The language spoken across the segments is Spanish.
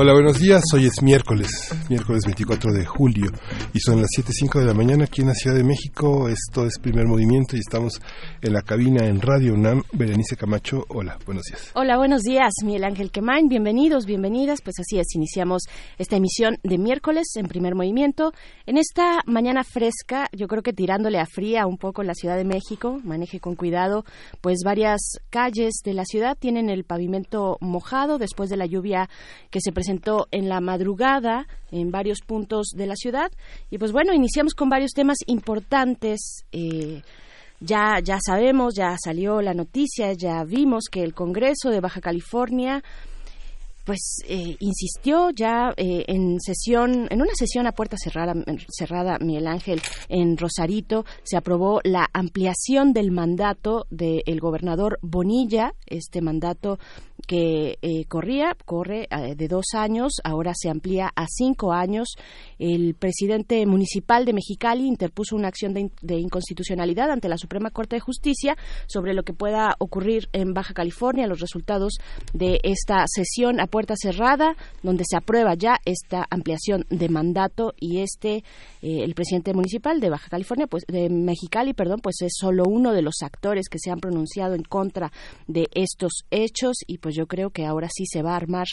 Hola, buenos días. Hoy es miércoles, miércoles 24 de julio y son las 7.05 de la mañana aquí en la Ciudad de México. Esto es primer movimiento y estamos en la cabina en Radio UNAM. Berenice Camacho, hola, buenos días. Hola, buenos días. Miguel Ángel Quemain, bienvenidos, bienvenidas. Pues así es, iniciamos esta emisión de miércoles en primer movimiento. En esta mañana fresca, yo creo que tirándole a fría un poco la Ciudad de México, maneje con cuidado, pues varias calles de la ciudad tienen el pavimento mojado después de la lluvia que se presentó presentó en la madrugada en varios puntos de la ciudad. Y pues bueno, iniciamos con varios temas importantes. Eh, ya, ya sabemos, ya salió la noticia, ya vimos que el Congreso de Baja California pues eh, insistió ya eh, en sesión, en una sesión a puerta cerrada, cerrada, Miguel Ángel, en Rosarito, se aprobó la ampliación del mandato del gobernador Bonilla, este mandato que eh, corría, corre de dos años, ahora se amplía a cinco años. El presidente municipal de Mexicali interpuso una acción de, de, inconstitucionalidad ante la Suprema Corte de Justicia sobre lo que pueda ocurrir en Baja California, los resultados de esta sesión a puerta cerrada, donde se aprueba ya esta ampliación de mandato y este, eh, el presidente municipal de Baja California, pues de Mexicali, perdón, pues es solo uno de los actores que se han pronunciado en contra de estos hechos y pues pues yo creo que ahora sí se va a armar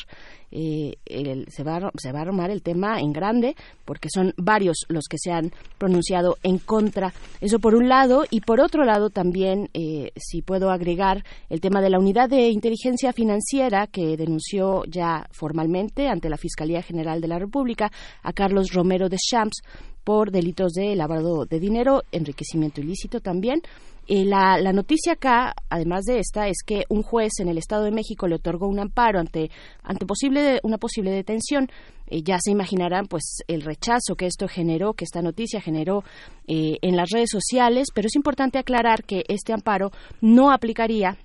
eh, el, se, va, se va a armar el tema en grande porque son varios los que se han pronunciado en contra. Eso por un lado y por otro lado también eh, si puedo agregar el tema de la unidad de inteligencia financiera que denunció ya formalmente ante la Fiscalía General de la República a Carlos Romero de Champs por delitos de lavado de dinero, enriquecimiento ilícito también, eh, la, noticia acá, además de esta, es que un juez en el Estado de México le otorgó un amparo ante, ante posible, una posible detención. Eh, ya se imaginarán pues el rechazo que esto generó, que esta noticia generó eh, en las redes sociales, pero es importante aclarar que este amparo no aplicaría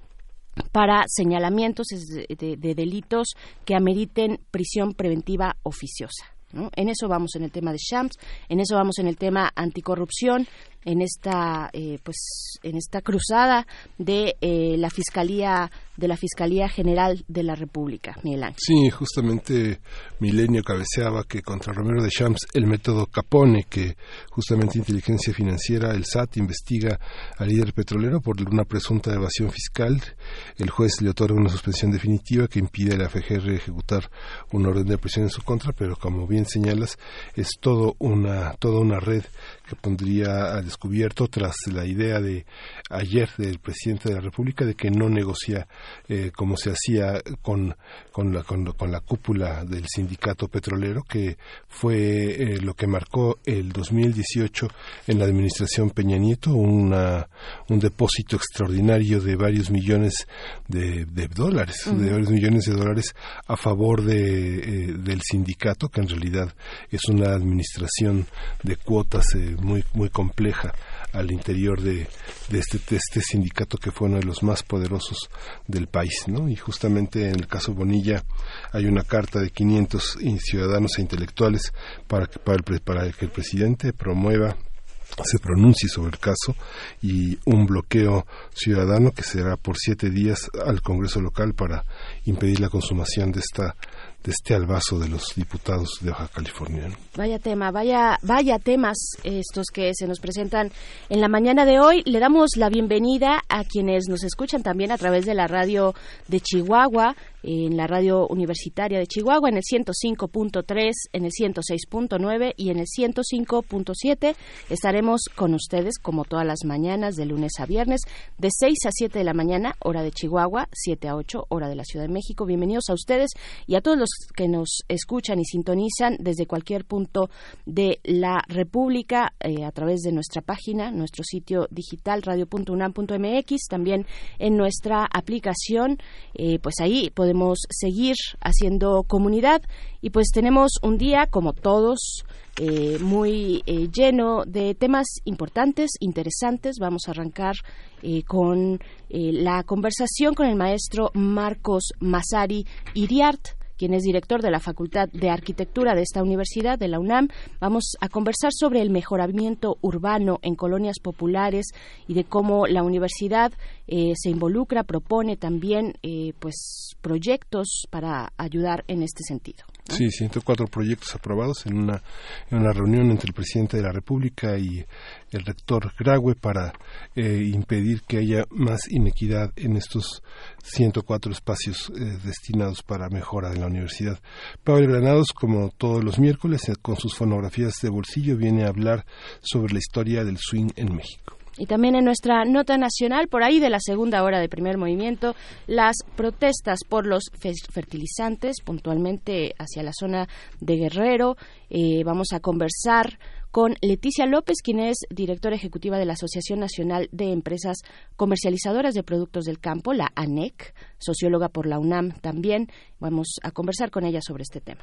para señalamientos de delitos que ameriten prisión preventiva oficiosa. En eso vamos en el tema de Shams, en eso vamos en el tema anticorrupción, en esta eh, pues en esta cruzada de eh, la fiscalía de la fiscalía general de la República Miguel Ángel. sí justamente Milenio cabeceaba que contra Romero de Champs el método Capone que justamente inteligencia financiera el SAT investiga al líder petrolero por una presunta evasión fiscal el juez le otorga una suspensión definitiva que impide a la FGR ejecutar un orden de prisión en su contra pero como bien señalas es todo una toda una red que pondría a descubierto tras la idea de ayer del presidente de la República de que no negocia eh, como se hacía con, con, la, con, la cúpula del sindicato petrolero, que fue eh, lo que marcó el 2018 en la administración Peña Nieto, una, un depósito extraordinario de varios millones de, dólares, de varios millones de dólares a favor de, eh, del sindicato, que en realidad es una administración de cuotas muy, muy compleja al interior de, este, de, este, sindicato que fue uno de los más poderosos del país. ¿no? Y justamente en el caso Bonilla hay una carta de 500 ciudadanos e intelectuales para que, para, para que el presidente promueva se pronuncie sobre el caso y un bloqueo ciudadano que será por siete días al Congreso local para impedir la consumación de esta de este albazo de los diputados de Baja California. Vaya tema, vaya, vaya temas estos que se nos presentan en la mañana de hoy. Le damos la bienvenida a quienes nos escuchan también a través de la radio de Chihuahua, en la radio universitaria de Chihuahua, en el 105.3, en el 106.9 y en el 105.7. Estaremos con ustedes como todas las mañanas, de lunes a viernes, de 6 a 7 de la mañana, hora de Chihuahua, 7 a 8, hora de la Ciudad de México. Bienvenidos a ustedes y a todos los que nos escuchan y sintonizan desde cualquier punto de la República eh, a través de nuestra página, nuestro sitio digital radio.unam.mx, también en nuestra aplicación, eh, pues ahí podemos podemos seguir haciendo comunidad y pues tenemos un día como todos eh, muy eh, lleno de temas importantes, interesantes. Vamos a arrancar eh, con la conversación con el maestro Marcos Masari Iriart quien es director de la Facultad de Arquitectura de esta universidad, de la UNAM. Vamos a conversar sobre el mejoramiento urbano en colonias populares y de cómo la universidad eh, se involucra, propone también eh, pues proyectos para ayudar en este sentido. Sí, 104 proyectos aprobados en una, en una reunión entre el presidente de la República y el rector Graue para eh, impedir que haya más inequidad en estos 104 espacios eh, destinados para mejora de la universidad. Pablo Granados, como todos los miércoles, eh, con sus fonografías de bolsillo, viene a hablar sobre la historia del swing en México. Y también en nuestra nota nacional, por ahí de la segunda hora de primer movimiento, las protestas por los fertilizantes, puntualmente hacia la zona de Guerrero. Eh, vamos a conversar con Leticia López, quien es directora ejecutiva de la Asociación Nacional de Empresas Comercializadoras de Productos del Campo, la ANEC, socióloga por la UNAM también. Vamos a conversar con ella sobre este tema.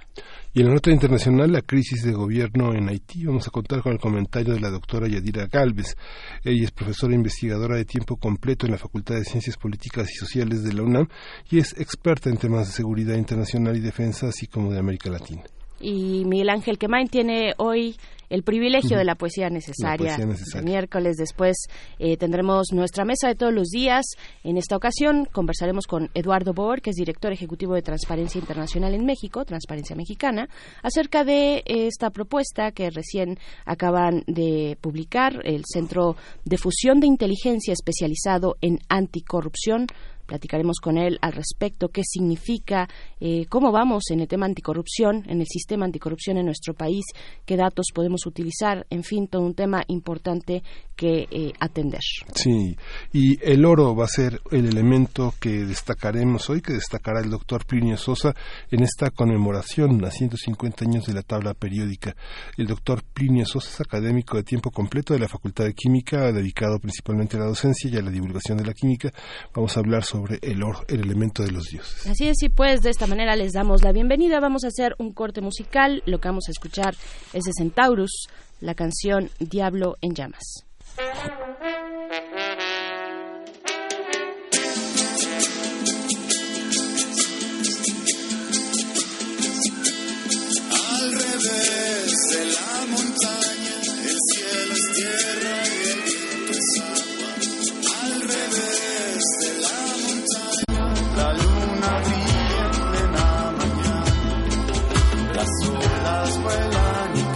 Y en la nota internacional, la crisis de gobierno en Haití, vamos a contar con el comentario de la doctora Yadira Galvez. Ella es profesora investigadora de tiempo completo en la Facultad de Ciencias Políticas y Sociales de la UNAM y es experta en temas de seguridad internacional y defensa, así como de América Latina. Y Miguel Ángel Quemain tiene hoy el privilegio de la poesía necesaria. miércoles después eh, tendremos nuestra mesa de todos los días. En esta ocasión conversaremos con Eduardo Bor, que es director ejecutivo de Transparencia Internacional en México, Transparencia Mexicana, acerca de esta propuesta que recién acaban de publicar el Centro de Fusión de Inteligencia especializado en anticorrupción Platicaremos con él al respecto, qué significa, eh, cómo vamos en el tema anticorrupción, en el sistema anticorrupción en nuestro país, qué datos podemos utilizar, en fin, todo un tema importante que eh, atender. Sí, y el oro va a ser el elemento que destacaremos hoy, que destacará el doctor Plinio Sosa en esta conmemoración a 150 años de la tabla periódica. El doctor Plinio Sosa es académico de tiempo completo de la Facultad de Química, dedicado principalmente a la docencia y a la divulgación de la química. Vamos a hablar sobre el oro, el elemento de los dioses. Así es, y pues de esta manera les damos la bienvenida. Vamos a hacer un corte musical. Lo que vamos a escuchar es de Centaurus, la canción Diablo en llamas. Al revés de la montaña, el cielo es tierra y es agua. Al revés de la la luna brilla en plena mañana, las olas vuelan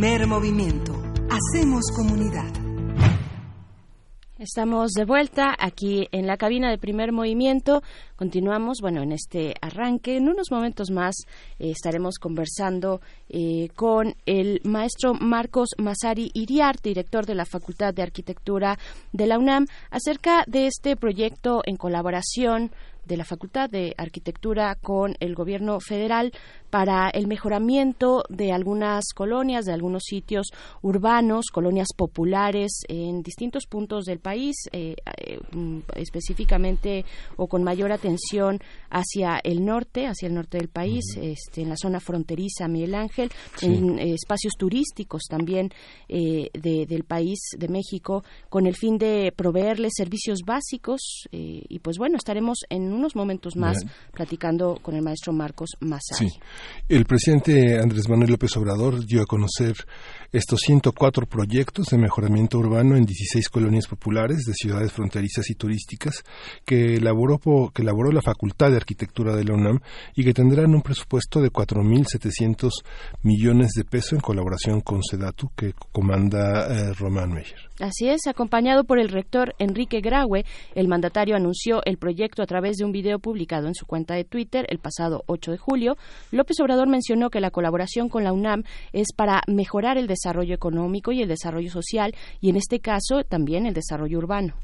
Primer movimiento. Hacemos comunidad. Estamos de vuelta aquí en la cabina de primer movimiento. Continuamos, bueno, en este arranque. En unos momentos más eh, estaremos conversando eh, con el maestro Marcos Masari Iriart, director de la Facultad de Arquitectura de la UNAM, acerca de este proyecto en colaboración de la Facultad de Arquitectura con el Gobierno federal para el mejoramiento de algunas colonias, de algunos sitios urbanos, colonias populares en distintos puntos del país, eh, eh, mm, específicamente o con mayor atención hacia el norte, hacia el norte del país, este, en la zona fronteriza Miguel Ángel, en eh, espacios turísticos también del país de México, con el fin de proveerles servicios básicos y pues bueno, estaremos en unos momentos más platicando con el maestro Marcos Masai. El presidente Andrés Manuel López Obrador dio a conocer estos 104 proyectos de mejoramiento urbano en 16 colonias populares de ciudades fronterizas y turísticas que elaboró, que elaboró la Facultad de Arquitectura de la UNAM y que tendrán un presupuesto de 4.700 millones de pesos en colaboración con SEDATU que comanda eh, Román Meyer. Así es, acompañado por el rector Enrique Graue, el mandatario anunció el proyecto a través de un video publicado en su cuenta de Twitter el pasado 8 de julio. López Obrador mencionó que la colaboración con la UNAM es para mejorar el desarrollo económico y el desarrollo social y en este caso también el desarrollo urbano.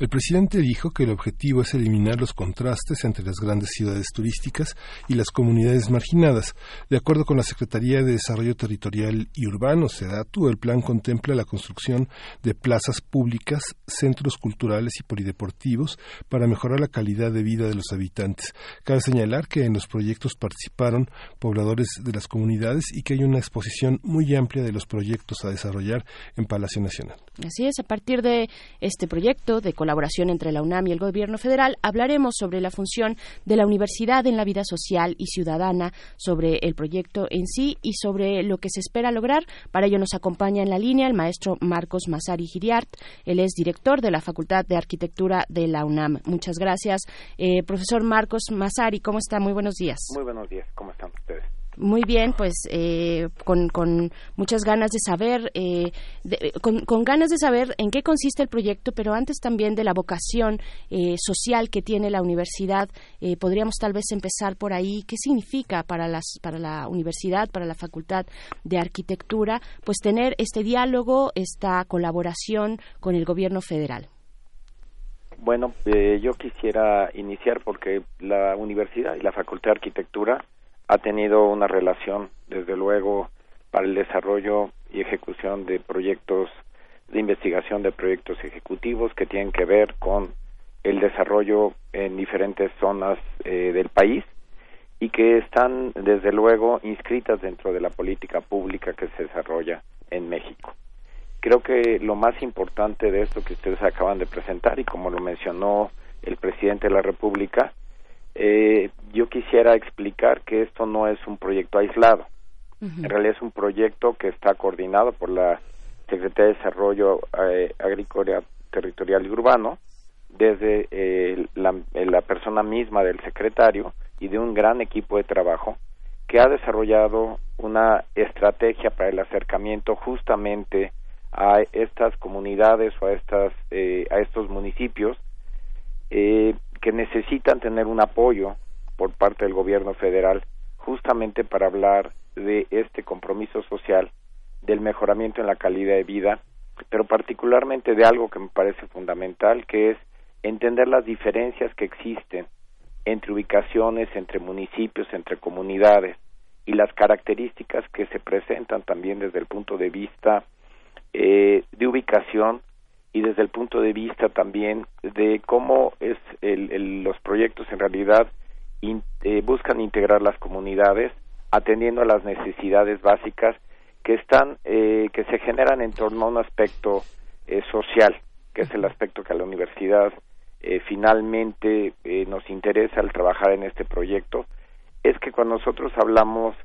El presidente dijo que el objetivo es eliminar los contrastes entre las grandes ciudades turísticas y las comunidades marginadas. De acuerdo con la Secretaría de Desarrollo Territorial y Urbano, SEDATU, el plan contempla la construcción de plazas públicas, centros culturales y polideportivos para mejorar la calidad de vida de los habitantes. Cabe señalar que en los proyectos participaron pobladores de las comunidades y que hay una exposición muy amplia de los proyectos a desarrollar en Palacio Nacional. Así es, a partir de este proyecto de colaboración entre la UNAM y el Gobierno federal, hablaremos sobre la función de la universidad en la vida social y ciudadana, sobre el proyecto en sí y sobre lo que se espera lograr. Para ello nos acompaña en la línea el maestro Marcos Masari Giriart. Él es director de la Facultad de Arquitectura de la UNAM. Muchas gracias. Eh, profesor Marcos Masari, ¿cómo está? Muy buenos días. Muy buenos días. ¿Cómo están ustedes? Muy bien, pues eh, con, con, muchas ganas de saber, eh, con, ganas de saber en qué consiste el proyecto, pero antes también de la vocación eh, social que tiene la universidad, podríamos tal vez empezar por ahí. ¿Qué significa para, las, para la universidad, para la Facultad de Arquitectura, pues tener este diálogo, esta colaboración con el Gobierno federal? Bueno, yo quisiera iniciar porque la universidad y la Facultad de Arquitectura ha tenido una relación, desde luego, para el desarrollo y ejecución de proyectos de investigación de proyectos ejecutivos que tienen que ver con el desarrollo en diferentes zonas eh, del país y que están desde luego inscritas dentro de la política pública que se desarrolla en México. Creo que lo más importante de esto que ustedes acaban de presentar y como lo mencionó el presidente de la República eh, yo quisiera explicar que esto no es un proyecto aislado. En realidad es un proyecto que está coordinado por la Secretaría de Desarrollo eh, Agrícola, Territorial y Urbano, desde eh, la, la persona misma del secretario y de un gran equipo de trabajo que ha desarrollado una estrategia para el acercamiento justamente a estas comunidades o a estas eh, a estos municipios eh, que necesitan tener un apoyo por parte del gobierno federal justamente para hablar de este compromiso social, del mejoramiento en la calidad de vida, pero particularmente de algo que me parece fundamental, que es entender las diferencias que existen entre ubicaciones, entre municipios, entre comunidades y las características que se presentan también desde el punto de vista eh, de ubicación y desde el punto de vista también de cómo es el, los proyectos en realidad eh, buscan integrar las comunidades atendiendo a las necesidades básicas que están eh, que se generan en torno a un aspecto eh, social que es el aspecto que a la universidad finalmente nos interesa al trabajar en este proyecto es que cuando nosotros hablamos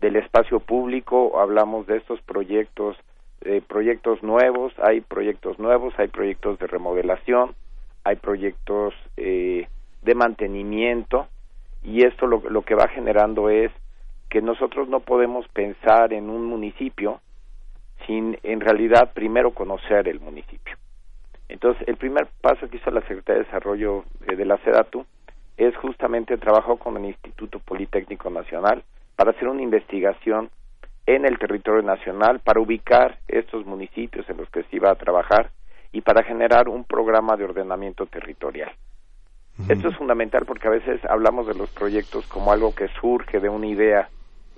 del espacio público hablamos de estos proyectos eh, proyectos nuevos, hay proyectos nuevos, hay proyectos de remodelación, hay proyectos eh, de mantenimiento y esto lo, que va generando es que nosotros no podemos pensar en un municipio sin en realidad primero conocer el municipio. Entonces, el primer paso que hizo la Secretaría de Desarrollo eh, de la SEDATU es justamente trabajó con el Instituto Politécnico Nacional para hacer una investigación en el territorio nacional para ubicar estos municipios en los que se iba a trabajar y para generar un programa de ordenamiento territorial. Esto es fundamental porque a veces hablamos de los proyectos como algo que surge de una idea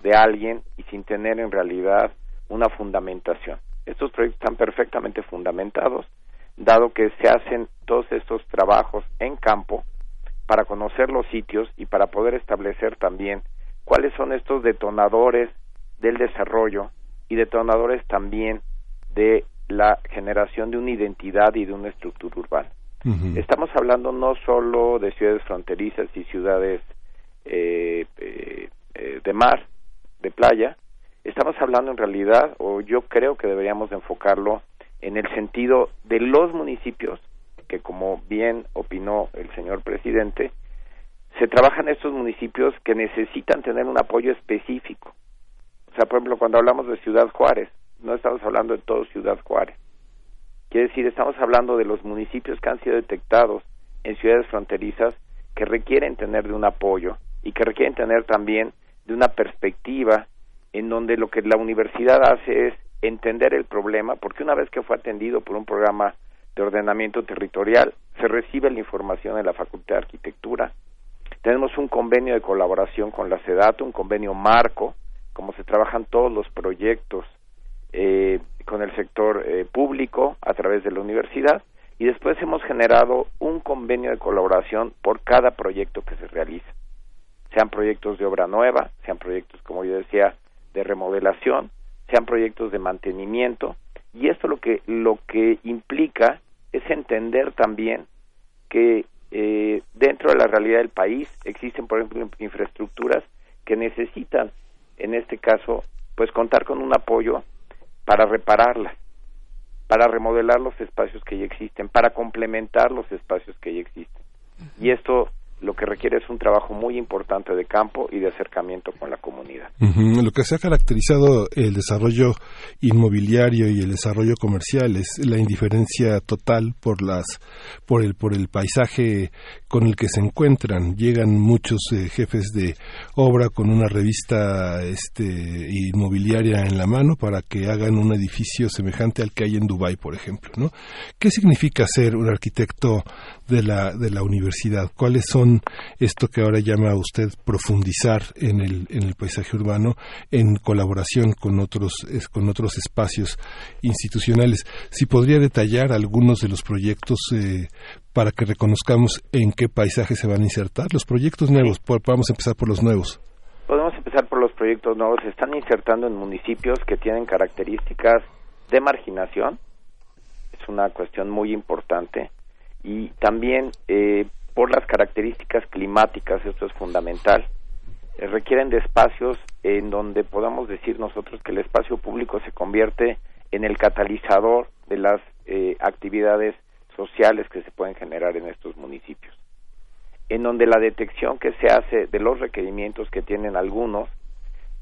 de alguien y sin tener en realidad una fundamentación. Estos proyectos están perfectamente fundamentados, dado que se hacen todos estos trabajos en campo para conocer los sitios y para poder establecer también cuáles son estos detonadores del desarrollo y detonadores también de la generación de una identidad y de una estructura urbana. Estamos hablando no solo de ciudades fronterizas y ciudades eh, eh, eh, de mar, de playa, estamos hablando en realidad, o yo creo que deberíamos enfocarlo en el sentido de los municipios, que como bien opinó el señor presidente, se trabajan estos municipios que necesitan tener un apoyo específico. Sea, por ejemplo, cuando hablamos de Ciudad Juárez, no estamos hablando de todo Ciudad Juárez. Quiere decir, estamos hablando de los municipios que han sido detectados en ciudades fronterizas que requieren tener de un apoyo y que requieren tener también de una perspectiva en donde lo que la universidad hace es entender el problema, porque una vez que fue atendido por un programa de ordenamiento territorial, se recibe la información en la Facultad de Arquitectura. Tenemos un convenio de colaboración con la SEDATO, un convenio marco, como se trabajan todos los proyectos eh, con el sector eh, público a través de la universidad y después hemos generado un convenio de colaboración por cada proyecto que se realiza, sean proyectos de obra nueva, sean proyectos, como yo decía, de remodelación, sean proyectos de mantenimiento y esto lo que lo que implica es entender también que eh, dentro de la realidad del país existen por ejemplo infraestructuras que necesitan en este caso pues contar con un apoyo para repararlas, para remodelar los espacios que ya existen, para complementar los espacios que ya existen. Y esto lo que requiere es un trabajo muy importante de campo y de acercamiento con la comunidad. Lo que se ha caracterizado el desarrollo inmobiliario y el desarrollo comercial es la indiferencia total por las por el por el paisaje con el que se encuentran. Llegan muchos eh, jefes de obra con una revista este inmobiliaria en la mano para que hagan un edificio semejante al que hay en Dubai, por ejemplo, ¿no? ¿Qué significa ser un arquitecto de la de la universidad? ¿Cuáles son esto que ahora llama a usted profundizar en el, en el paisaje urbano en colaboración con otros, con otros espacios institucionales. Si podría detallar algunos de los proyectos eh, para que reconozcamos en qué paisaje se van a insertar los proyectos nuevos. Vamos a empezar por los nuevos. Podemos empezar por los proyectos nuevos. Se están insertando en municipios que tienen características de marginación. Es una cuestión muy importante. Y también eh, por las características climáticas, esto es fundamental, eh, requieren de espacios en donde podamos decir nosotros que el espacio público se convierte en el catalizador de las eh, actividades sociales que se pueden generar en estos municipios, en donde la detección que se hace de los requerimientos que tienen algunos,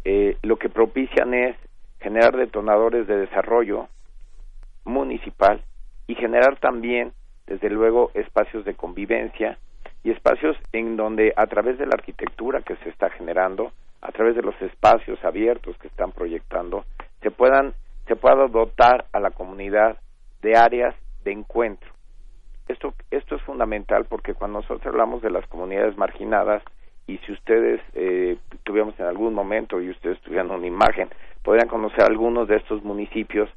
eh, lo que propician es generar detonadores de desarrollo municipal y generar también, desde luego, espacios de convivencia y espacios en donde a través de la arquitectura que se está generando, a través de los espacios abiertos que están proyectando, se puedan se pueda dotar a la comunidad de áreas de encuentro. Esto esto es fundamental porque cuando nosotros hablamos de las comunidades marginadas y si ustedes eh, tuviéramos en algún momento y ustedes tuvieran una imagen, podrían conocer algunos de estos municipios,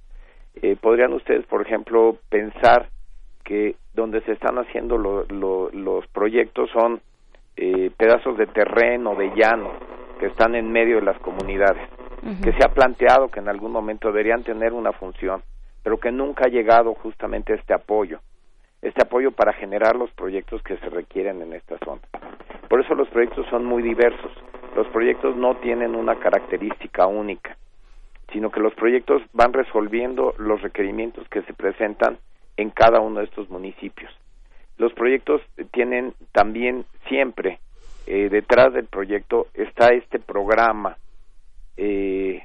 eh, podrían ustedes, por ejemplo, pensar que donde se están haciendo los proyectos son eh, pedazos de terreno, de llano, que están en medio de las comunidades, que se ha planteado que en algún momento deberían tener una función, pero que nunca ha llegado justamente este apoyo, este apoyo para generar los proyectos que se requieren en esta zona. Por eso los proyectos son muy diversos, los proyectos no tienen una característica única, sino que los proyectos van resolviendo los requerimientos que se presentan en cada uno de estos municipios. Los proyectos tienen también siempre eh, detrás del proyecto está este programa eh,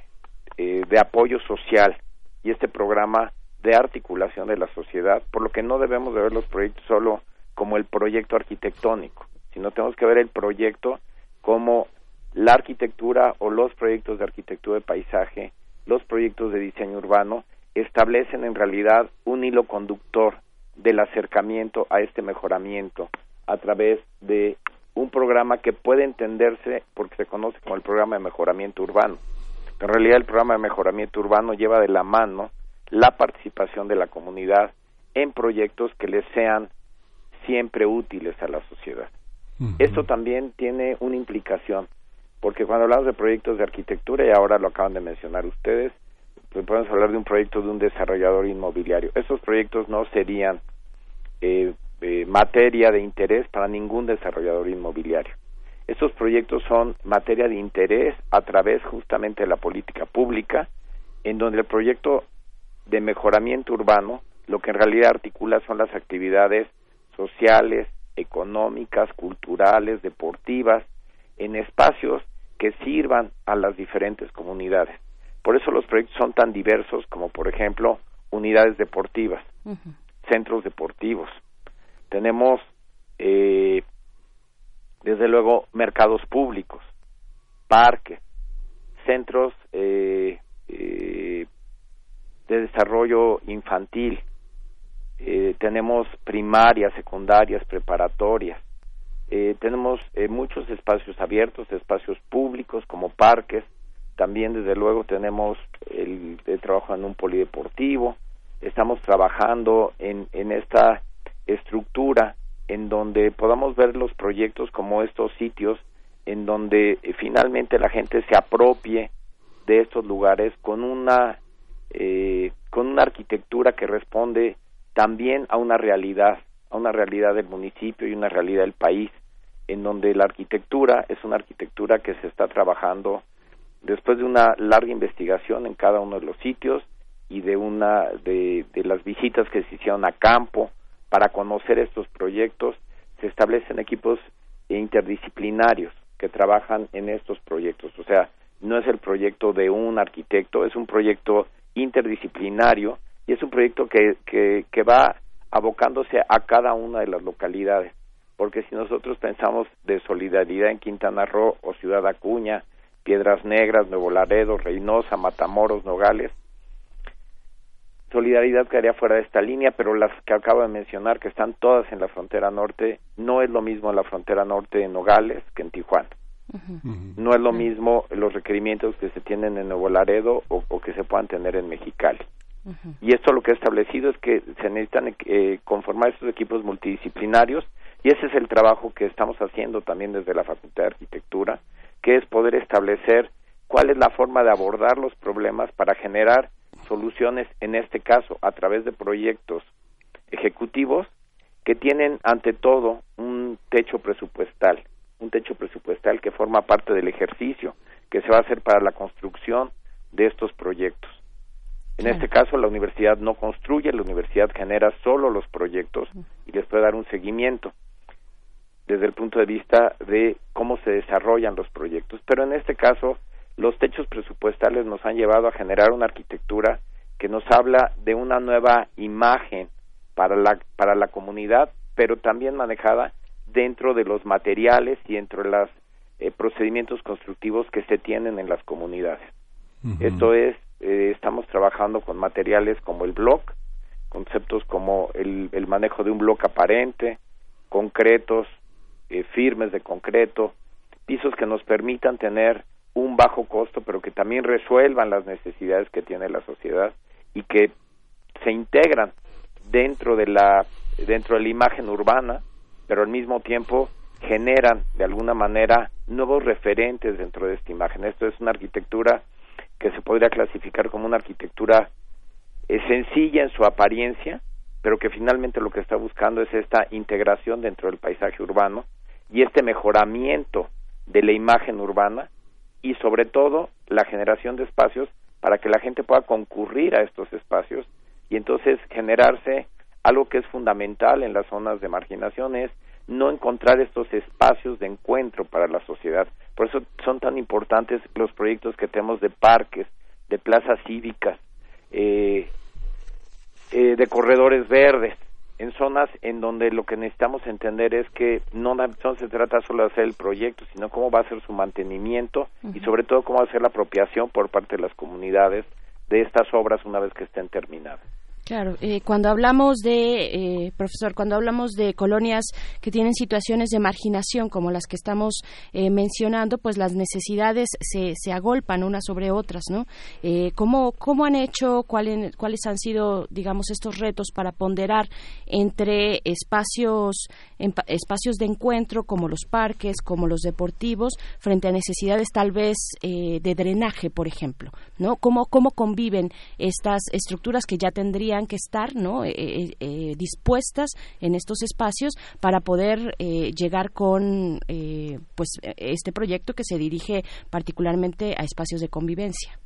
eh, de apoyo social y este programa de articulación de la sociedad, por lo que no debemos de ver los proyectos solo como el proyecto arquitectónico, sino tenemos que ver el proyecto como la arquitectura o los proyectos de arquitectura de paisaje, los proyectos de diseño urbano, establecen en realidad un hilo conductor del acercamiento a este mejoramiento a través de un programa que puede entenderse porque se conoce como el programa de mejoramiento urbano. En realidad el programa de mejoramiento urbano lleva de la mano la participación de la comunidad en proyectos que les sean siempre útiles a la sociedad. Esto también tiene una implicación, porque cuando hablamos de proyectos de arquitectura, y ahora lo acaban de mencionar ustedes, podemos hablar de un proyecto de un desarrollador inmobiliario. Esos proyectos no serían eh, eh, materia de interés para ningún desarrollador inmobiliario. Estos proyectos son materia de interés a través justamente de la política pública, en donde el proyecto de mejoramiento urbano lo que en realidad articula son las actividades sociales, económicas, culturales, deportivas, en espacios que sirvan a las diferentes comunidades. Por eso los proyectos son tan diversos como, por ejemplo, unidades deportivas, centros deportivos. Tenemos, eh, desde luego, mercados públicos, parques, centros eh, eh, de desarrollo infantil, eh, tenemos primarias, secundarias, preparatorias, eh, tenemos eh, muchos espacios abiertos, espacios públicos como parques, también desde luego tenemos el, trabajo en un polideportivo, estamos trabajando en, en esta estructura en donde podamos ver los proyectos como estos sitios en donde finalmente la gente se apropie de estos lugares con una eh, con una arquitectura que responde también a una realidad, a una realidad del municipio y una realidad del país, en donde la arquitectura es una arquitectura que se está trabajando después de una larga investigación en cada uno de los sitios y de una de, de las visitas que se hicieron a campo para conocer estos proyectos, se establecen equipos interdisciplinarios que trabajan en estos proyectos. O sea, no es el proyecto de un arquitecto, es un proyecto interdisciplinario y es un proyecto que, que, que va abocándose a cada una de las localidades. Porque si nosotros pensamos de solidaridad en Quintana Roo o Ciudad Acuña, Piedras Negras, Nuevo Laredo, Reynosa, Matamoros, Nogales, solidaridad quedaría fuera de esta línea, pero las que acabo de mencionar, que están todas en la frontera norte, no es lo mismo en la frontera norte en Nogales que en Tijuana. No es lo mismo los requerimientos que se tienen en Nuevo Laredo o, que se puedan tener en Mexicali. Y esto lo que ha establecido es que se necesitan eh, conformar estos equipos multidisciplinarios y ese es el trabajo que estamos haciendo también desde la Facultad de Arquitectura, que es poder establecer cuál es la forma de abordar los problemas para generar soluciones, en este caso, a través de proyectos ejecutivos que tienen ante todo un techo presupuestal, un techo presupuestal que forma parte del ejercicio que se va a hacer para la construcción de estos proyectos. En este caso, la universidad no construye, la universidad genera solo los proyectos y les puede dar un seguimiento desde el punto de vista de cómo se desarrollan los proyectos. Pero en este caso, los techos presupuestales nos han llevado a generar una arquitectura que nos habla de una nueva imagen para la, para la comunidad, pero también manejada dentro de los materiales y dentro de los eh, procedimientos constructivos que se tienen en las comunidades. Esto es, eh, estamos trabajando con materiales como el block, conceptos como el, el manejo de un bloque aparente, concretos, eh, firmes de concreto, pisos que nos permitan tener un bajo costo, pero que también resuelvan las necesidades que tiene la sociedad y que se integran dentro de la dentro de la imagen urbana, pero al mismo tiempo generan de alguna manera nuevos referentes dentro de esta imagen. Esto es una arquitectura que se podría clasificar como una arquitectura eh, sencilla en su apariencia, pero que finalmente lo que está buscando es esta integración dentro del paisaje urbano y este mejoramiento de la imagen urbana y sobre todo la generación de espacios para que la gente pueda concurrir a estos espacios y entonces generarse algo que es fundamental en las zonas de marginación es no encontrar estos espacios de encuentro para la sociedad. Por eso son tan importantes los proyectos que tenemos de parques, de plazas cívicas, eh, de corredores verdes, en zonas en donde lo que necesitamos entender es que no, no se trata solo de hacer el proyecto, sino cómo va a ser su mantenimiento y sobre todo cómo va a ser la apropiación por parte de las comunidades de estas obras una vez que estén terminadas. Claro, eh, cuando hablamos de, eh, profesor, cuando hablamos de colonias que tienen situaciones de marginación como las que estamos eh, mencionando, pues las necesidades se, se agolpan unas sobre otras, ¿no? ¿cómo, ¿Cómo han hecho, cuáles, cuáles han sido, digamos, estos retos para ponderar entre espacios, espacios de encuentro como los parques, como los deportivos, frente a necesidades tal vez de drenaje, por ejemplo, ¿no? ¿Cómo, ¿Cómo conviven estas estructuras que ya tendrían que estar ¿no? Eh, eh, eh, dispuestas en estos espacios para poder llegar con pues este proyecto que se dirige particularmente a espacios de convivencia.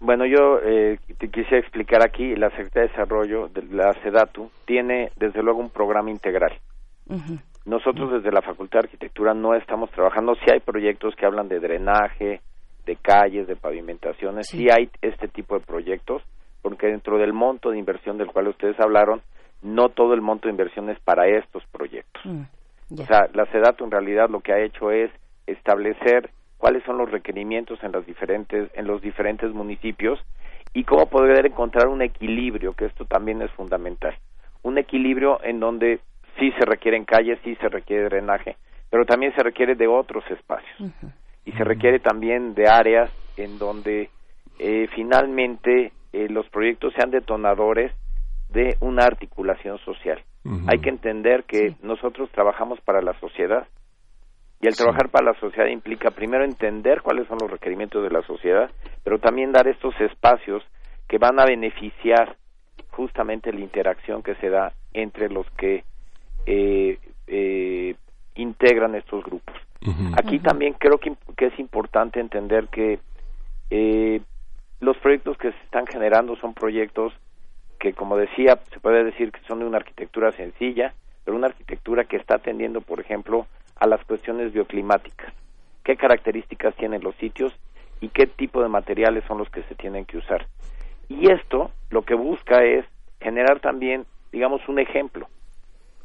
Bueno, yo te quisiera explicar aquí, la Secretaría de Desarrollo de la SEDATU tiene desde luego un programa integral. Nosotros desde la Facultad de Arquitectura no estamos trabajando, si hay proyectos que hablan de drenaje, de calles, de pavimentaciones, sí hay este tipo de proyectos, porque dentro del monto de inversión del cual ustedes hablaron, no todo el monto de inversión es para estos proyectos. Mm, o sea, la SEDATO en realidad lo que ha hecho es establecer cuáles son los requerimientos en las diferentes en los diferentes municipios y cómo poder encontrar un equilibrio, que esto también es fundamental. Un equilibrio en donde sí se requieren calles, sí se requiere drenaje, pero también se requiere de otros espacios. Y se requiere también de áreas en donde eh, finalmente eh, los proyectos sean detonadores de una articulación social. Hay que entender que nosotros trabajamos para la sociedad y el trabajar para la sociedad implica primero entender cuáles son los requerimientos de la sociedad, pero también dar estos espacios que van a beneficiar justamente la interacción que se da entre los que eh, eh, integran estos grupos. Aquí también creo que, que, es importante entender que eh, los proyectos que se están generando son proyectos que, como decía, se puede decir que son de una arquitectura sencilla, pero una arquitectura que está atendiendo, por ejemplo, a las cuestiones bioclimáticas. ¿Qué características tienen los sitios y qué tipo de materiales son los que se tienen que usar? Y esto lo que busca es generar también, digamos, un ejemplo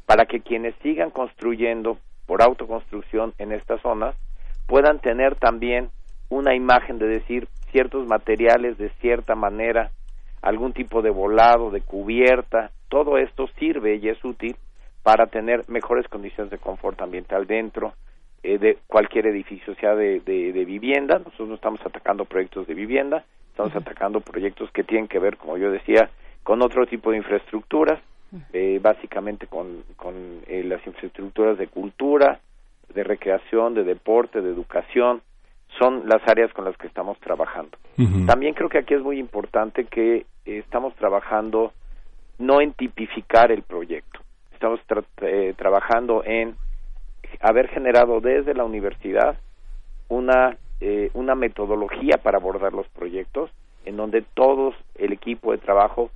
para que quienes sigan construyendo por autoconstrucción en estas zonas puedan tener también una imagen de decir ciertos materiales de cierta manera, algún tipo de volado, de cubierta, todo esto sirve y es útil para tener mejores condiciones de confort ambiental dentro eh, de cualquier edificio, sea de, de, vivienda, nosotros no estamos atacando proyectos de vivienda, estamos atacando proyectos que tienen que ver, como yo decía, con otro tipo de infraestructuras, eh, básicamente con, con eh, las infraestructuras de cultura, de recreación, de deporte, de educación, son las áreas con las que estamos trabajando. También creo que aquí es muy importante que eh, estamos trabajando no en tipificar el proyecto, estamos eh, trabajando en haber generado desde la universidad una, eh, una metodología para abordar los proyectos en donde todos el equipo de trabajo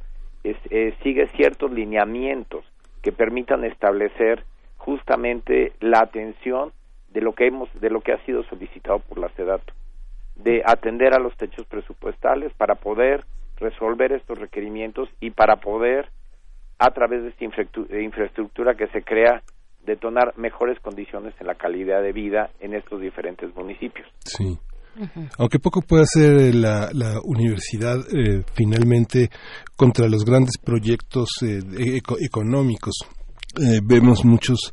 sigue ciertos lineamientos que permitan establecer justamente la atención de lo que hemos de lo que ha sido solicitado por la SEDATO de atender a los techos presupuestales para poder resolver estos requerimientos y para poder a través de esta infraestructura que se crea detonar mejores condiciones en la calidad de vida en estos diferentes municipios. Sí. Aunque poco puede hacer la, la universidad eh, finalmente contra los grandes proyectos eh, económicos eh, vemos muchos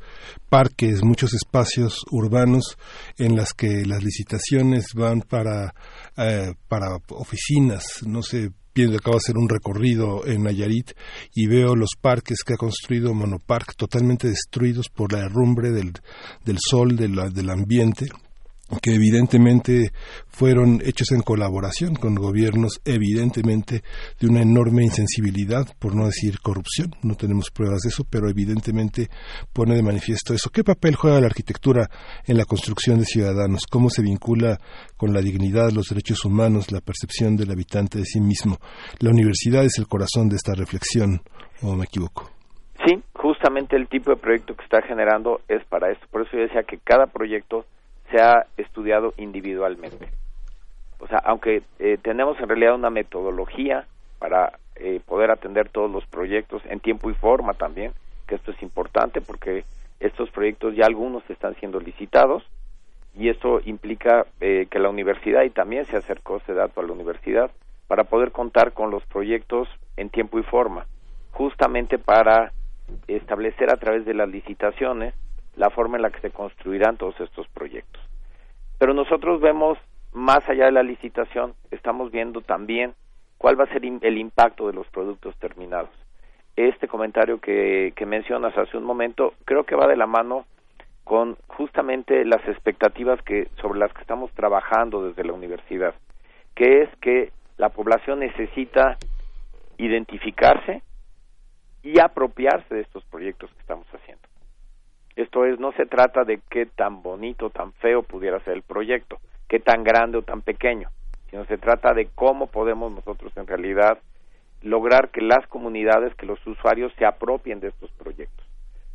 parques, muchos espacios urbanos en las que las licitaciones van para, eh, para oficinas, no sé, pienso acabo de hacer un recorrido en Nayarit y veo los parques que ha construido Monopark totalmente destruidos por la herrumbre del, del sol, del ambiente que evidentemente fueron hechos en colaboración con gobiernos evidentemente de una enorme insensibilidad, por no decir corrupción, no tenemos pruebas de eso, pero evidentemente pone de manifiesto eso. ¿Qué papel juega la arquitectura en la construcción de ciudadanos? ¿Cómo se vincula con la dignidad, los derechos humanos, la percepción del habitante de sí mismo? La universidad es el corazón de esta reflexión, ¿o me equivoco? Sí, justamente el tipo de proyecto que está generando es para esto. Por eso yo decía que cada proyecto se ha estudiado individualmente. O sea, aunque eh, tenemos en realidad una metodología para eh, poder atender todos los proyectos en tiempo y forma también, que esto es importante porque estos proyectos ya algunos están siendo licitados y esto implica eh, que la universidad y también se acercó dato a la universidad para poder contar con los proyectos en tiempo y forma, justamente para establecer a través de las licitaciones la forma en la que se construirán todos estos proyectos. Pero nosotros vemos más allá de la licitación, estamos viendo también cuál va a ser el impacto de los productos terminados. Este comentario que, mencionas hace un momento creo que va de la mano con justamente las expectativas que sobre las que estamos trabajando desde la universidad, que es que la población necesita identificarse y apropiarse de estos proyectos que estamos haciendo. Esto es, no se trata de qué tan bonito, tan feo pudiera ser el proyecto, qué tan grande o tan pequeño, sino se trata de cómo podemos nosotros en realidad lograr que las comunidades, que los usuarios se apropien de estos proyectos.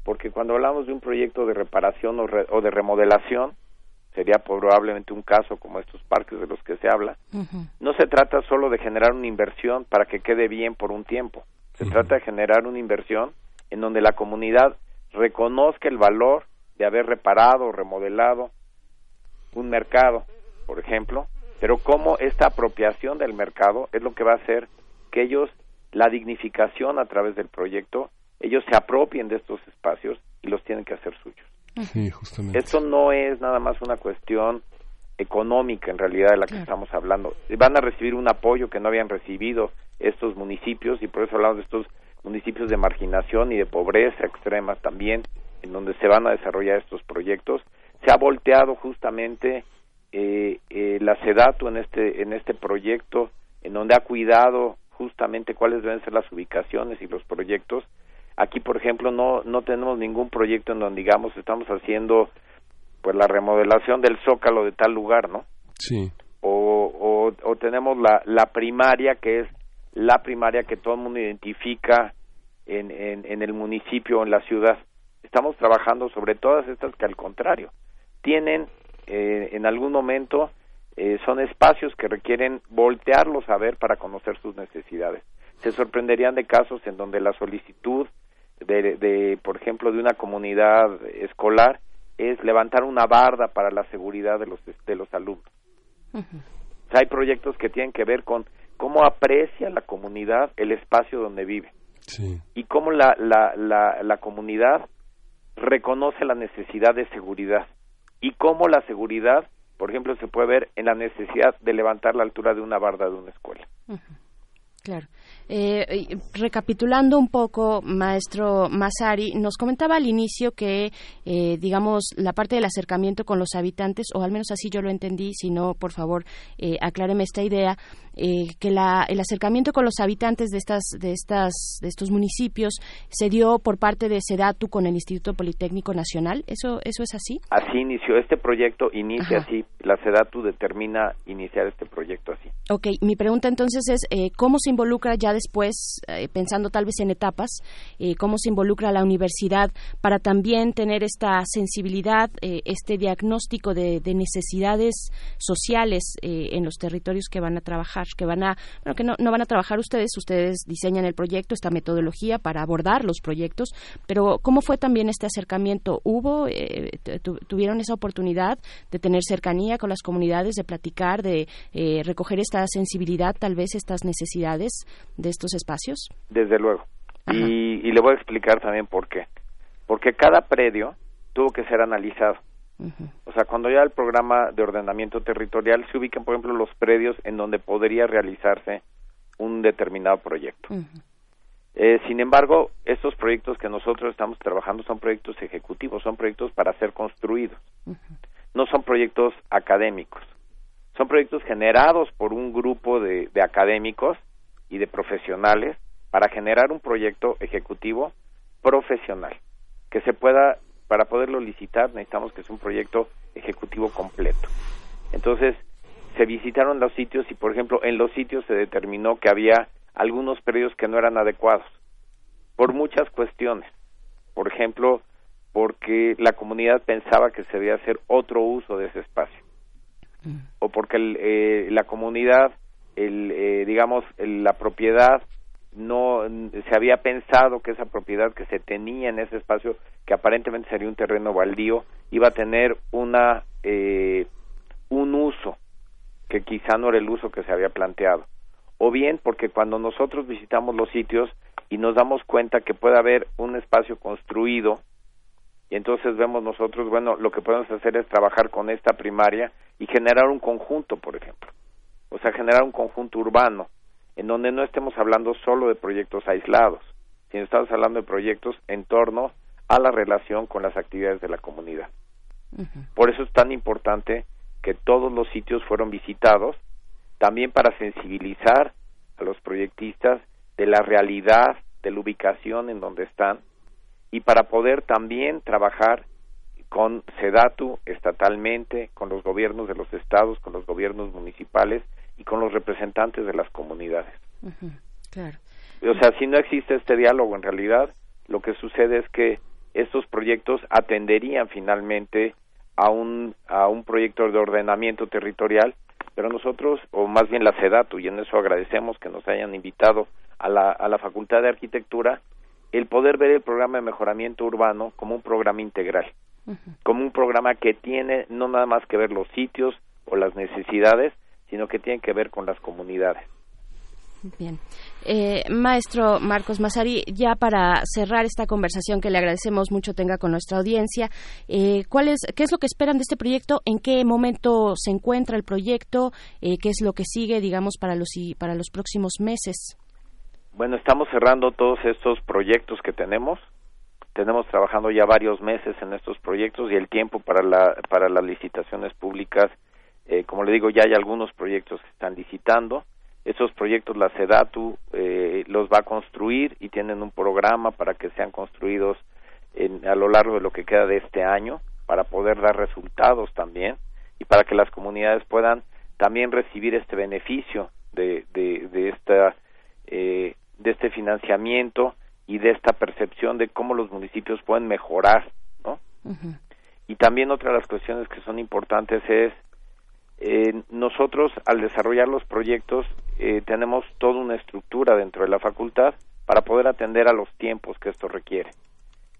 Porque cuando hablamos de un proyecto de reparación o, de remodelación, sería probablemente un caso como estos parques de los que se habla, no se trata solo de generar una inversión para que quede bien por un tiempo, se trata de generar una inversión en donde la comunidad reconozca el valor de haber reparado o remodelado un mercado, por ejemplo, pero cómo esta apropiación del mercado es lo que va a hacer que ellos, la dignificación a través del proyecto, ellos se apropien de estos espacios y los tienen que hacer suyos. Sí, justamente. Esto no es nada más una cuestión económica en realidad de la que estamos hablando. Van a recibir un apoyo que no habían recibido estos municipios y por eso hablamos de estos municipios de marginación y de pobreza extrema también, en donde se van a desarrollar estos proyectos. Se ha volteado justamente eh, eh, la SEDATU en este, en este proyecto, en donde ha cuidado justamente cuáles deben ser las ubicaciones y los proyectos. Aquí, por ejemplo, no, no tenemos ningún proyecto en donde, digamos, estamos haciendo pues la remodelación del zócalo de tal lugar, ¿no? Sí. O, o, o tenemos la, la primaria, que es la primaria que todo el mundo identifica en, en, el municipio o en la ciudad. Estamos trabajando sobre todas estas que al contrario tienen eh, en algún momento eh, son espacios que requieren voltearlos a ver para conocer sus necesidades. Se sorprenderían de casos en donde la solicitud de, de, por ejemplo, de una comunidad escolar es levantar una barda para la seguridad de los de los alumnos. hay proyectos que tienen que ver con cómo aprecia la comunidad el espacio donde vive y cómo la, la, la, la comunidad reconoce la necesidad de seguridad y cómo la seguridad, por ejemplo, se puede ver en la necesidad de levantar la altura de una barda de una escuela. Claro. Eh, recapitulando un poco, maestro Masari, nos comentaba al inicio que, eh, digamos, la parte del acercamiento con los habitantes, o al menos así yo lo entendí, si no, por favor, eh, acláreme esta idea, eh, que la, el acercamiento con los habitantes de estas, de estas, de estos municipios se dio por parte de SEDATU con el Instituto Politécnico Nacional. ¿Eso, eso es así? Así inició este proyecto, inicia así. La SEDATU determina iniciar este proyecto así. Ok, mi pregunta entonces es, ¿cómo se involucra ya después, eh, pensando tal vez en etapas, eh, cómo se involucra la universidad para también tener esta sensibilidad, eh, este diagnóstico de, necesidades sociales en los territorios que van a trabajar, que van a, bueno, que no, no van a trabajar ustedes, ustedes diseñan el proyecto, esta metodología para abordar los proyectos, pero ¿cómo fue también este acercamiento? ¿Hubo, tuvieron esa oportunidad de tener cercanía con las comunidades, de platicar, de recoger esta sensibilidad, tal vez estas necesidades de estos espacios? Desde luego. Y, y, le voy a explicar también por qué. Porque cada predio tuvo que ser analizado. O sea, cuando ya el programa de ordenamiento territorial se ubican, por ejemplo, los predios en donde podría realizarse un determinado proyecto. eh, sin embargo, estos proyectos que nosotros estamos trabajando son proyectos ejecutivos, son proyectos para ser construidos. No son proyectos académicos. Son proyectos generados por un grupo de, de académicos y de profesionales para generar un proyecto ejecutivo profesional que se pueda para poderlo licitar necesitamos que sea un proyecto ejecutivo completo. Entonces se visitaron los sitios y por ejemplo en los sitios se determinó que había algunos predios que no eran adecuados por muchas cuestiones. Por ejemplo porque la comunidad pensaba que se debía hacer otro uso de ese espacio. Mm. o porque eh, la comunidad el, eh, digamos, la propiedad no se había pensado que esa propiedad que se tenía en ese espacio que aparentemente sería un terreno baldío iba a tener una eh, un uso que quizá no era el uso que se había planteado. O bien porque cuando nosotros visitamos los sitios y nos damos cuenta que puede haber un espacio construido y entonces vemos nosotros bueno lo que podemos hacer es trabajar con esta primaria y generar un conjunto por ejemplo. O sea generar un conjunto urbano en donde no estemos hablando solo de proyectos aislados, sino estamos hablando de proyectos en torno a la relación con las actividades de la comunidad. Por eso es tan importante que todos los sitios fueron visitados, también para sensibilizar a los proyectistas de la realidad de la ubicación en donde están y para poder también trabajar con SEDATU estatalmente, con los gobiernos de los estados, con los gobiernos municipales y con los representantes de las comunidades. Claro. O sea, si no existe este diálogo en realidad, lo que sucede es que estos proyectos atenderían finalmente a un, a un proyecto de ordenamiento territorial, pero nosotros, o más bien la SEDATU, y en eso agradecemos que nos hayan invitado a la, a la Facultad de Arquitectura, el poder ver el programa de mejoramiento urbano como un programa integral, como un programa que tiene no nada más que ver los sitios o las necesidades, sino que tienen que ver con las comunidades. Bien. Eh, maestro Marcos Mazari, ya para cerrar esta conversación que le agradecemos mucho tenga con nuestra audiencia, eh, ¿cuál es, ¿qué es lo que esperan de este proyecto? ¿En qué momento se encuentra el proyecto? Eh, ¿Qué es lo que sigue, digamos, para los, para los próximos meses? Bueno, estamos cerrando todos estos proyectos que tenemos. Tenemos trabajando ya varios meses en estos proyectos y el tiempo para, la, para las licitaciones públicas eh, como le digo, ya hay algunos proyectos que están licitando. Esos proyectos la SEDATU eh, los va a construir y tienen un programa para que sean construidos en, a lo largo de lo que queda de este año para poder dar resultados también y para que las comunidades puedan también recibir este beneficio de, de, de esta eh, de este financiamiento y de esta percepción de cómo los municipios pueden mejorar, ¿no? Y también otra de las cuestiones que son importantes es eh, nosotros, al desarrollar los proyectos, eh, tenemos toda una estructura dentro de la facultad para poder atender a los tiempos que esto requiere.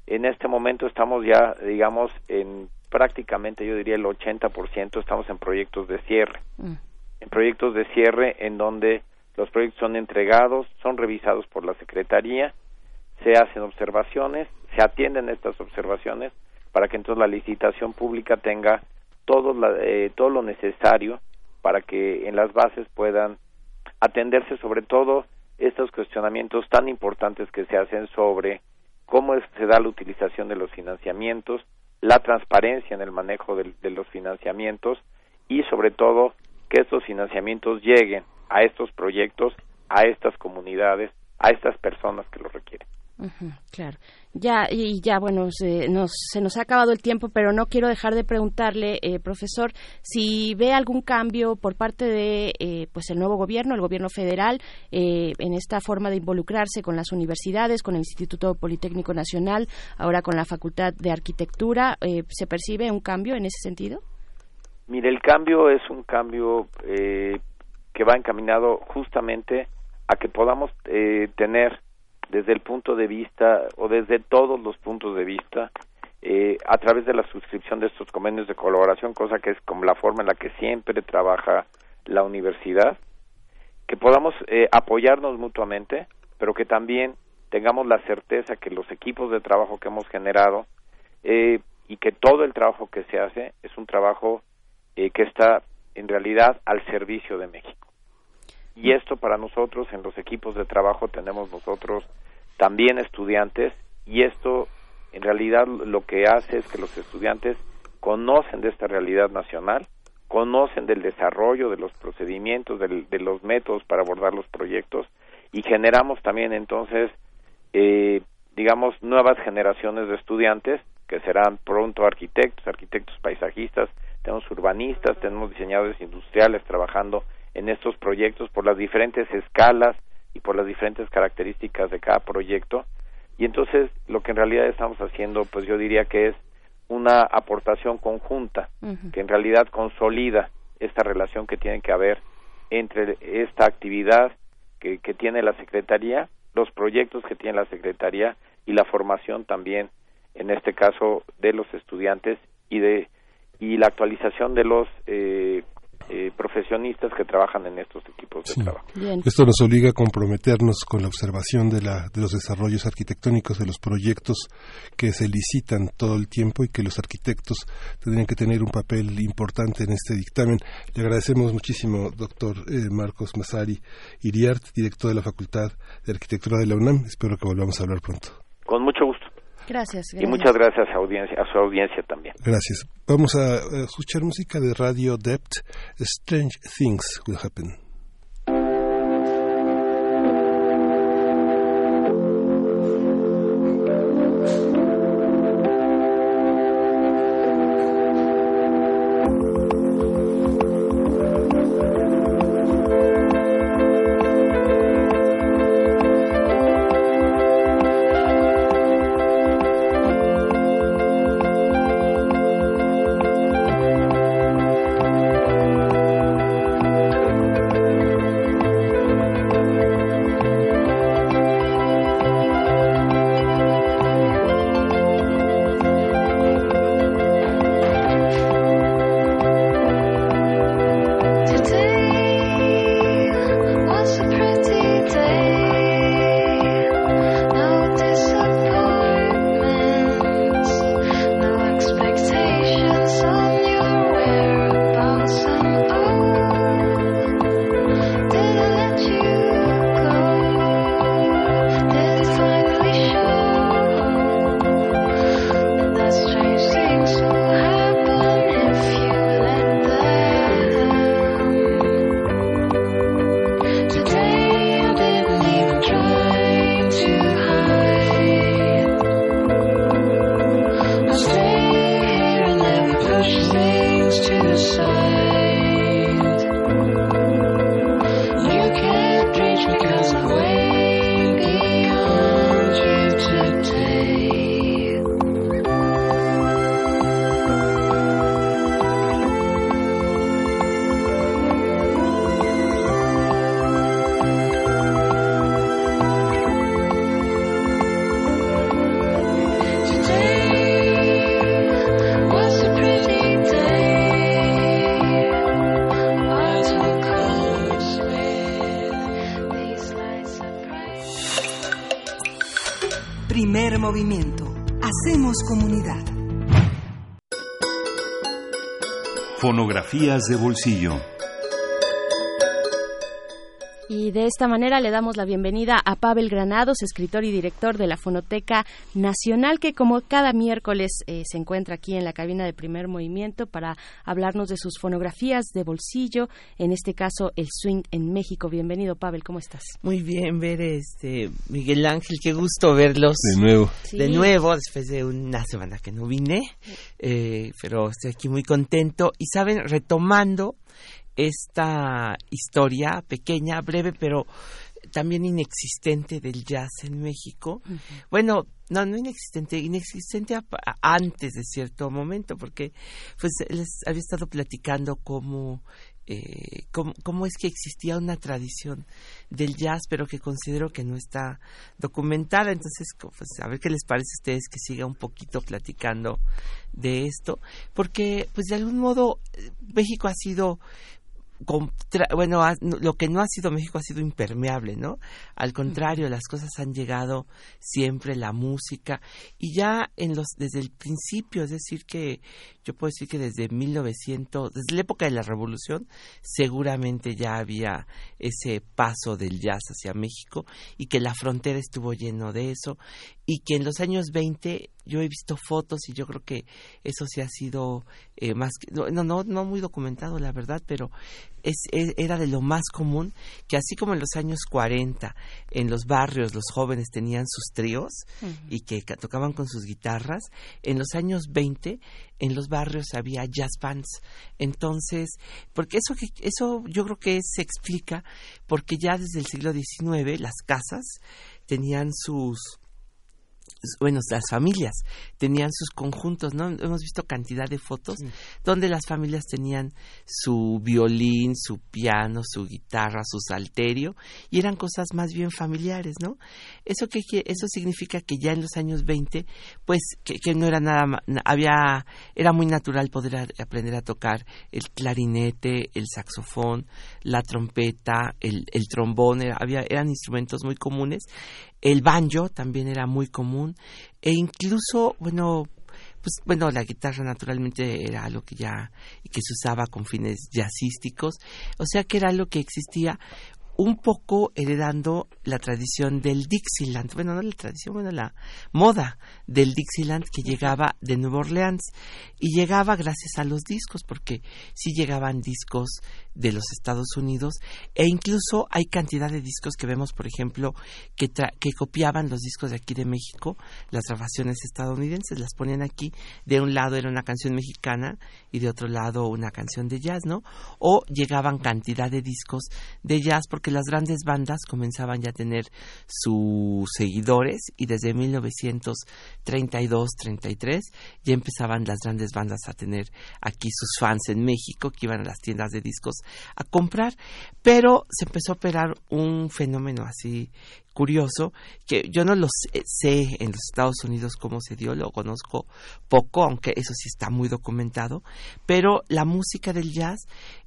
En este momento estamos ya, digamos, en prácticamente, yo diría el 80% estamos en proyectos de cierre. Mm. En proyectos de cierre en donde los proyectos son entregados, son revisados por la Secretaría, se hacen observaciones, se atienden estas observaciones para que entonces la licitación pública tenga todo, eh, todo lo necesario para que en las bases puedan atenderse sobre todo estos cuestionamientos tan importantes que se hacen sobre cómo se da la utilización de los financiamientos, la transparencia en el manejo de, de los financiamientos y sobre todo que estos financiamientos lleguen a estos proyectos, a estas comunidades, a estas personas que lo requieren claro. Ya, y ya, bueno, se nos, se nos ha acabado el tiempo, pero no quiero dejar de preguntarle, eh, profesor, si ve algún cambio por parte de eh, pues el nuevo gobierno, el gobierno federal, eh, en esta forma de involucrarse con las universidades, con el Instituto Politécnico Nacional, ahora con la Facultad de Arquitectura. ¿Se percibe un cambio en ese sentido? Mire, el cambio es un cambio que va encaminado justamente a que podamos tener desde el punto de vista o desde todos los puntos de vista eh, a través de la suscripción de estos convenios de colaboración, cosa que es como la forma en la que siempre trabaja la universidad, que podamos eh, apoyarnos mutuamente, pero que también tengamos la certeza que los equipos de trabajo que hemos generado eh, y que todo el trabajo que se hace es un trabajo que está en realidad al servicio de México. Y esto para nosotros en los equipos de trabajo tenemos nosotros también estudiantes y esto en realidad lo que hace es que los estudiantes conocen de esta realidad nacional, conocen del desarrollo, de los procedimientos, de los métodos para abordar los proyectos y generamos también entonces, eh, digamos, nuevas generaciones de estudiantes que serán pronto arquitectos, arquitectos paisajistas, tenemos urbanistas, tenemos diseñadores industriales trabajando en estos proyectos por las diferentes escalas y por las diferentes características de cada proyecto. Y entonces lo que en realidad estamos haciendo, pues yo diría que es una aportación conjunta que en realidad consolida esta relación que tiene que haber entre esta actividad que, que tiene la Secretaría, los proyectos que tiene la Secretaría y la formación también, en este caso, de los estudiantes y de y la actualización de los eh, eh, profesionistas que trabajan en estos equipos de trabajo. Esto nos obliga a comprometernos con la observación de, la, de los desarrollos arquitectónicos, de los proyectos que se licitan todo el tiempo y que los arquitectos tendrían que tener un papel importante en este dictamen. Le agradecemos muchísimo, doctor eh, Marcos Masari Iriart, director de la Facultad de Arquitectura de la UNAM. Espero que volvamos a hablar pronto. Con mucho gusto. Gracias, Y muchas gracias a, audiencia, a su audiencia también. Gracias. Vamos a escuchar música de Radio Depth. Strange Things Will Happen. De bolsillo. De esta manera le damos la bienvenida a Pavel Granados, escritor y director de la Fonoteca Nacional, que como cada miércoles eh, se encuentra aquí en la cabina de primer movimiento para hablarnos de sus fonografías de bolsillo, en este caso el swing en México. Bienvenido, Pavel, ¿cómo estás? Muy bien, ver este Miguel Ángel, qué gusto verlos. De nuevo. De nuevo, después de una semana que no vine, eh, pero estoy aquí muy contento. Y saben, retomando esta historia pequeña, breve, pero también inexistente del jazz en México. Bueno, no, no inexistente, inexistente antes de cierto momento, porque pues les había estado platicando cómo, eh, cómo, cómo, es que existía una tradición del jazz, pero que considero que no está documentada. Entonces, pues, a ver qué les parece a ustedes que siga un poquito platicando de esto, porque pues de algún modo eh, México ha sido bueno, lo que no ha sido México ha sido impermeable, ¿no? Al contrario, las cosas han llegado siempre, la música, y ya en los, desde el principio, es decir, que yo puedo decir que desde 1900, desde la época de la Revolución, seguramente ya había ese paso del jazz hacia México y que la frontera estuvo lleno de eso, y que en los años 20 yo he visto fotos y yo creo que eso sí ha sido eh, más no, no no muy documentado la verdad pero es, e, era de lo más común que así como en los años 40 en los barrios los jóvenes tenían sus tríos y que tocaban con sus guitarras en los años 20 en los barrios había jazz bands. Entonces porque eso eso yo creo que se explica porque ya desde el siglo XIX las casas tenían sus bueno, las familias tenían sus conjuntos, ¿no? Hemos visto cantidad de fotos donde las familias tenían su violín, su piano, su guitarra, su salterio y eran cosas más bien familiares, ¿no? Eso que eso significa que ya en los años 20, pues que, que no era nada había era muy natural poder a- aprender a tocar el clarinete, el saxofón, la trompeta, el, el trombón, era- había eran instrumentos muy comunes el banjo también era muy común e incluso bueno pues bueno la guitarra naturalmente era algo que ya que se usaba con fines jazzísticos o sea que era algo que existía un poco heredando la tradición del Dixieland, bueno, no la tradición, bueno, la moda del Dixieland que llegaba de Nueva Orleans. Y llegaba gracias a los discos, porque sí llegaban discos de los Estados Unidos e incluso hay cantidad de discos que vemos, por ejemplo, que, tra- que copiaban los discos de aquí de México, las grabaciones estadounidenses, las ponían aquí, de un lado era una canción mexicana y de otro lado una canción de jazz, ¿no? O llegaban cantidad de discos de jazz porque las grandes bandas comenzaban ya a tener sus seguidores y desde 1932-33 ya empezaban las grandes bandas a tener aquí sus fans en México que iban a las tiendas de discos a comprar, pero se empezó a operar un fenómeno así curioso que yo no lo sé, sé en los Estados Unidos cómo se dio, lo conozco poco, aunque eso sí está muy documentado, pero la música del jazz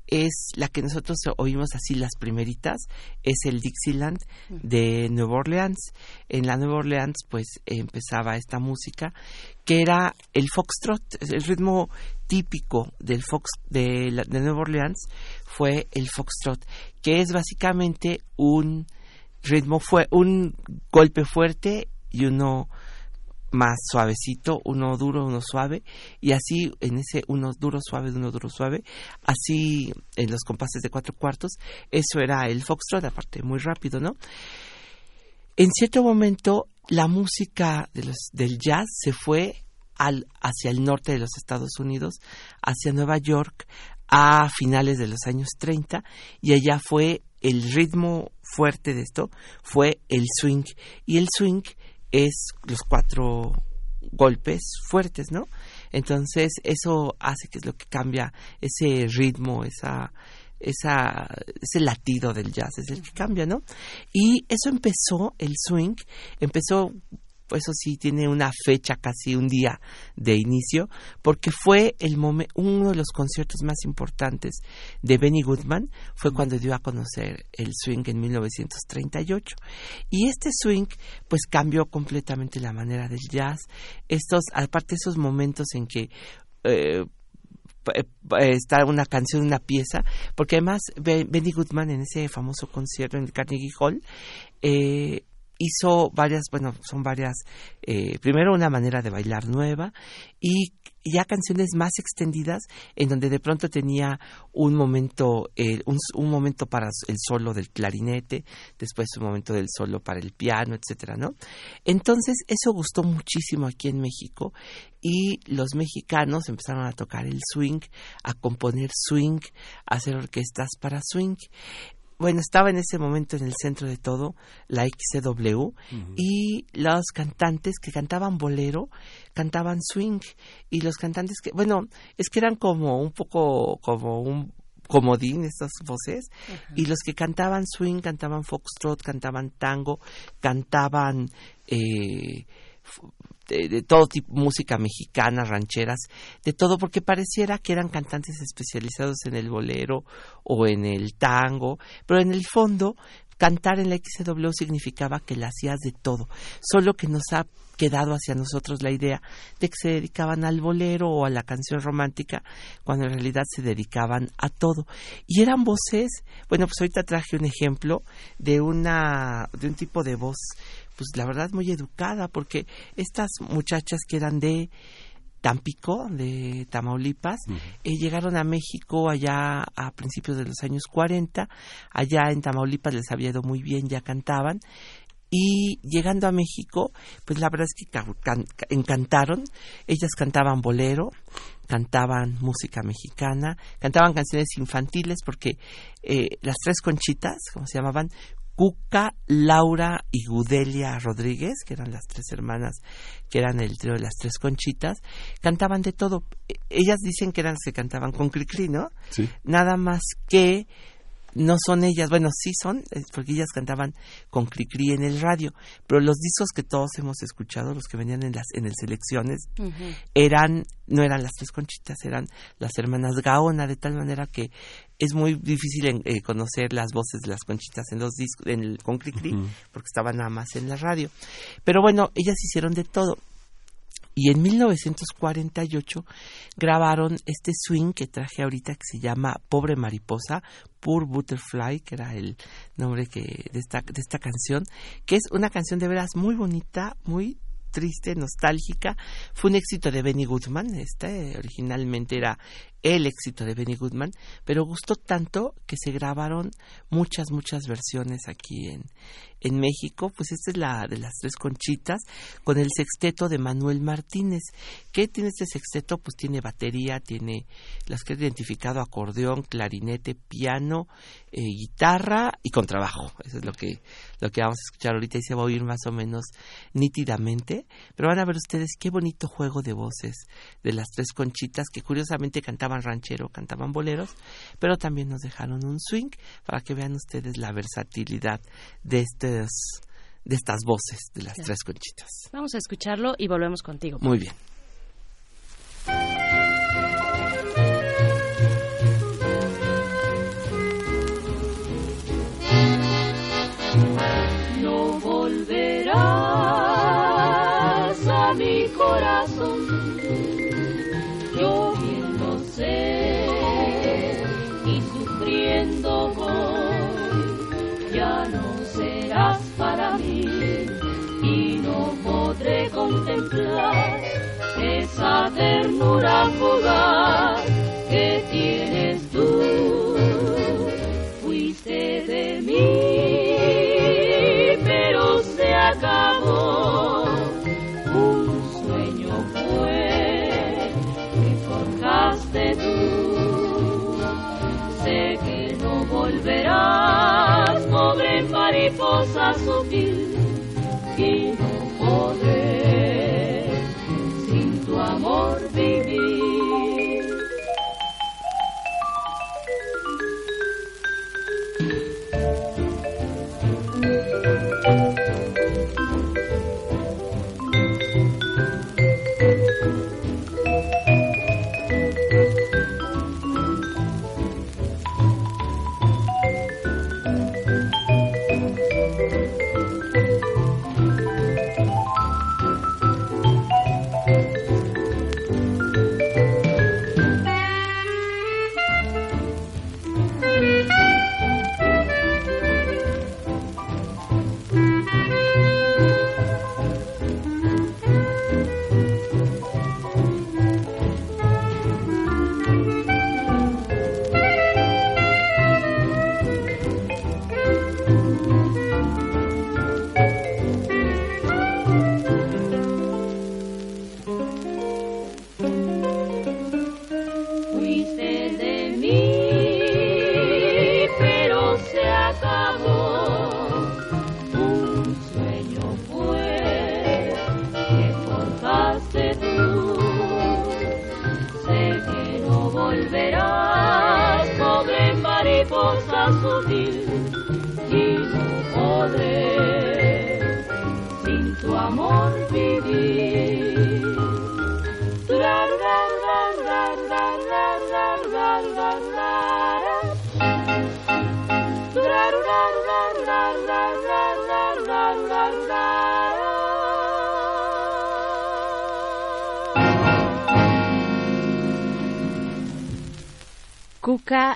es la que nosotros oímos así las primeritas, es el Dixieland de Nueva Orleans. En la Nueva Orleans pues empezaba esta música que era el foxtrot, el ritmo típico del fox de, la- de Nueva Orleans fue el foxtrot, que es básicamente un ritmo fue un golpe fuerte y uno más suavecito, uno duro, uno suave, y así en ese uno duro, suave, uno duro, suave, así en los compases de cuatro cuartos, eso era el foxtrot, aparte muy rápido, ¿no? En cierto momento la música de los, del jazz se fue al, hacia el norte de los Estados Unidos, hacia Nueva York, a finales de los años 30, y allá fue el ritmo fuerte de esto, fue el swing, y el swing es los cuatro golpes fuertes, ¿no? Entonces eso hace que es lo que cambia ese ritmo, esa, esa, ese latido del jazz, es el que cambia, ¿no? Y eso empezó, el swing, empezó, eso sí, tiene una fecha, casi un día de inicio, porque fue el uno de los conciertos más importantes de Benny Goodman, fue cuando dio a conocer el swing en 1938. Y este swing, pues cambió completamente la manera del jazz. Estos, aparte esos momentos en que eh, pa- eh, está una canción, una pieza, porque además Be- Benny Goodman en ese famoso concierto en el Carnegie Hall eh, hizo varias, bueno, son varias, eh, primero una manera de bailar nueva y ya canciones más extendidas en donde de pronto tenía un momento eh, un, un momento para el solo del clarinete después un momento del solo para el piano etcétera no entonces eso gustó muchísimo aquí en México y los mexicanos empezaron a tocar el swing a componer swing a hacer orquestas para swing bueno, estaba en ese momento en el centro de todo la XCW y los cantantes que cantaban bolero cantaban swing y los cantantes que, bueno, es que eran como un poco como un comodín estas voces y los que cantaban swing cantaban foxtrot, cantaban tango, cantaban eh, de, todo tipo, música mexicana, rancheras, de todo, porque pareciera que eran cantantes especializados en el bolero o en el tango, pero en el fondo cantar en la XW significaba que la hacías de todo, solo que nos ha quedado hacia nosotros la idea de que se dedicaban al bolero o a la canción romántica, cuando en realidad se dedicaban a todo. Y eran voces, bueno, pues ahorita traje un ejemplo de una de un tipo de voz pues la verdad muy educada porque estas muchachas que eran de Tampico, de Tamaulipas, eh, llegaron a México allá a principios de los años 40. Allá en Tamaulipas les había ido muy bien, ya cantaban. Y llegando a México, pues la verdad es que ca- can- encantaron. Ellas cantaban bolero, cantaban música mexicana, cantaban canciones infantiles porque eh, las tres conchitas, como se llamaban, Cuca, Laura y Gudelia Rodríguez, que eran las tres hermanas, que eran el trío de las tres conchitas, cantaban de todo. E- Ellas dicen que eran se cantaban con Cricri, ¿no? Sí. Nada más que no son ellas, bueno, sí son, eh, porque ellas cantaban con Cricri en el radio, pero los discos que todos hemos escuchado, los que venían en las en el selecciones, eran no eran las tres conchitas, eran las hermanas Gaona, de tal manera que es muy difícil en- eh, conocer las voces de las conchitas en los discos, en el, con Cricri, porque estaban nada más en la radio. Pero bueno, ellas hicieron de todo. Y en 1948 grabaron este swing que traje ahorita que se llama Pobre Mariposa, Poor Butterfly, que era el nombre que, de, esta, de esta canción, que es una canción de veras muy bonita, muy triste, nostálgica. Fue un éxito de Benny Goodman, este originalmente era el éxito de Benny Goodman, pero gustó tanto que se grabaron muchas, muchas versiones aquí en, en México. Pues esta es la de las tres conchitas, con el sexteto de Manuel Martínez. ¿Qué tiene este sexteto? Pues tiene batería, tiene las que he identificado, acordeón, clarinete, piano, eh, guitarra y contrabajo. Eso es lo que, lo que vamos a escuchar ahorita y se va a oír más o menos nítidamente. Pero van a ver ustedes qué bonito juego de voces de las tres conchitas que curiosamente cantaban ranchero, cantaban boleros, pero también nos dejaron un swing para que vean ustedes la versatilidad de estos de estas voces de las tres conchitas. Vamos a escucharlo y volvemos contigo. Muy bien. Esa ternura fugaz que tienes tú. Fuiste de mí, pero se acabó. Un sueño fue que forjaste tú. Sé que no volverás, pobre mariposa sutil, y no podré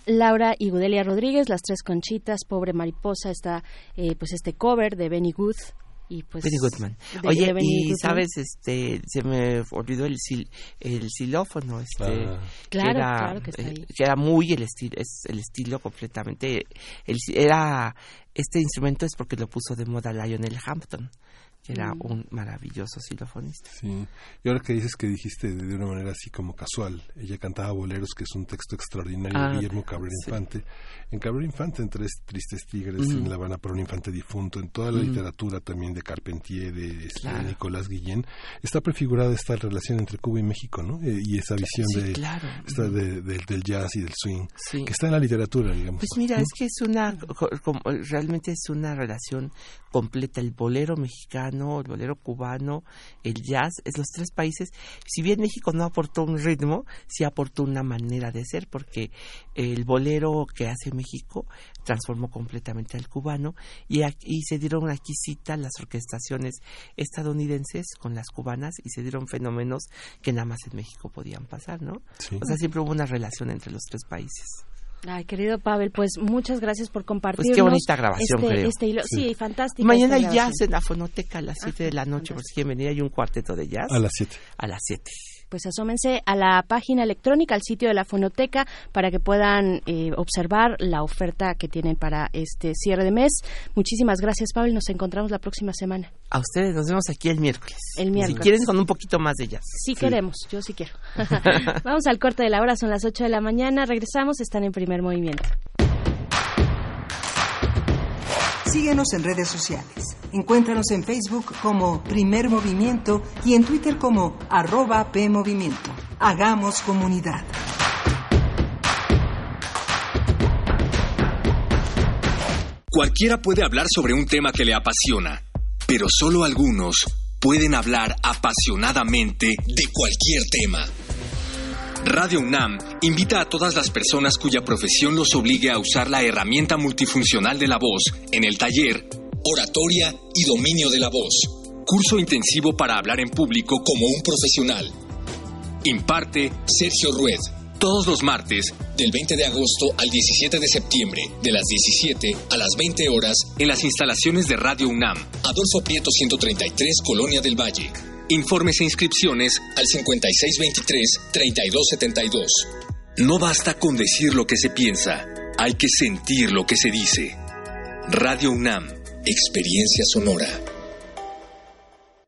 Laura y Gudelia Rodríguez, las tres conchitas, pobre mariposa, está eh, pues este cover de Benny Good y pues Benny Goodman. de- Oye, de Benny y Goodman. sabes, este, se me olvidó el sil- el xilófono, este, Ah. Claro, que era, claro que está eh, ahí. que era muy el estilo, es el estilo completamente, el, era este instrumento es porque lo puso de moda Lionel Hampton. Que era Mm. un maravilloso xilofonista. Sí, y ahora que dices que dijiste de, de una manera así como casual, ella cantaba boleros, que es un texto extraordinario Ah, de Guillermo Cabrera sí. Infante. En Cabrera Infante, en Tres Tristes Tigres, Ujú. en La Habana para un infante difunto, en toda la Ujú. literatura también de Carpentier, de, este, Claro. Nicolás Guillén, está prefigurada esta relación entre Cuba y México, ¿no? Eh, y esa visión Sí, de, claro. esta de- de- del jazz y del swing, Sí. que está en la literatura, digamos. Pues mira, ¿no? es que es una, realmente es una relación completa. El bolero mexicano, el bolero cubano, el jazz, es los tres países. Si bien México no aportó un ritmo, sí aportó una manera de ser, porque el bolero que hace México transformó completamente al cubano y, aquí se dieron aquí cita las orquestaciones estadounidenses con las cubanas y se dieron fenómenos que nada más en México podían pasar, ¿no? Sí. O sea, siempre hubo una relación entre los tres países. Ay, querido Pavel, pues muchas gracias por compartir. Pues qué bonita grabación, este, creo. este hilo. Sí, Sí. fantástico. Mañana jazz en la fonoteca a las 7 de la noche, por si quieren venir, hay un cuarteto de jazz A las 7. a las 7. Pues asómense a la página electrónica, al sitio de la fonoteca, para que puedan eh, observar la oferta que tienen para este cierre de mes. Muchísimas gracias, Pavel. Nos encontramos la próxima semana. A ustedes nos vemos aquí el miércoles. El miércoles. Si quieren con un poquito más de jazz. Sí, queremos, yo sí quiero. Vamos al corte de la hora, son las 8 de la mañana. Regresamos, están en primer movimiento. Síguenos en redes sociales. Encuéntranos en Facebook como Primer Movimiento y en Twitter como arroba PMovimiento. Hagamos comunidad. Cualquiera puede hablar sobre un tema que le apasiona, pero solo algunos pueden hablar apasionadamente de cualquier tema. Radio UNAM invita a todas las personas cuya profesión los obligue a usar la herramienta multifuncional de la voz en el taller Oratoria y Dominio de la Voz, curso intensivo para hablar en público como un profesional. Imparte Sergio Rued. Todos los martes, del 20 de agosto al 17 de septiembre, de las 17 a las 20 horas, en las instalaciones de Radio UNAM, Adolfo Prieto 133, Colonia del Valle. Informes e inscripciones al 5623-3272. No basta con decir lo que se piensa, hay que sentir lo que se dice. Radio UNAM, experiencia sonora.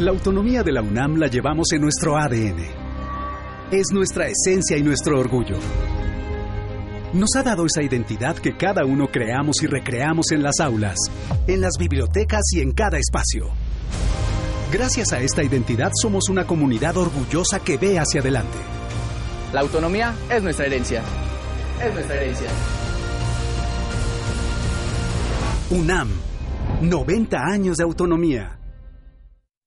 La autonomía de la UNAM la llevamos en nuestro ADN. Es nuestra esencia y nuestro orgullo. Nos ha dado esa identidad que cada uno creamos y recreamos en las aulas, en las bibliotecas y en cada espacio. Gracias a esta identidad somos una comunidad orgullosa que ve hacia adelante. La autonomía es nuestra herencia. Es nuestra herencia. UNAM, 90 años de autonomía.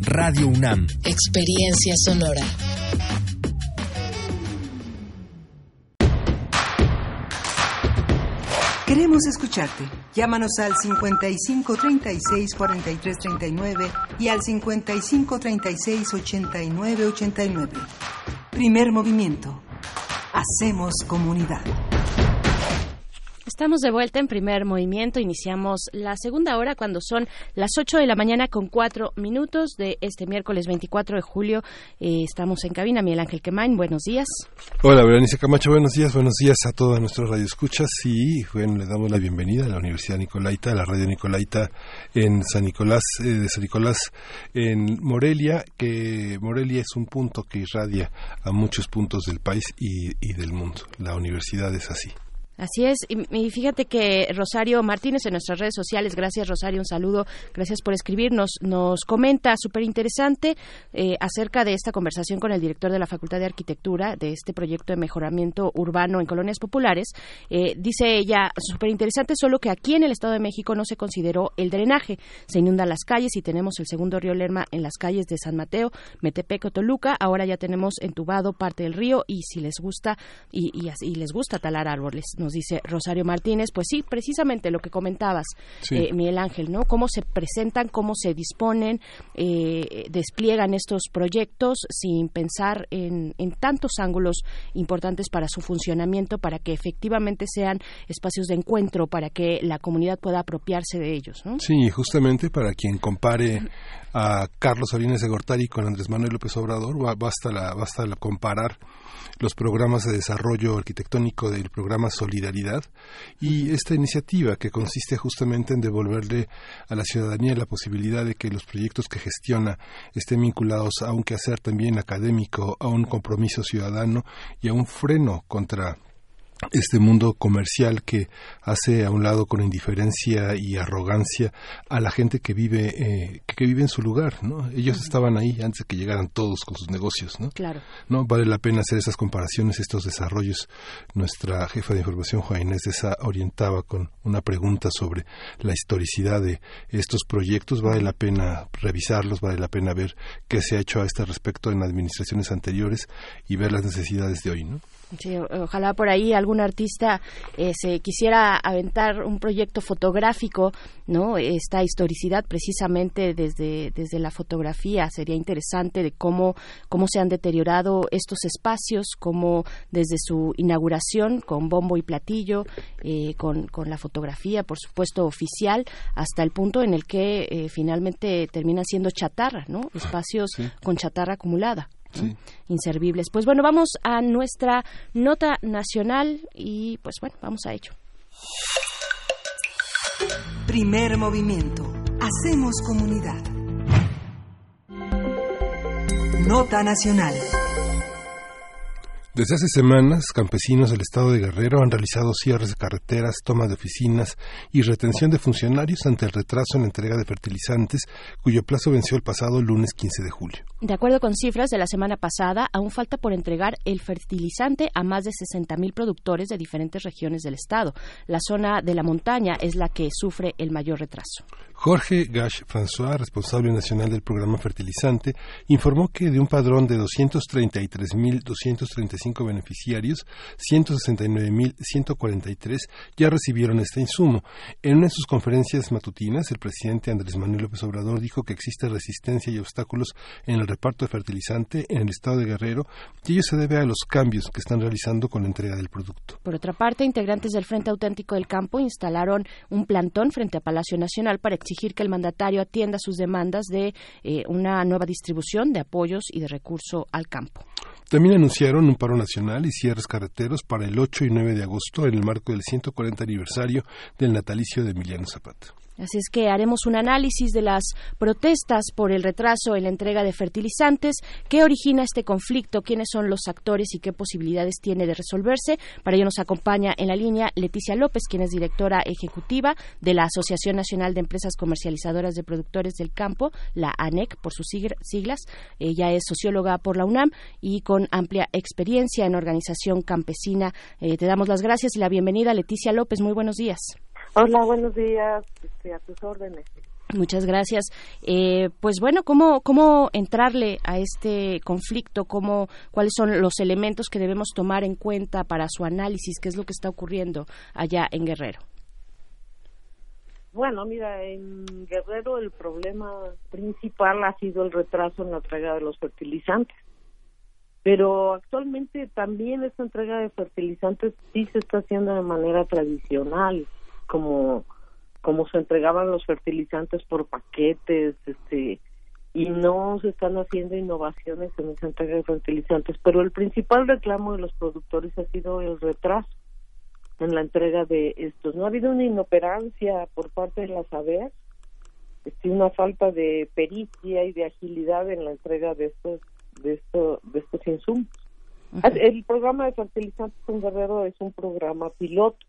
Radio UNAM. Experiencia sonora. Queremos escucharte. Llámanos al 55 36 43 39 y al 55 36 89 89. Primer movimiento. Hacemos comunidad. Estamos de vuelta en primer movimiento. Iniciamos la segunda hora cuando son las 8 de la mañana con cuatro minutos de este miércoles 24 de julio. Eh, estamos en cabina. Miguel Ángel Quemain, buenos días. Hola, Berenice Camacho, buenos días. Buenos días a todos nuestros radioescuchas. Y bueno, le damos la bienvenida a la Universidad Nicolaita, a la Radio Nicolaita en San Nicolás, eh, de San Nicolás en Morelia, que Morelia es un punto que irradia a muchos puntos del país y del mundo. La universidad es así. Así es, y, fíjate que Rosario Martínez en nuestras redes sociales, gracias Rosario, un saludo, gracias por escribirnos, nos comenta súper interesante eh, acerca de esta conversación con el director de la Facultad de Arquitectura de este proyecto de mejoramiento urbano en colonias populares. Eh, dice ella, súper interesante, solo que aquí en el Estado de México no se consideró el drenaje, se inundan las calles y tenemos el segundo río Lerma en las calles de San Mateo, Metepec o Toluca, ahora ya tenemos entubado parte del río y si les gusta y, y, les gusta talar árboles nos dice Rosario Martínez. Pues sí, precisamente lo que comentabas, eh, Miguel Ángel, ¿no? Cómo se presentan, cómo se disponen, eh, despliegan estos proyectos sin pensar en, tantos ángulos importantes para su funcionamiento, para que efectivamente sean espacios de encuentro, para que la comunidad pueda apropiarse de ellos, ¿no? Sí, justamente para quien compare a Carlos Salinas de Gortari con Andrés Manuel López Obrador, basta, la, basta la comparar los programas de desarrollo arquitectónico del programa Solidaridad y esta iniciativa que consiste justamente en devolverle a la ciudadanía la posibilidad de que los proyectos que gestiona estén vinculados a un quehacer también académico, a un compromiso ciudadano y a un freno contra este mundo comercial que hace a un lado con indiferencia y arrogancia a la gente que vive eh, que, vive en su lugar no ellos estaban ahí antes de que llegaran todos con sus negocios no claro. No vale la pena hacer esas comparaciones estos desarrollos. Nuestra jefa de información Juan Inés esa orientaba con una pregunta sobre la historicidad de estos proyectos. Vale la pena revisarlos vale la pena ver qué se ha hecho a este respecto en administraciones anteriores y ver las necesidades de hoy no Sí, ojalá por ahí algún artista eh, se quisiera aventar un proyecto fotográfico, ¿no? Esta historicidad precisamente desde, desde la fotografía sería interesante de cómo, cómo se han deteriorado estos espacios, cómo desde su inauguración con bombo y platillo, eh, con, con, la fotografía, por supuesto, oficial, hasta el punto en el que eh, finalmente termina siendo chatarra, ¿no? Espacios con chatarra acumulada inservibles. Pues bueno, vamos a nuestra nota nacional y pues bueno, vamos a ello. Primer movimiento. Hacemos comunidad. Nota nacional. Desde hace semanas, campesinos del estado de Guerrero han realizado cierres de carreteras, tomas de oficinas y retención de funcionarios ante el retraso en la entrega de fertilizantes, cuyo plazo venció el pasado lunes 15 de julio. De acuerdo con cifras de la semana pasada, aún falta por entregar el fertilizante a más de 60.000 productores de diferentes regiones del estado. La zona de la montaña es la que sufre el mayor retraso. Jorge Gash François, responsable nacional del programa Fertilizante, informó que de un padrón de 233.235 beneficiarios, 169.143 ya recibieron este insumo. En una de sus conferencias matutinas, el presidente Andrés Manuel López Obrador dijo que existe resistencia y obstáculos en el reparto de fertilizante en el estado de Guerrero y ello se debe a los cambios que están realizando con la entrega del producto. Por otra parte, integrantes del Frente Auténtico del Campo instalaron un plantón frente a Palacio Nacional para exigir que el mandatario atienda sus demandas de eh, una nueva distribución de apoyos y de recurso al campo. También anunciaron un paro nacional y cierres carreteros para el 8 y 9 de agosto en el marco del 140 aniversario del natalicio de Emiliano Zapata. Así es que haremos un análisis de las protestas por el retraso en la entrega de fertilizantes, qué origina este conflicto, quiénes son los actores y qué posibilidades tiene de resolverse. Para ello nos acompaña en la línea Leticia López, quien es directora ejecutiva de la Asociación Nacional de Empresas Comercializadoras de Productores del Campo, la ANEC por sus siglas. Ella es socióloga por la UNAM y con amplia experiencia en organización campesina. Eh, te damos las gracias y la bienvenida, Leticia López. Muy buenos días. Hola, buenos días. Este, a tus órdenes. Muchas gracias. Eh, pues bueno, ¿cómo, ¿cómo entrarle a este conflicto? ¿Cómo, ¿Cuáles son los elementos que debemos tomar en cuenta para su análisis? ¿Qué es lo que está ocurriendo allá en Guerrero? Bueno, mira, en Guerrero el problema principal ha sido el retraso en la entrega de los fertilizantes. pero actualmente también esta entrega de fertilizantes sí se está haciendo de manera tradicional, como como se entregaban los fertilizantes por paquetes, este y no se están haciendo innovaciones en esa entrega de fertilizantes, pero el principal reclamo de los productores ha sido el retraso en la entrega de estos. No ha habido una inoperancia por parte de las ABEAS, este, una falta de pericia y de agilidad en la entrega de estos de estos de estos insumos. El programa de fertilizantes en Guerrero es un programa piloto,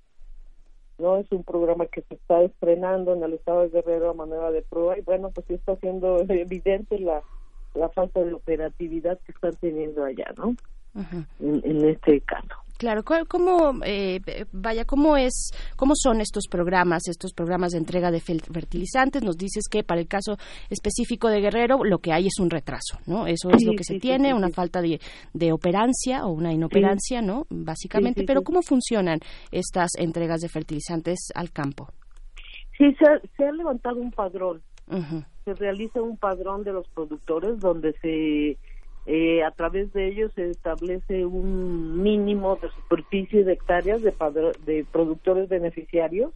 no es un programa que se está estrenando en el estado de Guerrero a manera de prueba y bueno, pues sí está siendo evidente la, la falta de operatividad que están teniendo allá, ¿no? en, en este caso. Claro, ¿cuál- ¿cómo, eh, vaya, cómo es, cómo son estos programas, estos programas de entrega de fertilizantes? Nos dices que para el caso específico de Guerrero lo que hay es un retraso, ¿no? Eso es Sí, lo que sí, se sí, tiene, una falta de, de operancia o una inoperancia, ¿no? Básicamente, pero. ¿cómo funcionan estas entregas de fertilizantes al campo? Sí, se ha, se ha levantado un padrón. Se realiza un padrón de los productores donde se, eh, a través de ellos se establece un mínimo de superficie de hectáreas de, padro- de productores beneficiarios.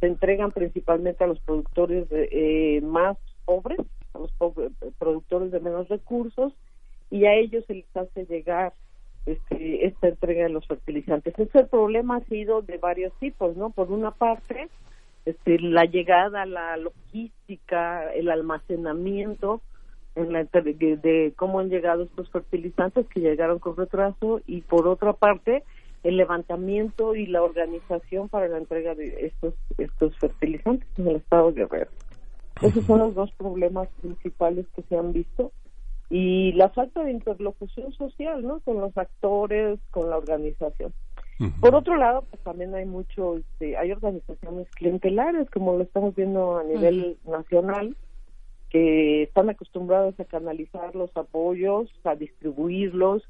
Se entregan principalmente a los productores de- eh, más pobres, a los po- productores de menos recursos, y a ellos se les hace llegar este, esta entrega de los fertilizantes. Este problema ha sido de varios tipos, ¿no? Por una parte, este, la llegada, la logística, el almacenamiento en la de cómo han llegado estos fertilizantes que llegaron con retraso y por otra parte el levantamiento y la organización para la entrega de estos estos fertilizantes en el estado de Guerrero. Esos son los dos problemas principales que se han visto y la falta de interlocución social, ¿no? Con los actores, con la organización. Por otro lado, pues también hay mucho, este, hay organizaciones clientelares, como lo estamos viendo a nivel nacional, que están acostumbrados a canalizar los apoyos, a distribuirlos,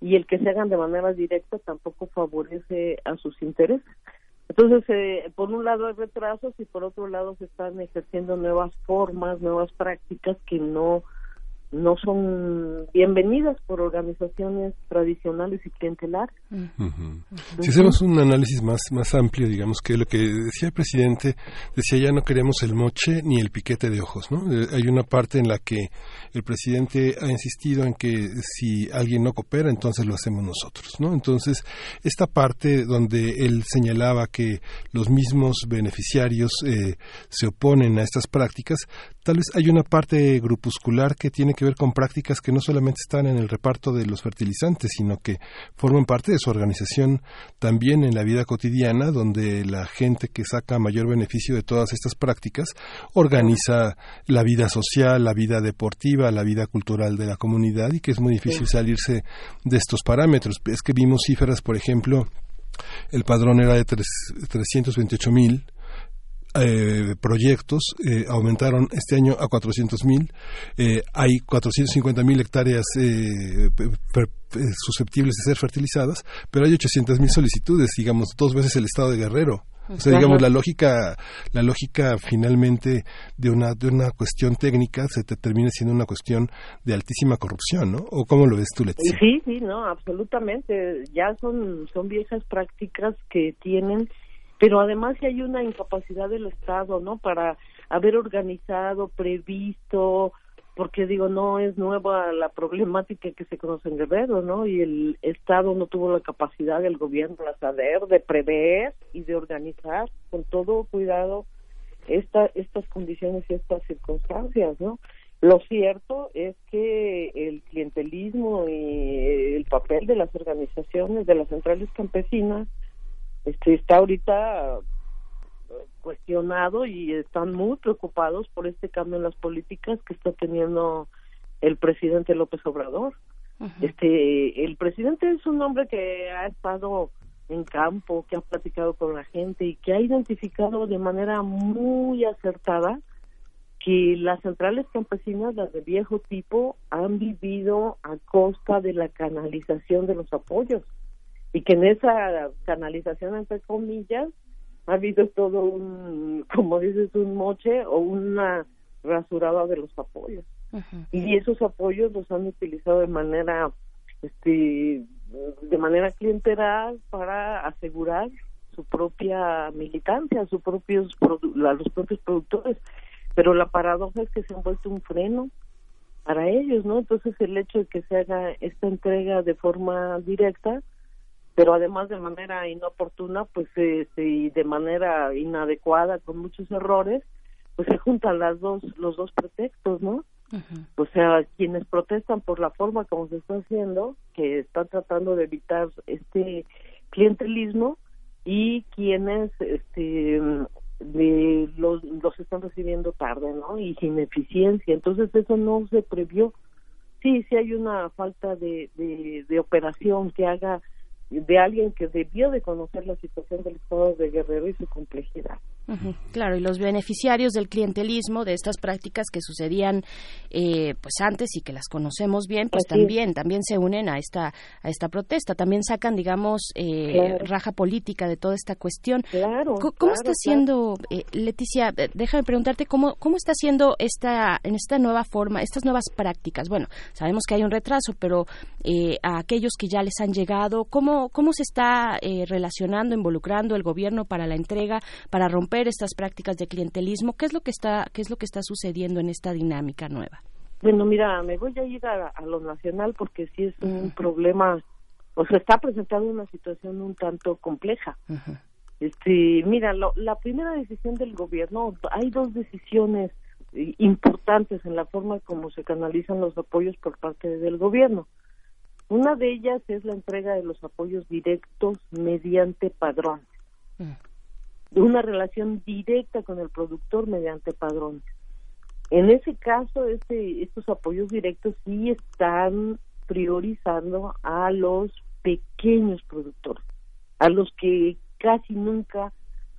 y el que se hagan de manera directa tampoco favorece a sus intereses. Entonces, eh, por un lado hay retrasos y por otro lado se están ejerciendo nuevas formas, nuevas prácticas que no no son bienvenidas por organizaciones tradicionales y clientelares. Si hacemos un análisis más, más amplio, digamos que lo que decía el presidente, decía ya no queremos el moche ni el piquete de ojos, ¿no? Eh, Hay una parte en la que el presidente ha insistido en que si alguien no coopera, entonces lo hacemos nosotros, ¿no? Entonces, esta parte donde él señalaba que los mismos beneficiarios eh, se oponen a estas prácticas, tal vez hay una parte grupuscular que tiene que ver con prácticas que no solamente están en el reparto de los fertilizantes, sino que forman parte de su organización también en la vida cotidiana, donde la gente que saca mayor beneficio de todas estas prácticas organiza la vida social, la vida deportiva, la vida cultural de la comunidad y que es muy difícil salirse de estos parámetros. Es que vimos cifras, por ejemplo, el padrón era de tres, 328 mil eh, proyectos eh, aumentaron este año a 400 mil. Eh, hay 450 mil hectáreas eh, eh, susceptibles de ser fertilizadas, pero hay 800 mil solicitudes, digamos, dos veces el estado de Guerrero. O sea, digamos, la lógica, la lógica finalmente de una, de una cuestión técnica se te termina siendo una cuestión de altísima corrupción, ¿no? ¿O cómo lo ves tú, Leti? Sí, sí, no, absolutamente. Ya son, son viejas prácticas que tienen, pero además sí hay una incapacidad del Estado, ¿no? Para haber organizado, previsto, porque digo, no es nueva la problemática que se conoce en Guerrero, ¿no? Y el Estado no tuvo la capacidad del gobierno de saber, de prever y de organizar con todo cuidado esta, estas condiciones y estas circunstancias, ¿no? Lo cierto es que el clientelismo y el papel de las organizaciones, de las centrales campesinas, este, está ahorita eh, cuestionado y están muy preocupados por este cambio en las políticas que está teniendo el presidente López Obrador. Este, el presidente es un hombre que ha estado en campo, que ha platicado con la gente y que ha identificado de manera muy acertada que las centrales campesinas, las de viejo tipo, han vivido a costa de la canalización de los apoyos y que en esa canalización, entre comillas, ha habido todo un, como dices, un moche o una rasurada de los apoyos. Y esos apoyos los han utilizado de manera este de manera clientelar para asegurar su propia militancia, sus propios a los propios productores. Pero la paradoja es que se han vuelto un freno para ellos, ¿no? Entonces el hecho de que se haga esta entrega de forma directa, pero además de manera inoportuna, pues este, y de manera inadecuada, con muchos errores, pues se juntan las dos los dos pretextos, ¿no? O sea, quienes protestan por la forma como se está haciendo, que están tratando de evitar este clientelismo, y quienes este de los, los están recibiendo tarde, ¿no? Y sin eficiencia. Entonces eso no se previó. Sí, sí hay una falta de, de, de operación que haga de alguien que debió de conocer la situación del Estado de Guerrero y su complejidad. Claro, y los beneficiarios del clientelismo de estas prácticas que sucedían eh, pues antes y que las conocemos bien, pues Así también también se unen a esta a esta protesta, también sacan digamos eh, Claro. raja política de toda esta cuestión. Claro. ¿Cómo claro, está siendo eh, Leticia? Déjame preguntarte cómo cómo está siendo esta en esta nueva forma, estas nuevas prácticas. Bueno, sabemos que hay un retraso, pero eh, a aquellos que ya les han llegado, cómo cómo se está eh, relacionando, involucrando el gobierno para la entrega, para romper estas prácticas de clientelismo. ¿Qué es lo que está qué es lo que está sucediendo en esta dinámica nueva? Bueno, mira, me voy a ir a, a lo nacional porque sí es un problema, o sea, está presentando una situación un tanto compleja. Este, mira, lo- la primera decisión del gobierno, hay dos decisiones eh, importantes en la forma como se canalizan los apoyos por parte del gobierno. Una de ellas es la entrega de los apoyos directos mediante padrón. De una relación directa con el productor mediante padrón. En ese caso, este, estos apoyos directos sí están priorizando a los pequeños productores, a los que casi nunca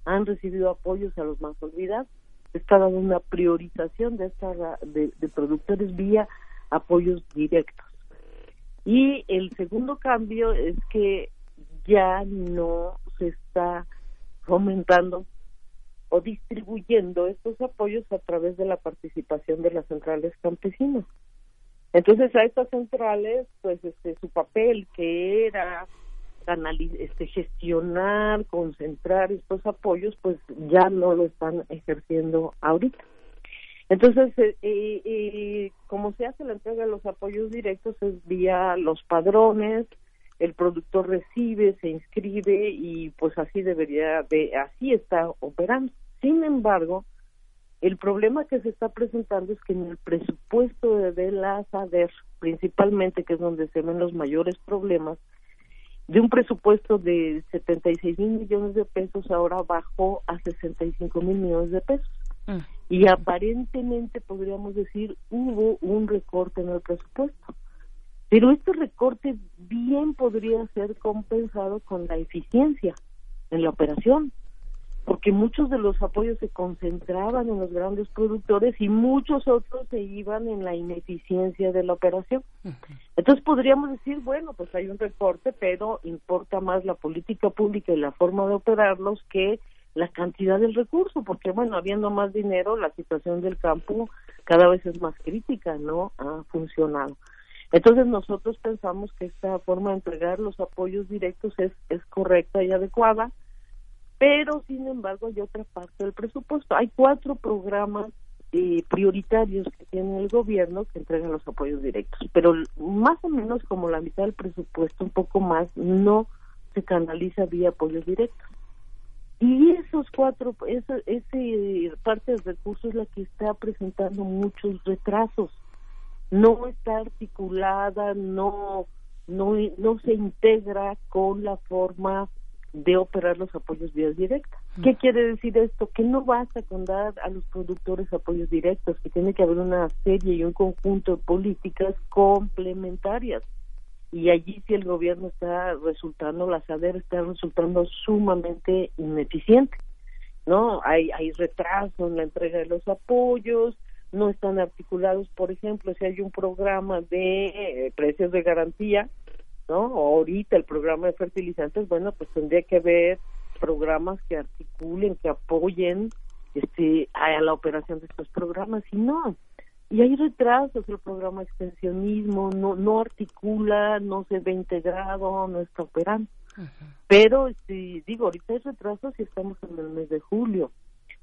han recibido apoyos, a los más olvidados. Está dando una priorización de, esta, de, de productores vía apoyos directos. Y el segundo cambio es que ya no se está fomentando o distribuyendo estos apoyos a través de la participación de las centrales campesinas. Entonces a estas centrales, pues este su papel que era este gestionar, concentrar estos apoyos, pues ya no lo están ejerciendo ahorita. Entonces, eh, eh, eh, como se hace la entrega de los apoyos directos es vía los padrones, el productor recibe, se inscribe y pues así debería de, así está operando. Sin embargo, el problema que se está presentando es que en el presupuesto de, la SADER, principalmente, que es donde se ven los mayores problemas, de un presupuesto de 76 mil millones de pesos, ahora bajó a 65 mil millones de pesos. Y aparentemente podríamos decir hubo un recorte en el presupuesto. Pero este recorte bien podría ser compensado con la eficiencia en la operación, porque muchos de los apoyos se concentraban en los grandes productores y muchos otros se iban en la ineficiencia de la operación. Entonces podríamos decir, bueno, pues hay un recorte, pero importa más la política pública y la forma de operarlos que la cantidad del recurso, porque bueno, habiendo más dinero, la situación del campo cada vez es más crítica, ¿no? Ha funcionado. Entonces nosotros pensamos que esta forma de entregar los apoyos directos es, es correcta y adecuada, pero sin embargo hay otra parte del presupuesto. Hay cuatro programas eh, prioritarios que tiene el gobierno que entregan los apoyos directos, pero más o menos como la mitad del presupuesto, un poco más, no se canaliza vía apoyos directos. Y esos cuatro, esa, ese parte del recurso es la que está presentando muchos retrasos. No está articulada, no, no, no se integra con la forma de operar los apoyos vías directas. ¿Qué quiere decir esto? Que no basta con dar a los productores apoyos directos, que tiene que haber una serie y un conjunto de políticas complementarias. Y allí si el gobierno está resultando, la SADER está resultando sumamente ineficiente. ¿No? Hay, hay retraso en la entrega de los apoyos, no están articulados, por ejemplo, si hay un programa de eh, precios de garantía, ¿no? O ahorita el programa de fertilizantes, bueno, pues tendría que haber programas que articulen, que apoyen este a la operación de estos programas y no. y hay retrasos el programa extensionismo no no articula no se ve integrado no está operando pero este, digo ahorita hay retrasos y estamos en el mes de julio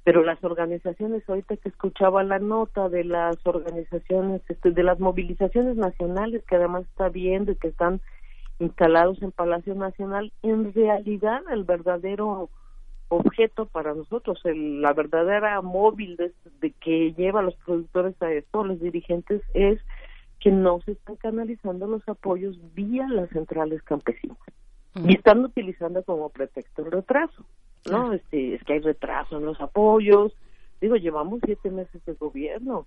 pero las organizaciones ahorita que escuchaba la nota de las organizaciones este, de las movilizaciones nacionales que además está viendo y que están instalados en Palacio Nacional en realidad el verdadero objeto para nosotros, el, la verdadera móvil de, de que lleva a los productores a esto, los dirigentes, es que no se están canalizando los apoyos vía las centrales campesinas. Y están utilizando como pretexto el retraso, ¿no? Este, es que hay retraso en los apoyos. Digo, llevamos siete meses de gobierno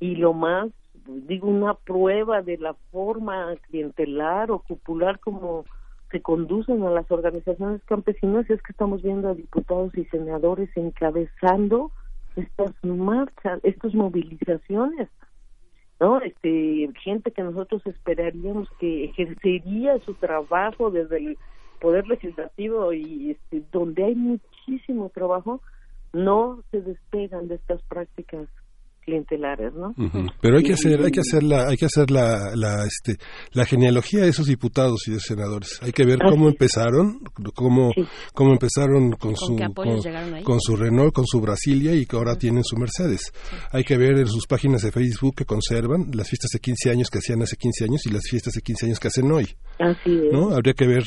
y lo más, digo, una prueba de la forma clientelar o popular como se conducen a las organizaciones campesinas es que estamos viendo a diputados y senadores encabezando estas marchas, estas movilizaciones, ¿no? Este, gente que nosotros esperaríamos que ejercería su trabajo desde el poder legislativo y este, donde hay muchísimo trabajo, no se despegan de estas prácticas clientelares, ¿no? Pero hay que hacer, hay que hacer la, hay que hacer la, la, este, la genealogía de esos diputados y de senadores. Hay que ver cómo empezaron, cómo, cómo empezaron con, su, con, su Renault, con su Brasilia y que ahora tienen su Mercedes. Hay que ver en sus páginas de Facebook que conservan las fiestas de 15 años que hacían hace 15 años y las fiestas de 15 años que hacen hoy. Así es. ¿No? Habría que ver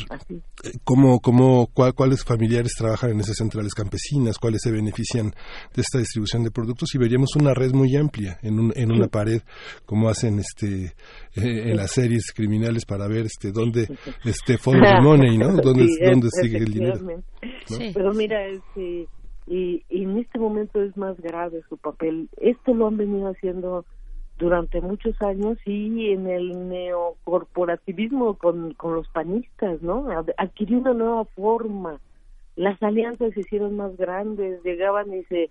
eh, cómo, cómo, cuáles familiares trabajan en esas centrales campesinas, cuáles se benefician de esta distribución de productos y veríamos una red muy amplia en, un, en una pared como hacen este eh, en las series criminales para ver este dónde este follow the money no dónde, dónde sigue el dinero pero mira este y, y en este momento es más grave su papel. Esto lo han venido haciendo durante muchos años y en el neocorporativismo con, con los panistas, ¿no? Adquirió una nueva forma. Las alianzas se hicieron más grandes, llegaban y se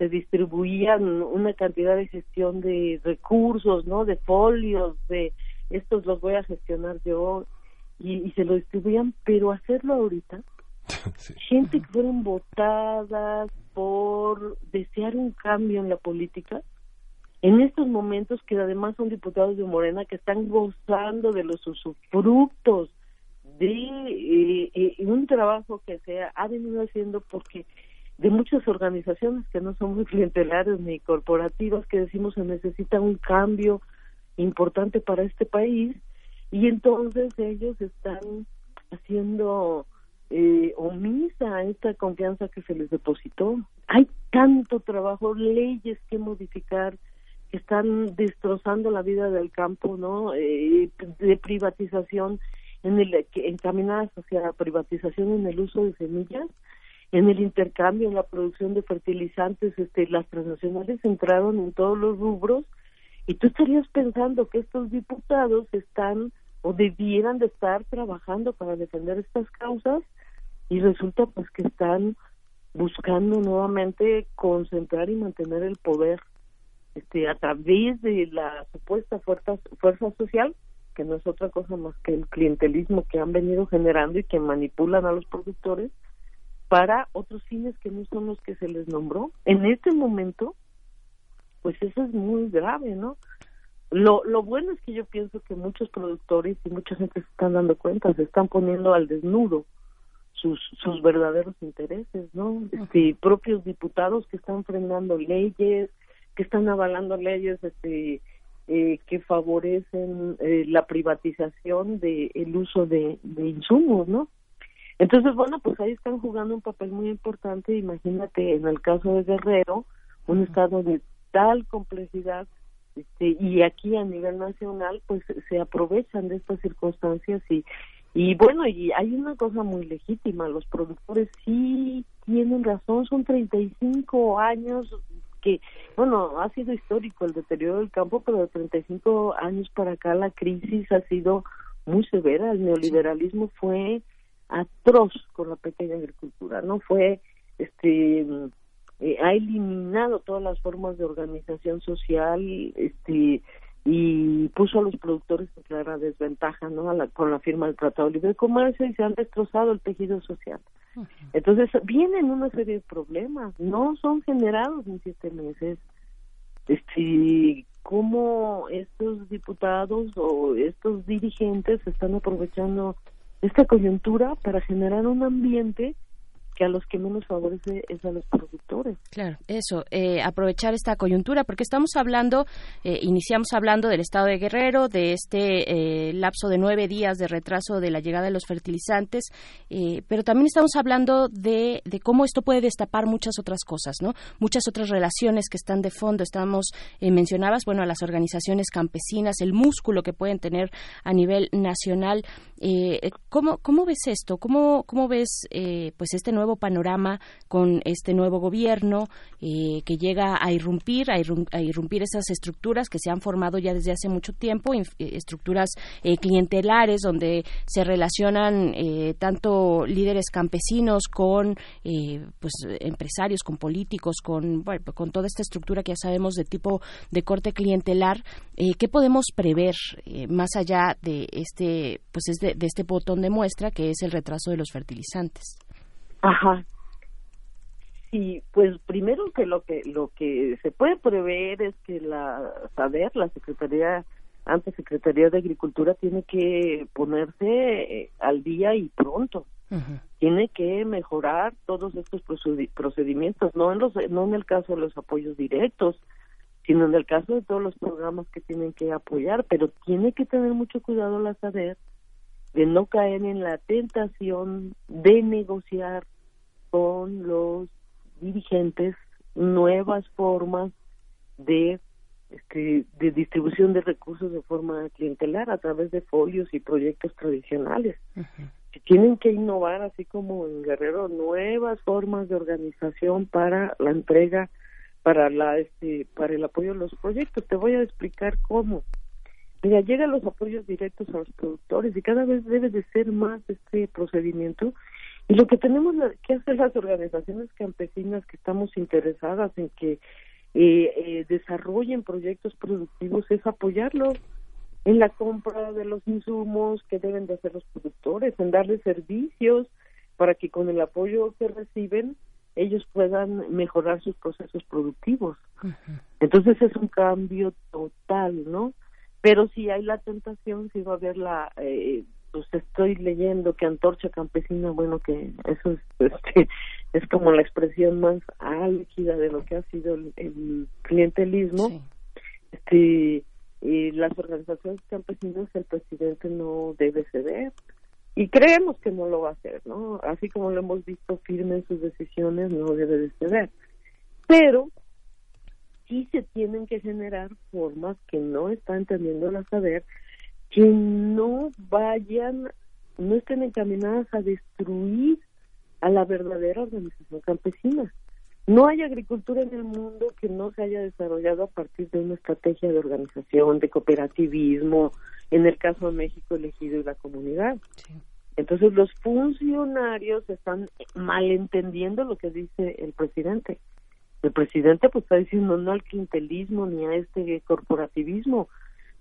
se distribuían una cantidad de gestión de recursos, ¿no? De folios, de estos los voy a gestionar yo y, se lo distribuían, pero hacerlo ahorita, gente que fueron votadas por desear un cambio en la política, en estos momentos que además son diputados de Morena que están gozando de los usufructos de eh, eh, un trabajo que se ha venido haciendo porque de muchas organizaciones que no son muy clientelares ni corporativas que decimos se necesita un cambio importante para este país y entonces ellos están haciendo eh, omisa a esta confianza que se les depositó. Hay tanto trabajo, leyes que modificar que están destrozando la vida del campo, ¿no? Eh, de privatización en el encaminadas hacia la privatización en el uso de semillas en el intercambio, en la producción de fertilizantes, este, las transnacionales entraron en todos los rubros y tú estarías pensando que estos diputados están o debieran de estar trabajando para defender estas causas y resulta pues que están buscando nuevamente concentrar y mantener el poder este a través de la supuesta fuerza fuerza social que no es otra cosa más que el clientelismo que han venido generando y que manipulan a los productores para otros fines que no son los que se les nombró. En este momento, pues eso es muy grave, ¿no? Lo, lo bueno es que yo pienso que muchos productores y mucha gente se están dando cuenta, se están poniendo al desnudo sus, sus verdaderos intereses, ¿no? Este, propios diputados que están frenando leyes, que están avalando leyes este, eh, que favorecen eh, la privatización del el uso de, de insumos, ¿no? Entonces, bueno, pues ahí están jugando un papel muy importante. Imagínate, en el caso de Guerrero, un estado de tal complejidad, este, y aquí a nivel nacional, pues se aprovechan de estas circunstancias y, y bueno, y hay una cosa muy legítima, los productores sí tienen razón, son 35 años que, bueno, ha sido histórico el deterioro del campo, pero de 35 años para acá la crisis ha sido muy severa, el neoliberalismo fue atroz con la pequeña agricultura, ¿no? Fue, este, eh, ha eliminado todas las formas de organización social, este, y puso a los productores en clara desventaja, ¿no? con la firma del Tratado de Libre Comercio y se han destrozado el tejido social. Entonces, vienen una serie de problemas, no son generados en siete meses. Este, cómo estos diputados o estos dirigentes están aprovechando esta coyuntura para generar un ambiente que a los que menos favorece es a los productores. Claro, eso, eh, aprovechar esta coyuntura, porque estamos hablando, eh, iniciamos hablando del estado de Guerrero, de este eh, lapso de nueve días de retraso de la llegada de los fertilizantes, pero también estamos hablando de, cómo esto puede destapar muchas otras cosas, ¿no? Muchas otras relaciones que están de fondo. Estamos, mencionabas, bueno, a las organizaciones campesinas, el músculo que pueden tener a nivel nacional. ¿cómo, ¿Cómo ves esto? ¿Cómo, cómo ves, pues, este nuevo panorama con este nuevo gobierno eh, que llega a irrumpir, a, a irrumpir esas estructuras que se han formado ya desde hace mucho tiempo, eh, estructuras eh, clientelares donde se relacionan eh, tanto líderes campesinos con eh, pues empresarios, con políticos, con bueno, con toda esta estructura que ya sabemos de tipo de corte clientelar. Eh, ¿Qué podemos prever más allá de este pues es de, de este botón de muestra que es el retraso de los fertilizantes? Ajá. Sí, pues primero que lo que lo que se puede prever es que la SADER, la Secretaría antes Secretaría de Agricultura tiene que ponerse eh, al día y pronto. Tiene que mejorar todos estos procedi- procedimientos, no en los no en el caso de los apoyos directos, sino en el caso de todos los programas que tienen que apoyar, pero tiene que tener mucho cuidado la SADER de no caer en la tentación de negociar con los dirigentes nuevas formas de este, de distribución de recursos de forma clientelar a través de folios y proyectos tradicionales. Que tienen que innovar, así como en Guerrero, nuevas formas de organización para la entrega, para la este, para el apoyo a los proyectos. Te voy a explicar cómo. Mira, llegan los apoyos directos a los productores y cada vez debe de ser más este procedimiento. Y lo que tenemos que hacer las organizaciones campesinas que estamos interesadas en que eh, eh, desarrollen proyectos productivos es apoyarlos en la compra de los insumos que deben de hacer los productores, en darles servicios para que con el apoyo que reciben ellos puedan mejorar sus procesos productivos. Entonces es un cambio total, ¿no? Pero si hay la tentación, si va a haber la, eh, pues estoy leyendo que antorcha campesina, bueno, que eso es, este, es como la expresión más álgida de lo que ha sido el, el clientelismo. Este, y las organizaciones campesinas, el presidente no debe ceder. Y creemos que no lo va a hacer, ¿no? Así como lo hemos visto firme en sus decisiones, no debe de ceder. Pero sí se tienen que generar formas que no está entendiendo la saber que no vayan, no estén encaminadas a destruir a la verdadera organización campesina. No hay agricultura en el mundo que no se haya desarrollado a partir de una estrategia de organización, de cooperativismo, en el caso de México elegido y la comunidad. Entonces los funcionarios están malentendiendo lo que dice el presidente. El presidente pues está diciendo no al clientelismo ni a este corporativismo,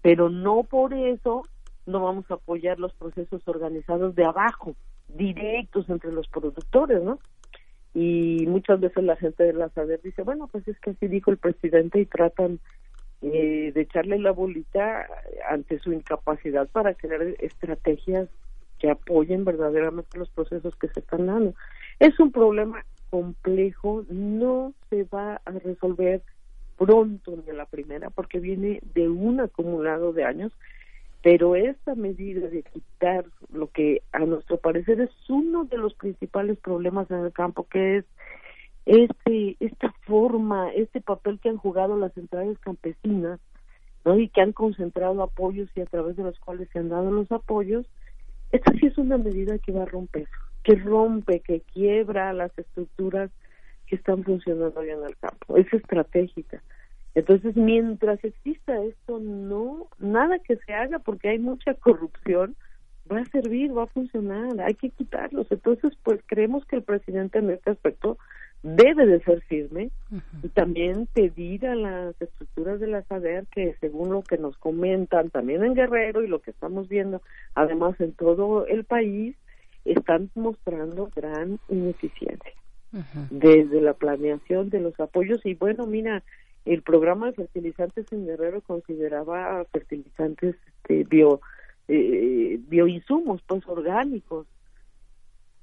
pero no por eso no vamos a apoyar los procesos organizados de abajo, directos entre los productores, ¿no? Y muchas veces la gente de la SADER dice, bueno, pues es que así dijo el presidente y tratan eh, de echarle la bolita ante su incapacidad para crear estrategias que apoyen verdaderamente los procesos que se están dando. Es un problema complejo, no se va a resolver pronto a la primera porque viene de un acumulado de años, pero esta medida de quitar lo que a nuestro parecer es uno de los principales problemas en el campo, que es este esta forma, este papel que han jugado las centrales campesinas, ¿no? Y que han concentrado apoyos y a través de los cuales se han dado los apoyos, esta sí es una medida que va a romper, que rompe, que quiebra las estructuras que están funcionando hoy en el campo. Es estratégica. Entonces, mientras exista esto, no, nada que se haga porque hay mucha corrupción, va a servir, va a funcionar, hay que quitarlos. Entonces, pues creemos que el presidente en este aspecto debe de ser firme y también pedir a las estructuras de la SADER que según lo que nos comentan también en Guerrero y lo que estamos viendo además en todo el país están mostrando gran ineficiencia desde la planeación de los apoyos. Y bueno mira el programa de fertilizantes en Guerrero consideraba fertilizantes este, bio eh, bioinsumos pues orgánicos.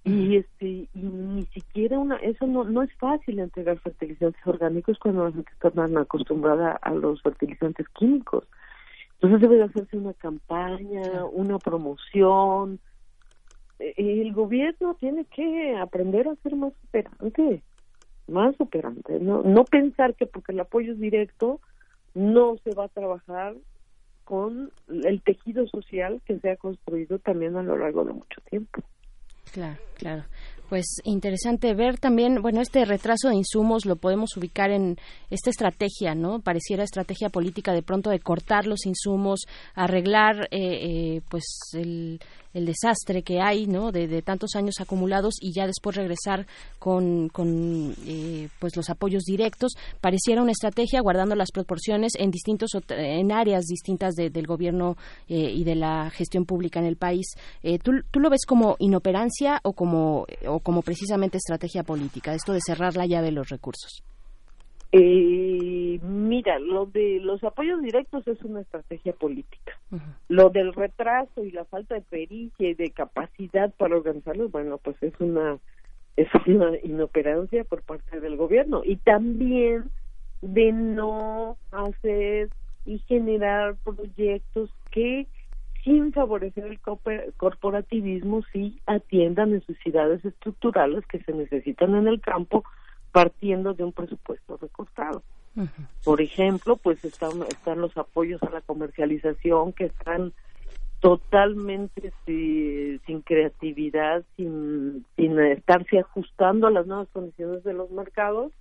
Y este y ni siquiera una eso no no es fácil entregar fertilizantes orgánicos cuando la gente está tan acostumbrada a los fertilizantes químicos. Entonces debe de hacerse una campaña una promoción el gobierno tiene que aprender a ser más operante más operante no no pensar que porque el apoyo es directo no se va a trabajar con el tejido social que se ha construido también a lo largo de mucho tiempo Claro, claro. Pues interesante ver también, bueno, este retraso de insumos lo podemos ubicar en esta estrategia, ¿no? Pareciera estrategia política de pronto de cortar los insumos, arreglar, eh, eh, pues el, el desastre que hay, ¿no? De, tantos años acumulados y ya después regresar con, con eh, pues los apoyos directos. Pareciera una estrategia guardando las proporciones en distintos en áreas distintas de- del gobierno eh, y de la gestión pública en el país. Eh, ¿tú, ¿Tú lo ves como inoperancia o como o como precisamente estrategia política, esto de cerrar la llave de los recursos? Eh, mira, lo de los apoyos directos es una estrategia política. Lo del retraso y la falta de pericia y de capacidad para organizarlos, bueno, pues es una es una inoperancia por parte del gobierno y también de no hacer y generar proyectos que sin favorecer el corporativismo sí atiendan necesidades estructurales que se necesitan en el campo partiendo de un presupuesto recortado. Por ejemplo, pues están, están los apoyos a la comercialización que están totalmente este, sin creatividad, sin, sin estarse ajustando a las nuevas condiciones de los mercados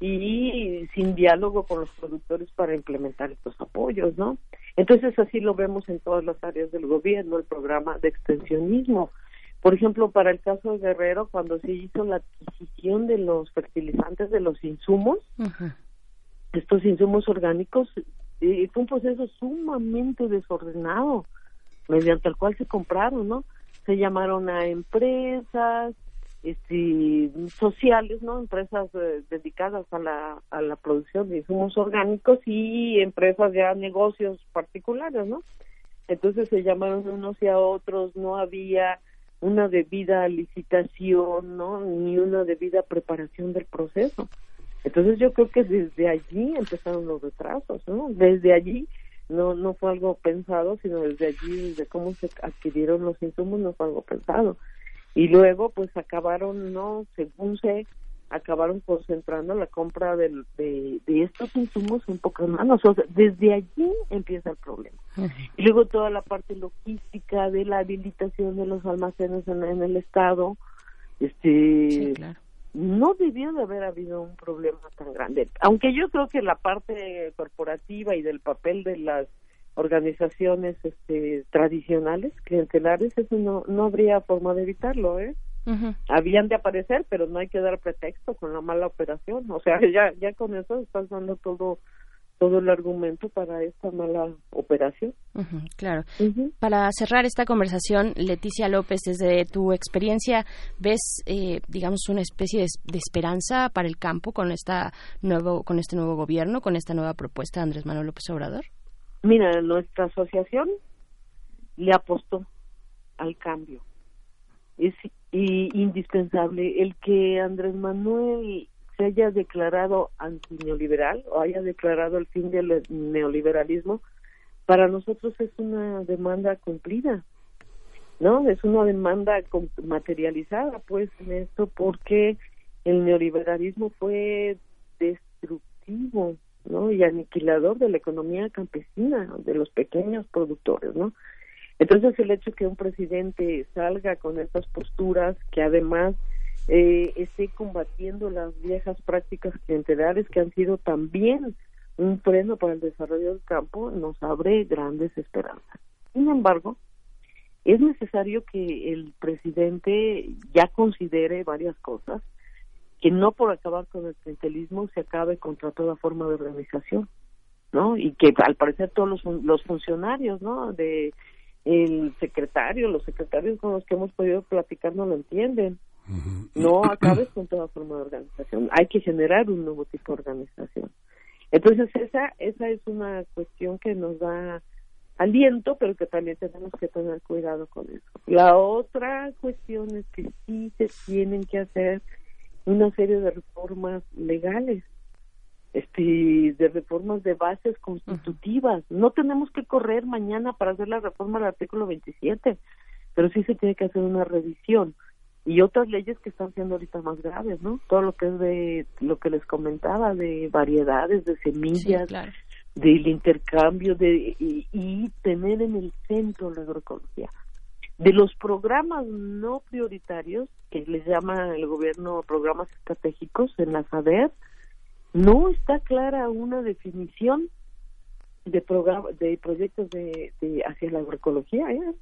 y sin diálogo con los productores para implementar estos apoyos, ¿no? Entonces así lo vemos en todas las áreas del gobierno, el programa de extensionismo. Por ejemplo, para el caso de Guerrero, cuando se hizo la adquisición de los fertilizantes, de los insumos, estos insumos orgánicos, eh, fue un proceso sumamente desordenado, mediante el cual se compraron, ¿no? Se llamaron a empresas este, sociales, ¿no? Empresas eh, dedicadas a la, a la producción de insumos orgánicos y empresas ya negocios particulares, ¿no? Entonces se llamaron unos y a otros, no había una debida licitación, ¿no? Ni una debida preparación del proceso. Entonces yo creo que desde allí empezaron los retrasos, ¿no? Desde allí no no fue algo pensado, sino desde allí, desde cómo se adquirieron los insumos, no fue algo pensado. Y luego, pues acabaron, ¿no? Según sé, acabaron concentrando la compra de, de estos insumos en pocas manos. O sea, desde allí empieza el problema. Y luego toda la parte logística de la habilitación de los almacenes en, en el Estado, este no debió de haber habido un problema tan grande. Aunque yo creo que la parte corporativa y del papel de las organizaciones este, tradicionales, clientelares, eso no, no habría forma de evitarlo, ¿eh? Habían de aparecer, pero no hay que dar pretexto con la mala operación. O sea, ya, ya con eso estás dando todo todo el argumento para esta mala operación. Claro. Para cerrar esta conversación, Leticia López, desde tu experiencia, ¿ves, eh, digamos, una especie de, de esperanza para el campo con esta nuevo, con este nuevo gobierno, con esta nueva propuesta de Andrés Manuel López Obrador? Mira, nuestra asociación le apostó al cambio. Es i- indispensable el que Andrés Manuel se haya declarado antineoliberal o haya declarado el fin del neoliberalismo, para nosotros es una demanda cumplida, ¿no? Es una demanda materializada, pues, en esto, porque el neoliberalismo fue destructivo, ¿no? Y aniquilador de la economía campesina, de los pequeños productores, ¿no? Entonces el hecho que un presidente salga con estas posturas, que además eh, esté combatiendo las viejas prácticas clientelares que han sido también un freno para el desarrollo del campo, nos abre grandes esperanzas. Sin embargo, es necesario que el presidente ya considere varias cosas, que no por acabar con el clientelismo se acabe contra toda forma de organización, ¿no? Y que al parecer todos los, los funcionarios, ¿no? De el secretario, los secretarios con los que hemos podido platicar no lo entienden. No acabes con toda forma de organización. Hay que generar un nuevo tipo de organización. Entonces esa esa es una cuestión que nos da aliento, pero que también tenemos que tener cuidado con eso. La otra cuestión es que sí se tienen que hacer una serie de reformas legales, este, de reformas de bases constitutivas. No tenemos que correr mañana para hacer la reforma del artículo 27, pero sí se tiene que hacer una revisión y otras leyes que están siendo ahorita más graves, ¿no? Todo lo que es de lo que les comentaba de variedades, de semillas, del intercambio de y, y tener en el centro la agroecología. De los programas no prioritarios que les llama el gobierno programas estratégicos en la SADER, no está clara una definición de programa, de proyectos de, de hacia la agroecología, ¿eh?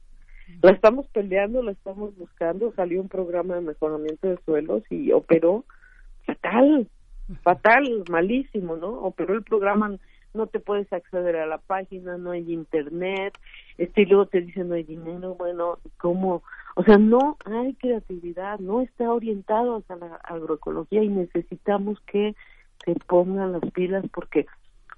La estamos peleando, la estamos buscando, salió un programa de mejoramiento de suelos y operó fatal, fatal, malísimo, ¿no? Operó el programa, no te puedes acceder a la página, no hay internet, este y luego te dicen no hay dinero, bueno, ¿cómo? O sea, no hay creatividad, no está orientado hacia la agroecología y necesitamos que se pongan las pilas porque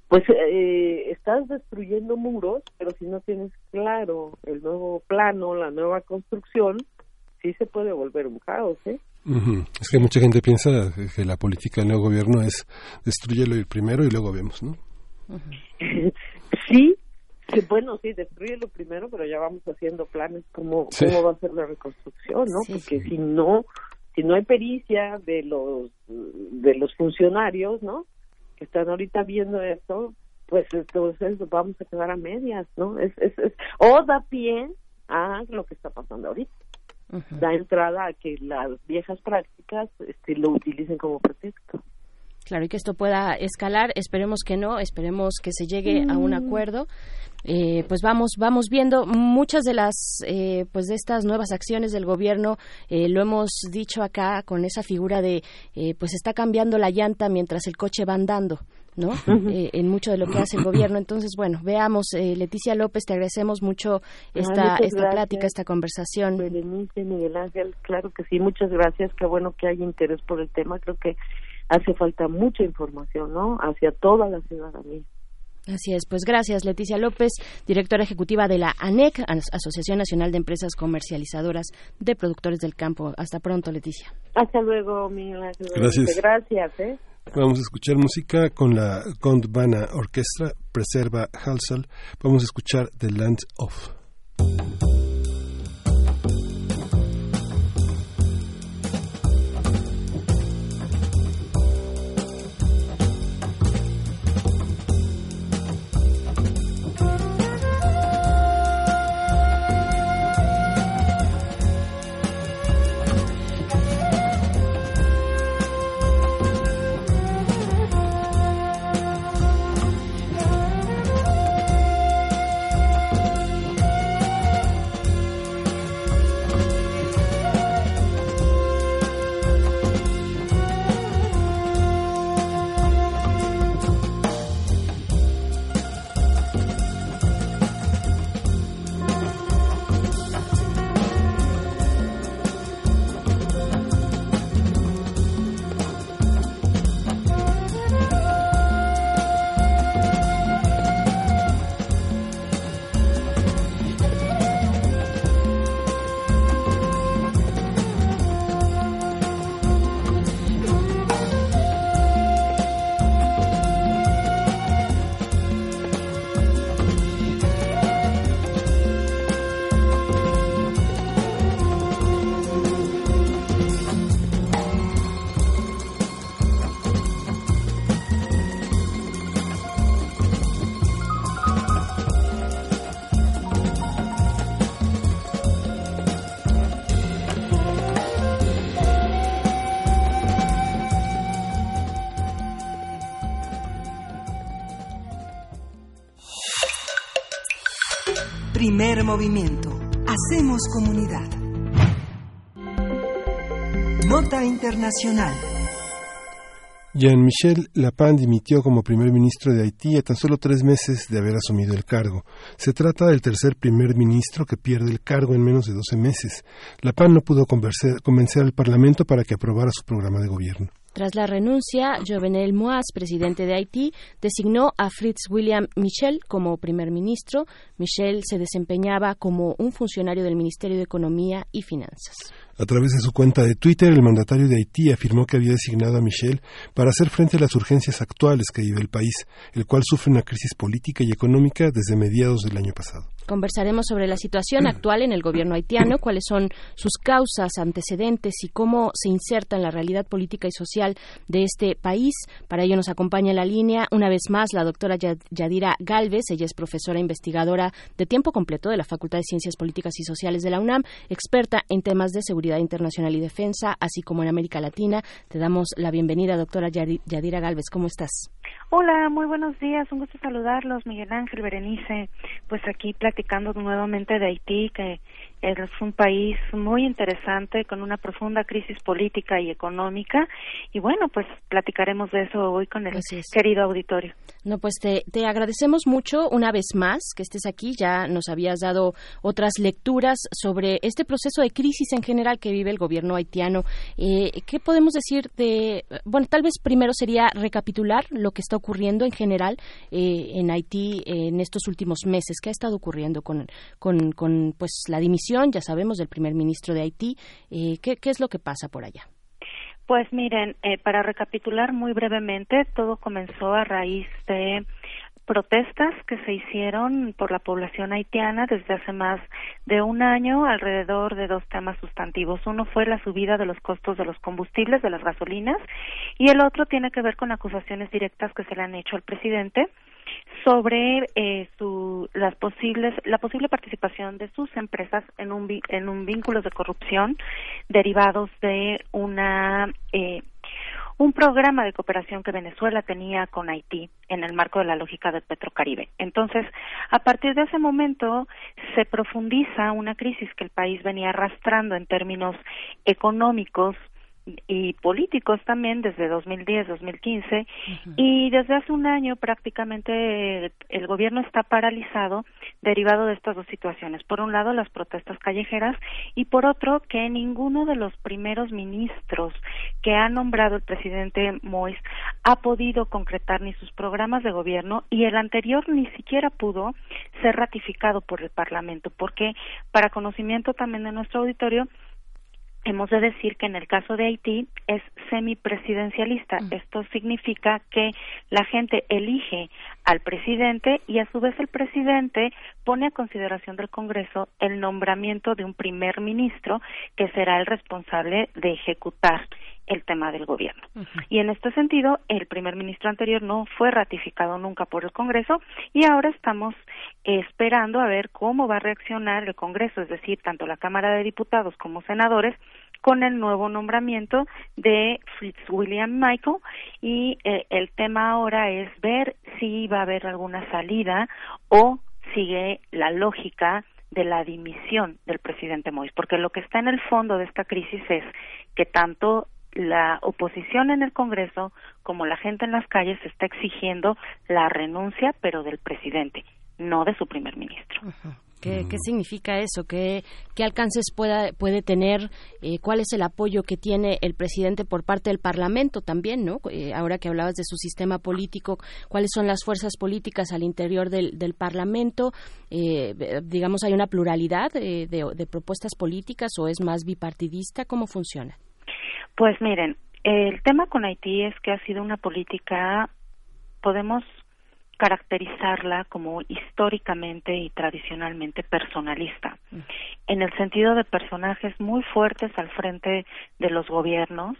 pues eh, estás destruyendo muros, pero si no tienes claro el nuevo plano, la nueva construcción, sí se puede volver un caos, ¿eh? Es que mucha gente piensa que la política del nuevo gobierno es destruyelo primero y luego vemos, ¿no? sí, bueno, sí, destruyelo primero, pero ya vamos haciendo planes como cómo va a ser la reconstrucción, ¿no? Porque si no, si no hay pericia de los de los funcionarios, ¿no? están ahorita viendo esto, pues entonces vamos a quedar a medias, ¿no? Es, es, es, o da pie a lo que está pasando ahorita. Da entrada a que las viejas prácticas este, lo utilicen como pretexto. Claro, y que esto pueda escalar, esperemos que no, esperemos que se llegue a un Mm. acuerdo. Eh, pues vamos, vamos viendo muchas de las, eh, pues de estas nuevas acciones del gobierno, eh, lo hemos dicho acá con esa figura de, eh, pues está cambiando la llanta mientras el coche va andando. ¿no? Eh, en mucho de lo que hace el gobierno. Entonces, bueno, veamos, eh, Leticia López, te agradecemos mucho esta, muchas esta gracias. plática, esta conversación. Berenice, Miguel Ángel, claro que sí, muchas gracias, qué bueno que hay interés por el tema, creo que hace falta mucha información, ¿no? Hacia toda la ciudadanía. Así es, pues gracias Leticia López, directora ejecutiva de la ANEC, As- Asociación Nacional de Empresas Comercializadoras de Productores del Campo. Hasta pronto, Leticia. Hasta luego, Miguel Ángel. Gracias. Gracias, ¿eh? Vamos a escuchar música con la Gondwana Orquestra, Preserva Halsal. Vamos a escuchar The Land of. Primer movimiento. Hacemos comunidad. Nota Internacional. Jean-Michel Lapin dimitió como primer ministro de Haití a tan solo tres meses de haber asumido el cargo. Se trata del tercer primer ministro que pierde el cargo en menos de 12 meses. Lapin no pudo convencer, al Parlamento para que aprobara su programa de gobierno. Tras la renuncia, Jovenel Moaz, presidente de Haití, designó a Fritz William Michel como primer ministro. Michel se desempeñaba como un funcionario del Ministerio de Economía y Finanzas. A través de su cuenta de Twitter, el mandatario de Haití afirmó que había designado a Michel para hacer frente a las urgencias actuales que vive el país, el cual sufre una crisis política y económica desde mediados del año pasado. Conversaremos sobre la situación actual en el gobierno haitiano, cuáles son sus causas, antecedentes y cómo se inserta en la realidad política y social de este país. Para ello nos acompaña en la línea una vez más la doctora Yadira Galvez. Ella es profesora investigadora de tiempo completo de la Facultad de Ciencias Políticas y Sociales de la UNAM, experta en temas de seguridad internacional y defensa, así como en América Latina. Te damos la bienvenida, doctora Yadira Galvez. ¿Cómo estás? Hola, muy buenos días. Un gusto saludarlos, Miguel Ángel, Berenice. Pues aquí platicando nuevamente de Haití, que es un país muy interesante con una profunda crisis política y económica. Y bueno, pues platicaremos de eso hoy con el querido auditorio. No, pues te, te agradecemos mucho una vez más que estés aquí. Ya nos habías dado otras lecturas sobre este proceso de crisis en general que vive el gobierno haitiano. Eh, ¿Qué podemos decir de, bueno, tal vez primero sería recapitular lo que está ocurriendo en general eh, en Haití en estos últimos meses? ¿Qué ha estado ocurriendo con, con, con pues, la dimisión, ya sabemos, del primer ministro de Haití? Eh, ¿qué, ¿Qué es lo que pasa por allá? Pues miren, eh, para recapitular muy brevemente, todo comenzó a raíz de protestas que se hicieron por la población haitiana desde hace más de un año alrededor de dos temas sustantivos. Uno fue la subida de los costos de los combustibles, de las gasolinas, y el otro tiene que ver con acusaciones directas que se le han hecho al presidente sobre eh, su, las posibles, la posible participación de sus empresas en un, en un vínculo de corrupción derivados de una eh, un programa de cooperación que Venezuela tenía con Haití en el marco de la lógica del Petrocaribe. Entonces, a partir de ese momento se profundiza una crisis que el país venía arrastrando en términos económicos, y políticos también desde 2010-2015 y desde hace un año prácticamente el gobierno está paralizado derivado de estas dos situaciones. Por un lado las protestas callejeras y por otro que ninguno de los primeros ministros que ha nombrado el presidente Mois ha podido concretar ni sus programas de gobierno y el anterior ni siquiera pudo ser ratificado por el Parlamento porque para conocimiento también de nuestro auditorio hemos de decir que en el caso de Haití es semipresidencialista. Mm. Esto significa que la gente elige al presidente y a su vez el presidente pone a consideración del Congreso el nombramiento de un primer ministro que será el responsable de ejecutar el tema del gobierno. Y en este sentido, el primer ministro anterior no fue ratificado nunca por el Congreso y ahora estamos esperando a ver cómo va a reaccionar el Congreso, es decir, tanto la Cámara de Diputados como senadores, con el nuevo nombramiento de Fritz William Michael y eh, el tema ahora es ver si va a haber alguna salida o sigue la lógica de la dimisión del presidente Moïse, porque lo que está en el fondo de esta crisis es que tanto la oposición en el Congreso como la gente en las calles está exigiendo la renuncia, pero del presidente, no de su primer ministro. ¿Qué, significa eso? ¿Qué, qué alcances pueda, puede tener? Eh, ¿Cuál es el apoyo que tiene el presidente por parte del Parlamento también? ¿no? Eh, ahora que hablabas de su sistema político, ¿cuáles son las fuerzas políticas al interior del, del Parlamento? Eh, digamos, ¿hay una pluralidad de, de propuestas políticas o es más bipartidista? ¿Cómo funciona? Pues miren, el tema con Haití es que ha sido una política, podemos caracterizarla como históricamente y tradicionalmente personalista, en el sentido de personajes muy fuertes al frente de los gobiernos.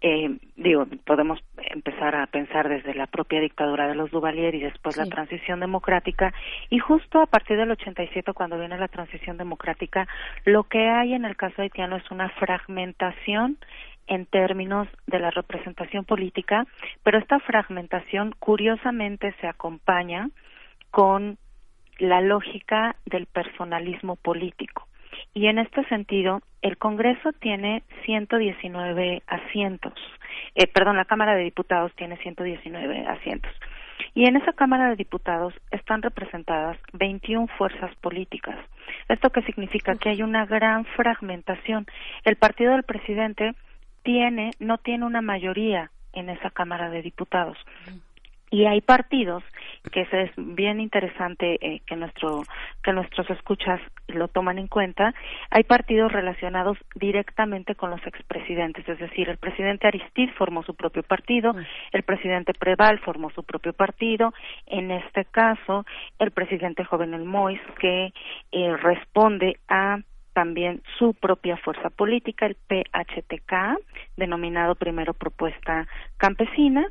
Eh, digo, podemos empezar a pensar desde la propia dictadura de los Duvalier y después la transición democrática y justo a partir del 87 cuando viene la transición democrática lo que hay en el caso haitiano es una fragmentación en términos de la representación política, pero esta fragmentación curiosamente se acompaña con la lógica del personalismo político. Y en este sentido, el Congreso tiene 119 asientos, eh, perdón, la Cámara de Diputados tiene 119 asientos. Y en esa Cámara de Diputados están representadas 21 fuerzas políticas. ¿Esto qué significa? Que hay una gran fragmentación. El partido del presidente tiene no tiene una mayoría en esa Cámara de Diputados. Y hay partidos que es bien interesante eh, que nuestro que nuestros escuchas lo toman en cuenta. Hay partidos relacionados directamente con los expresidentes, es decir, el presidente Aristide formó su propio partido, el presidente Preval formó su propio partido, en este caso el presidente Jovenel Mois que eh, responde a también su propia fuerza política, el PHTK, denominado primero Propuesta Campesina,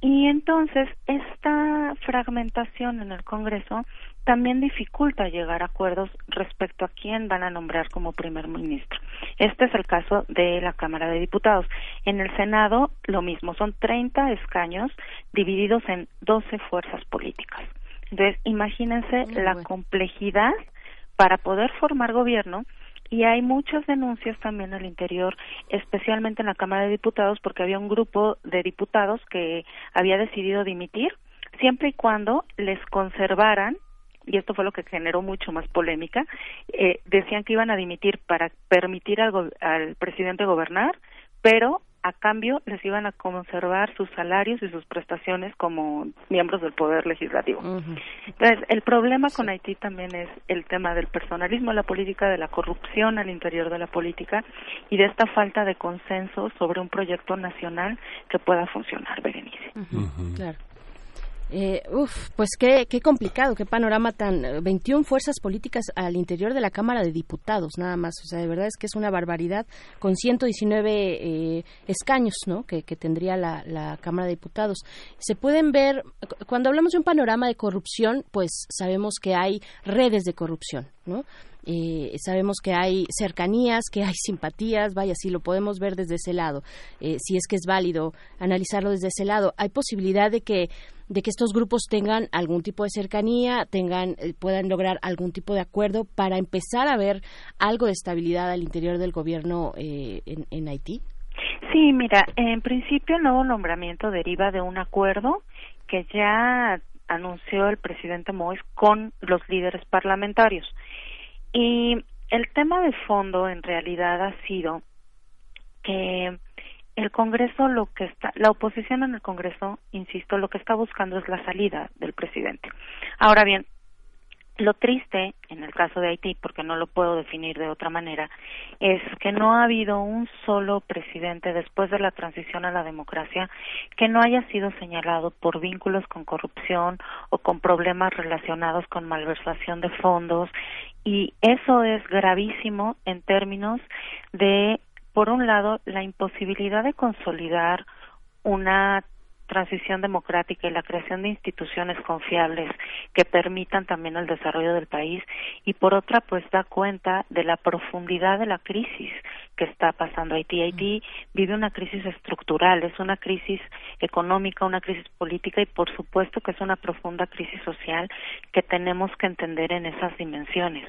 y entonces esta fragmentación en el Congreso también dificulta llegar a acuerdos respecto a quién van a nombrar como primer ministro. Este es el caso de la Cámara de Diputados. En el Senado, lo mismo, son 30 escaños divididos en 12 fuerzas políticas. Entonces, imagínense la complejidad para poder formar gobierno y hay muchas denuncias también al interior, especialmente en la Cámara de Diputados, porque había un grupo de diputados que había decidido dimitir, siempre y cuando les conservaran y esto fue lo que generó mucho más polémica, eh, decían que iban a dimitir para permitir al, al presidente gobernar, pero a cambio les iban a conservar sus salarios y sus prestaciones como miembros del poder legislativo. Entonces, el problema con Haití también es el tema del personalismo la política, de la corrupción al interior de la política y de esta falta de consenso sobre un proyecto nacional que pueda funcionar, Berenice. Claro. Eh, uf, pues qué, qué complicado, qué panorama tan... 21 fuerzas políticas al interior de la Cámara de Diputados, nada más. O sea, de verdad es que es una barbaridad con 119 eh, escaños, ¿no? Que, que tendría la, la, Cámara de Diputados. Se pueden ver, cuando hablamos de un panorama de corrupción, pues sabemos que hay redes de corrupción, ¿no? Eh, sabemos que hay cercanías, que hay simpatías, vaya, si lo podemos ver desde ese lado, eh, si es que es válido analizarlo desde ese lado. Hay posibilidad de que de que estos grupos tengan algún tipo de cercanía, tengan eh, puedan lograr algún tipo de acuerdo para empezar a ver algo de estabilidad al interior del gobierno eh, en, en Haití. Sí, mira, en principio el nuevo nombramiento deriva de un acuerdo que ya anunció el presidente Mois con los líderes parlamentarios. Y el tema de fondo en realidad ha sido que el Congreso lo que está, la oposición en el Congreso, insisto, lo que está buscando es la salida del presidente. Ahora bien, lo triste en el caso de Haití, porque no lo puedo definir de otra manera, es que no ha habido un solo presidente después de la transición a la democracia que no haya sido señalado por vínculos con corrupción o con problemas relacionados con malversación de fondos y eso es gravísimo en términos de por un lado, la imposibilidad de consolidar una transición democrática y la creación de instituciones confiables que permitan también el desarrollo del país y por otra pues da cuenta de la profundidad de la crisis que está pasando Haití. Haití vive una crisis estructural, es una crisis económica, una crisis política y por supuesto que es una profunda crisis social que tenemos que entender en esas dimensiones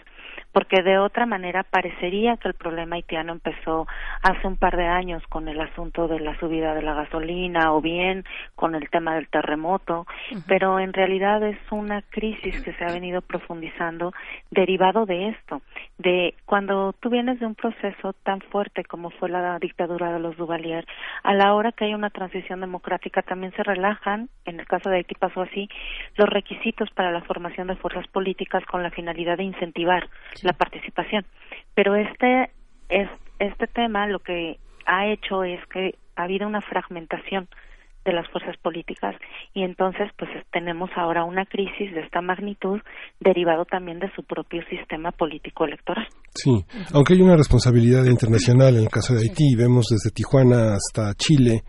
porque de otra manera parecería que el problema haitiano empezó hace un par de años con el asunto de la subida de la gasolina o bien con el tema del terremoto, pero en realidad es una crisis que se ha venido profundizando derivado de esto, de cuando tú vienes de un proceso tan fuerte como fue la dictadura de los Duvalier, a la hora que hay una transición democrática también se relajan, en el caso de Haití pasó así, los requisitos para la formación de fuerzas políticas con la finalidad de incentivar la participación. Pero este, es, este tema lo que ha hecho es que ha habido una fragmentación de las fuerzas políticas y entonces pues tenemos ahora una crisis de esta magnitud derivado también de su propio sistema político electoral. Sí, aunque hay una responsabilidad internacional en el caso de Haití, vemos desde Tijuana hasta Chile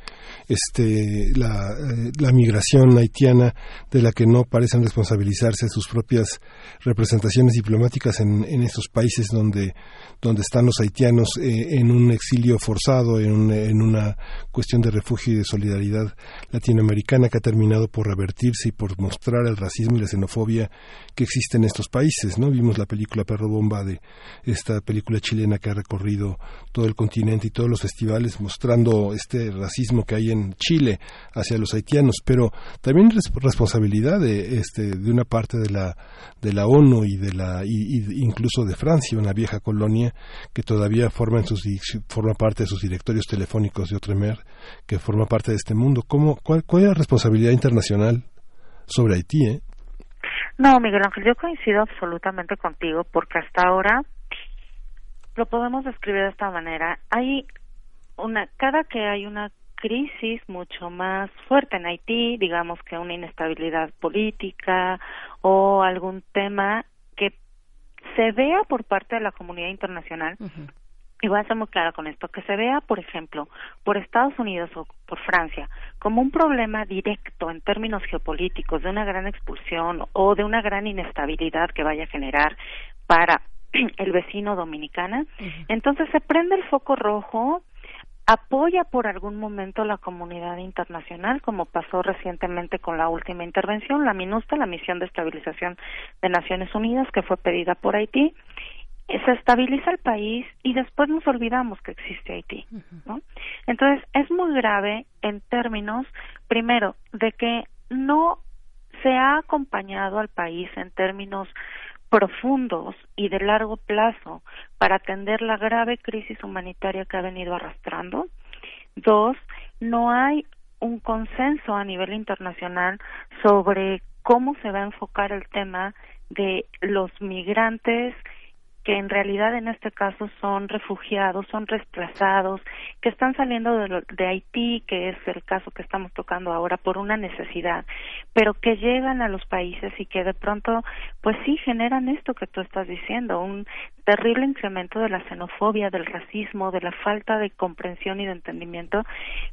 este, la, eh, la migración haitiana de la que no parecen responsabilizarse sus propias representaciones diplomáticas en, en esos países donde, donde están los haitianos eh, en un exilio forzado, en, un, en una cuestión de refugio y de solidaridad latinoamericana que ha terminado por revertirse y por mostrar el racismo y la xenofobia que existen en estos países, ¿no? Vimos la película Perro Bomba de esta película chilena que ha recorrido todo el continente y todos los festivales mostrando este racismo que hay en Chile hacia los haitianos, pero también es responsabilidad de este de una parte de la de la ONU y de la y, incluso de Francia, una vieja colonia que todavía forma forma parte de sus directorios telefónicos de Outremer, que forma parte de este mundo. ¿Cómo, cuál, ¿Cuál es la responsabilidad internacional sobre Haití? Eh? No, Miguel Ángel, yo coincido absolutamente contigo porque hasta ahora lo podemos describir de esta manera. Hay una, cada que hay una crisis mucho más fuerte en Haití, digamos que una inestabilidad política o algún tema que se vea por parte de la comunidad internacional, y voy a ser muy clara con esto, que se vea, por ejemplo, por Estados Unidos o por Francia como un problema directo en términos geopolíticos de una gran expulsión o de una gran inestabilidad que vaya a generar para el vecino dominicana, entonces se prende el foco rojo apoya por algún momento la comunidad internacional, como pasó recientemente con la última intervención, la MINUSTA, la Misión de Estabilización de Naciones Unidas, que fue pedida por Haití. Eh, se estabiliza el país y después nos olvidamos que existe Haití, ¿no? Entonces, es muy grave en términos, primero, de que no se ha acompañado al país en términos profundos y de largo plazo para atender la grave crisis humanitaria que ha venido arrastrando. Dos, no hay un consenso a nivel internacional sobre cómo se va a enfocar el tema de los migrantes que en realidad en este caso son refugiados, son desplazados, que están saliendo de, de, Haití, que es el caso que estamos tocando ahora, por una necesidad, pero que llegan a los países y que de pronto, pues sí, generan esto que tú estás diciendo, un terrible incremento de la xenofobia, del racismo, de la falta de comprensión y de entendimiento,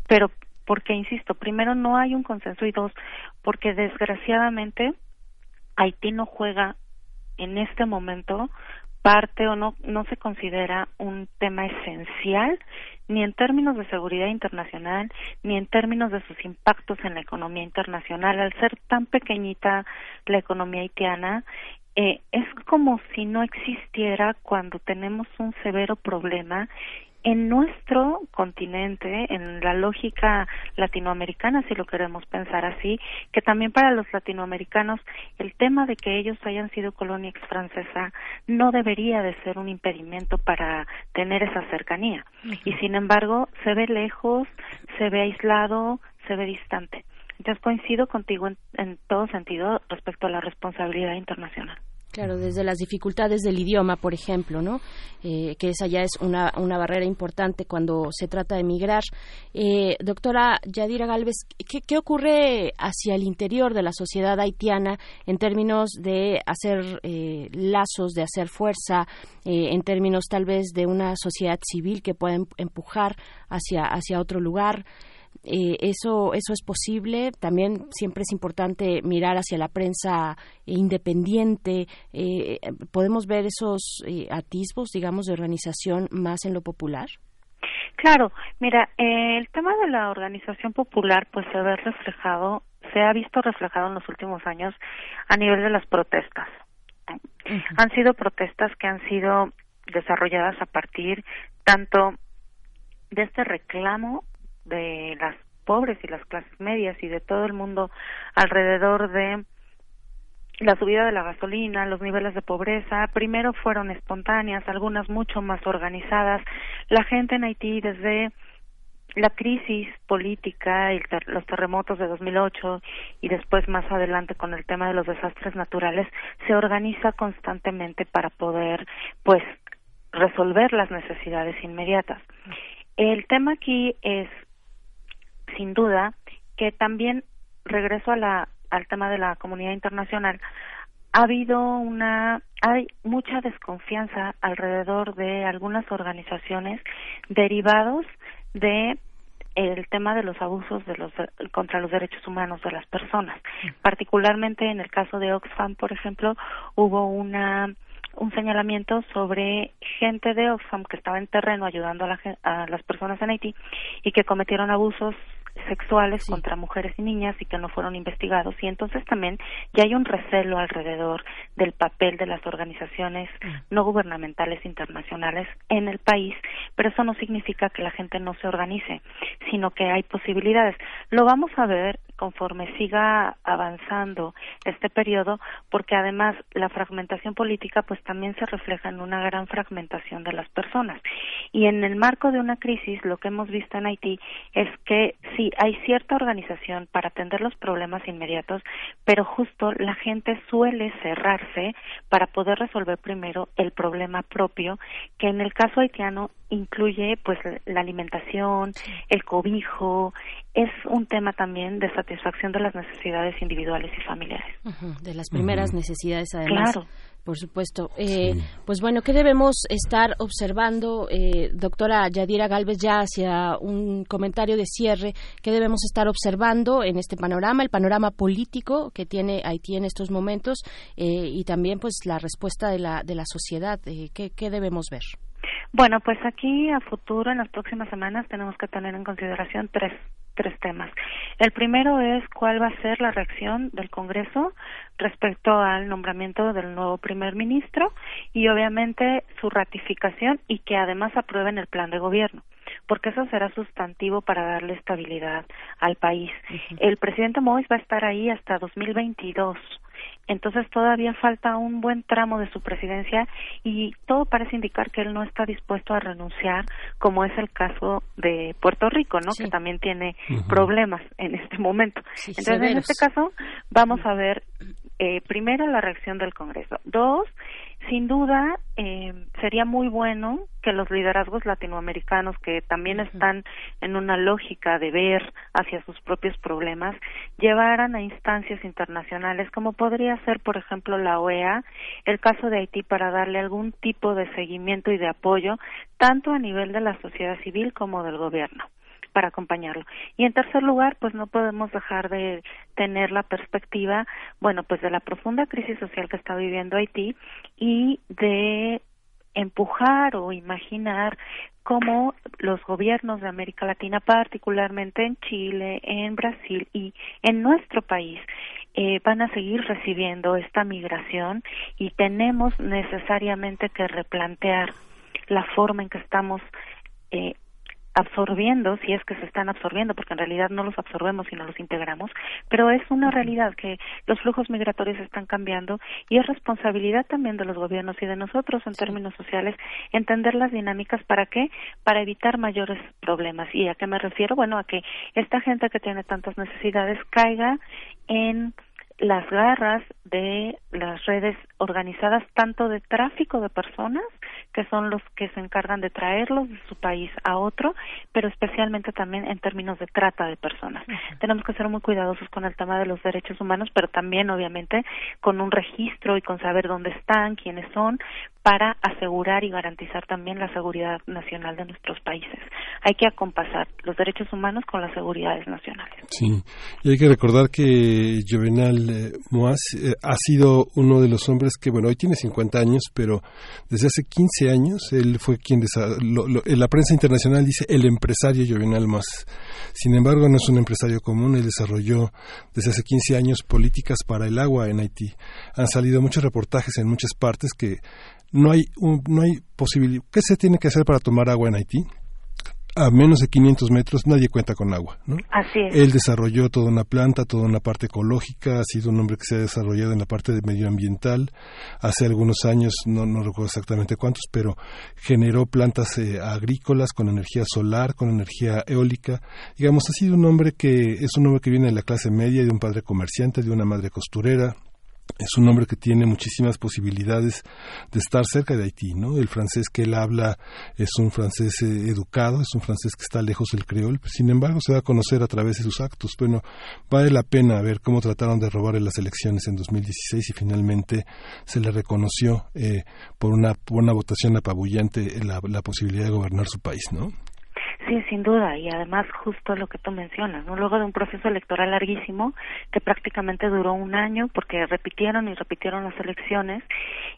pero porque, insisto, primero no hay un consenso y dos, porque desgraciadamente Haití no juega en este momento parte o no, no se considera un tema esencial ni en términos de seguridad internacional ni en términos de sus impactos en la economía internacional. Al ser tan pequeñita la economía haitiana, eh, es como si no existiera cuando tenemos un severo problema en nuestro continente, en la lógica latinoamericana, si lo queremos pensar así, que también para los latinoamericanos el tema de que ellos hayan sido colonia ex francesa no debería de ser un impedimento para tener esa cercanía. Y sin embargo, se ve lejos, se ve aislado, se ve distante. Entonces coincido contigo en todo sentido respecto a la responsabilidad internacional. Claro, desde las dificultades del idioma, por ejemplo, ¿no? Eh, que esa ya es una, una, barrera importante cuando se trata de migrar. Eh, doctora Yadira Galvez, ¿qué, ¿qué, ocurre hacia el interior de la sociedad haitiana en términos de hacer eh, lazos, de hacer fuerza, eh, en términos tal vez de una sociedad civil que pueda em-, empujar hacia, hacia otro lugar? Eh, eso, eso es posible. También siempre es importante mirar hacia la prensa independiente. Eh, ¿Podemos ver esos eh, atisbos, digamos, de organización más en lo popular? Claro, mira, el tema de la organización popular pues se ve reflejado, se ha visto reflejado en los últimos años a nivel de las protestas. Han sido protestas que han sido desarrolladas a partir tanto de este reclamo de las pobres y las clases medias y de todo el mundo alrededor de la subida de la gasolina, los niveles de pobreza, primero fueron espontáneas, algunas mucho más organizadas. La gente en Haití desde la crisis política y los terremotos de 2008 y después más adelante con el tema de los desastres naturales se organiza constantemente para poder pues resolver las necesidades inmediatas. El tema aquí es sin duda que también regreso a la, al tema de la comunidad internacional ha habido una hay mucha desconfianza alrededor de algunas organizaciones derivados de el tema de los abusos de los contra los derechos humanos de las personas. Particularmente en el caso de Oxfam por ejemplo hubo una un señalamiento sobre gente de Oxfam que estaba en terreno ayudando a, la, a las personas en Haití y que cometieron abusos sexuales contra mujeres y niñas y que no fueron investigados. Y entonces también ya hay un recelo alrededor del papel de las organizaciones no gubernamentales internacionales en el país, pero eso no significa que la gente no se organice, sino que hay posibilidades. Lo vamos a ver conforme siga avanzando este periodo, porque además la fragmentación política pues también se refleja en una gran fragmentación de las personas. Y en el marco de una crisis, lo que hemos visto en Haití es que sí hay cierta organización para atender los problemas inmediatos, pero justo la gente suele cerrarse para poder resolver primero el problema propio, que en el caso haitiano incluye pues la alimentación, el cobijo, es un tema también de satisfacción de las necesidades individuales y familiares. De las primeras necesidades, además. Claro. Por supuesto. Eh, Pues bueno, ¿qué debemos estar observando, eh, doctora Yadira Galvez, ya hacia un comentario de cierre? ¿Qué debemos estar observando en este panorama, el panorama político que tiene Haití en estos momentos eh, y también pues la respuesta de la, de la sociedad? Eh, ¿qué, ¿Qué debemos ver? Bueno, pues aquí a futuro, en las próximas semanas, tenemos que tener en consideración tres, tres temas. El primero es cuál va a ser la reacción del Congreso respecto al nombramiento del nuevo primer ministro y obviamente su ratificación y que además aprueben el plan de gobierno porque eso será sustantivo para darle estabilidad al país. El presidente Moïse va a estar ahí hasta 2022. Entonces todavía falta un buen tramo de su presidencia y todo parece indicar que él no está dispuesto a renunciar, como es el caso de Puerto Rico, ¿no? Que también tiene problemas en este momento. Sí, Entonces, en este caso, vamos a ver eh, primero la reacción del Congreso. Dos, sin duda, eh, sería muy bueno que los liderazgos latinoamericanos, que también están en una lógica de ver hacia sus propios problemas, llevaran a instancias internacionales, como podría ser, por ejemplo, la OEA, el caso de Haití, para darle algún tipo de seguimiento y de apoyo, tanto a nivel de la sociedad civil como del gobierno para acompañarlo. Y en tercer lugar, pues no podemos dejar de tener la perspectiva, bueno, pues de la profunda crisis social que está viviendo Haití y de empujar o imaginar cómo los gobiernos de América Latina, particularmente en Chile, en Brasil y en nuestro país, eh, van a seguir recibiendo esta migración y tenemos necesariamente que replantear la forma en que estamos eh, absorbiendo, si es que se están absorbiendo, porque en realidad no los absorbemos sino los integramos, pero es una realidad que los flujos migratorios están cambiando y es responsabilidad también de los gobiernos y de nosotros en términos sociales entender las dinámicas para qué, para evitar mayores problemas. ¿Y a qué me refiero? Bueno, a que esta gente que tiene tantas necesidades caiga en las garras de las redes organizadas tanto de tráfico de personas que son los que se encargan de traerlos de su país a otro, pero especialmente también en términos de trata de personas. Tenemos que ser muy cuidadosos con el tema de los derechos humanos, pero también obviamente con un registro y con saber dónde están, quiénes son, para asegurar y garantizar también la seguridad nacional de nuestros países. Hay que acompasar los derechos humanos con las seguridades nacionales. Sí, y hay que recordar que Jovenal eh, Moaz eh, ha sido uno de los hombres que, bueno, hoy tiene 50 años, pero desde hace 15 años él fue quien, lo- lo- la prensa internacional dice el empresario Jovenal Moaz. Sin embargo, no es un empresario común, él desarrolló desde hace 15 años políticas para el agua en Haití. Han salido muchos reportajes en muchas partes que no hay, un- no hay posibilidad. ¿Qué se tiene que hacer para tomar agua en Haití? A menos de 500 metros nadie cuenta con agua, ¿no? Así es. Él desarrolló toda una planta, toda una parte ecológica, ha sido un hombre que se ha desarrollado en la parte de medioambiental. Hace algunos años, no, no recuerdo exactamente cuántos, pero generó plantas eh, agrícolas con energía solar, con energía eólica. Digamos, ha sido un hombre que es un hombre que viene de la clase media, de un padre comerciante, de una madre costurera, es un hombre que tiene muchísimas posibilidades de estar cerca de Haití, ¿no? El francés que él habla es un francés eh, educado, es un francés que está lejos del creol, sin embargo se da a conocer a través de sus actos. Bueno, vale la pena ver cómo trataron de robar en las elecciones en 2016 y finalmente se le reconoció eh, por, una, por una votación apabullante la, la posibilidad de gobernar su país, ¿no? Sí, sin duda, y además justo lo que tú mencionas. Luego de un proceso electoral larguísimo que prácticamente duró un año porque repitieron y repitieron las elecciones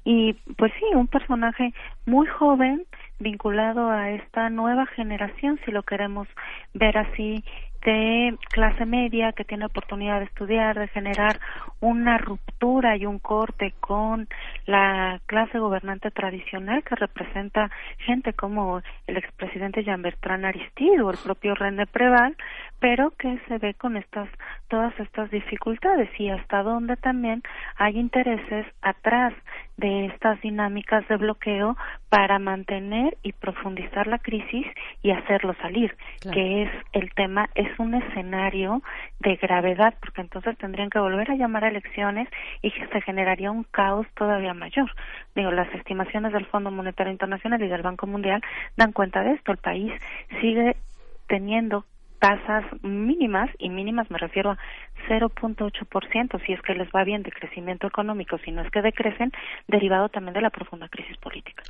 y pues sí, un personaje muy joven vinculado a esta nueva generación, si lo queremos ver así, de clase media que tiene oportunidad de estudiar, de generar una ruptura y un corte con la clase gobernante tradicional que representa gente como el expresidente Jean Bertrand Aristide o el propio René Preval, pero que se ve con estas todas estas dificultades y hasta donde también hay intereses atrás de estas dinámicas de bloqueo para mantener y profundizar la crisis y hacerlo salir, que es el tema, es un escenario de gravedad, porque entonces tendrían que volver a llamar a elecciones y se generaría un caos todavía mayor. Digo, las estimaciones del Fondo Monetario Internacional y del Banco Mundial dan cuenta de esto. El país sigue teniendo tasas mínimas, y mínimas me refiero a 0.8%, si es que les va bien de crecimiento económico, si no es que decrecen, derivado también de la profunda crisis política.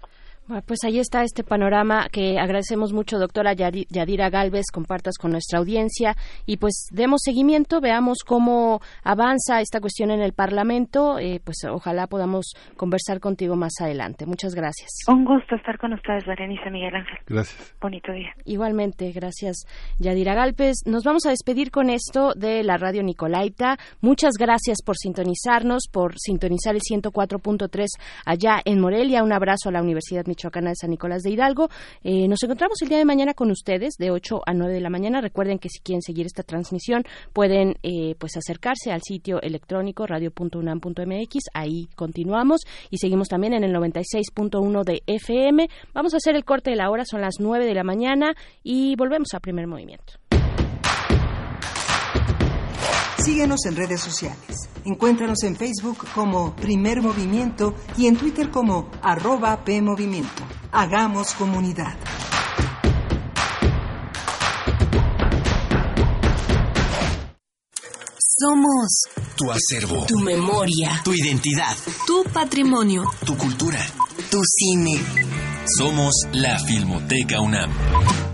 Bueno, pues ahí está este panorama que agradecemos mucho, doctora Yadira Galvez, compartas con nuestra audiencia y pues demos seguimiento, veamos cómo avanza esta cuestión en el Parlamento, eh, pues ojalá podamos conversar contigo más adelante. Muchas gracias. Un gusto estar con ustedes, Berenice Miguel Ángel. Gracias. Bonito día. Igualmente, gracias Yadira Galvez. Nos vamos a despedir con esto de la radio Nicolaita. Muchas gracias por sintonizarnos, por sintonizar el 104.3 allá en Morelia. Un abrazo a la Universidad Michoacana de San Nicolás de Hidalgo. Eh, nos encontramos el día de mañana con ustedes de 8 a 9 de la mañana. Recuerden que si quieren seguir esta transmisión pueden eh, pues acercarse al sitio electrónico radio.unam.mx. Ahí continuamos y seguimos también en el 96.1 de FM. Vamos a hacer el corte de la hora, son las 9 de la mañana y volvemos a primer movimiento. Síguenos en redes sociales. Encuéntranos en Facebook como Primer Movimiento y en Twitter como arroba PMovimiento. Hagamos comunidad. Somos Tu acervo. tu memoria, Tu identidad. tu patrimonio. Tu cultura. Tu cine. Somos la Filmoteca UNAM.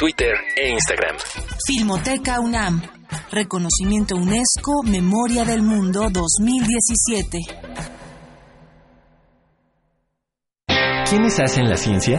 Twitter e Instagram. Filmoteca UNAM. Reconocimiento UNESCO Memoria del Mundo 2017. ¿Quiénes hacen la ciencia?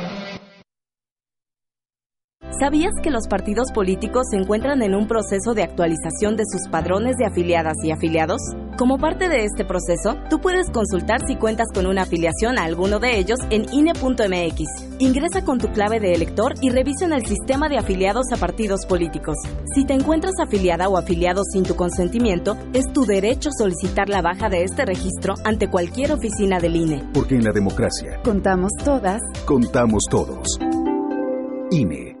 ¿Sabías que los partidos políticos se encuentran en un proceso de actualización de sus padrones de afiliadas y afiliados? Como parte de este proceso, tú puedes consultar si cuentas con una afiliación a alguno de ellos en INE.mx. Ingresa con tu clave de elector y revisa en el sistema de afiliados a partidos políticos. Si te encuentras afiliada o afiliado sin tu consentimiento, es tu derecho solicitar la baja de este registro ante cualquier oficina del INE. Porque en la democracia Contamos todas. contamos todos. INE.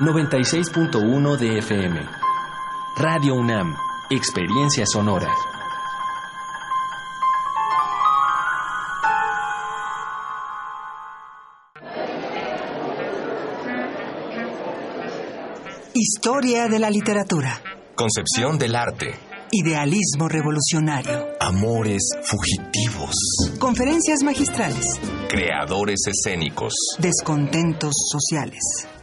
96.1 de FM. Radio UNAM, Experiencia Sonora. Historia de la literatura. Concepción del arte. Idealismo revolucionario. Amores fugitivos. Conferencias magistrales. Creadores escénicos. Descontentos sociales.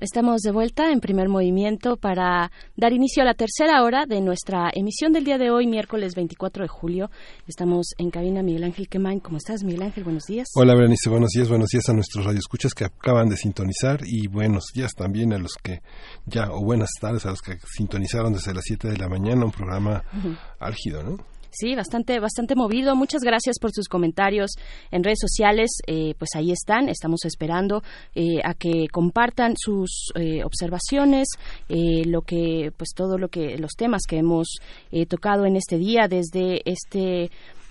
Estamos de vuelta en primer movimiento para dar inicio a la tercera hora de nuestra emisión del día de hoy, miércoles 24 de julio. Estamos en cabina Miguel Ángel Quemain. ¿Cómo estás, Miguel Ángel? Buenos días. Hola, Berenice. Buenos días. Buenos días a nuestros radioescuchas que acaban de sintonizar y buenos días también a los que ya, o buenas tardes a los que sintonizaron desde las 7 de la mañana, un programa álgido, ¿no? Sí, bastante, bastante movido. Muchas gracias por sus comentarios en redes sociales. Eh, pues ahí están. Estamos esperando eh, a que compartan sus eh, observaciones, eh, lo que, pues todo lo que, los temas que hemos eh, tocado en este día desde este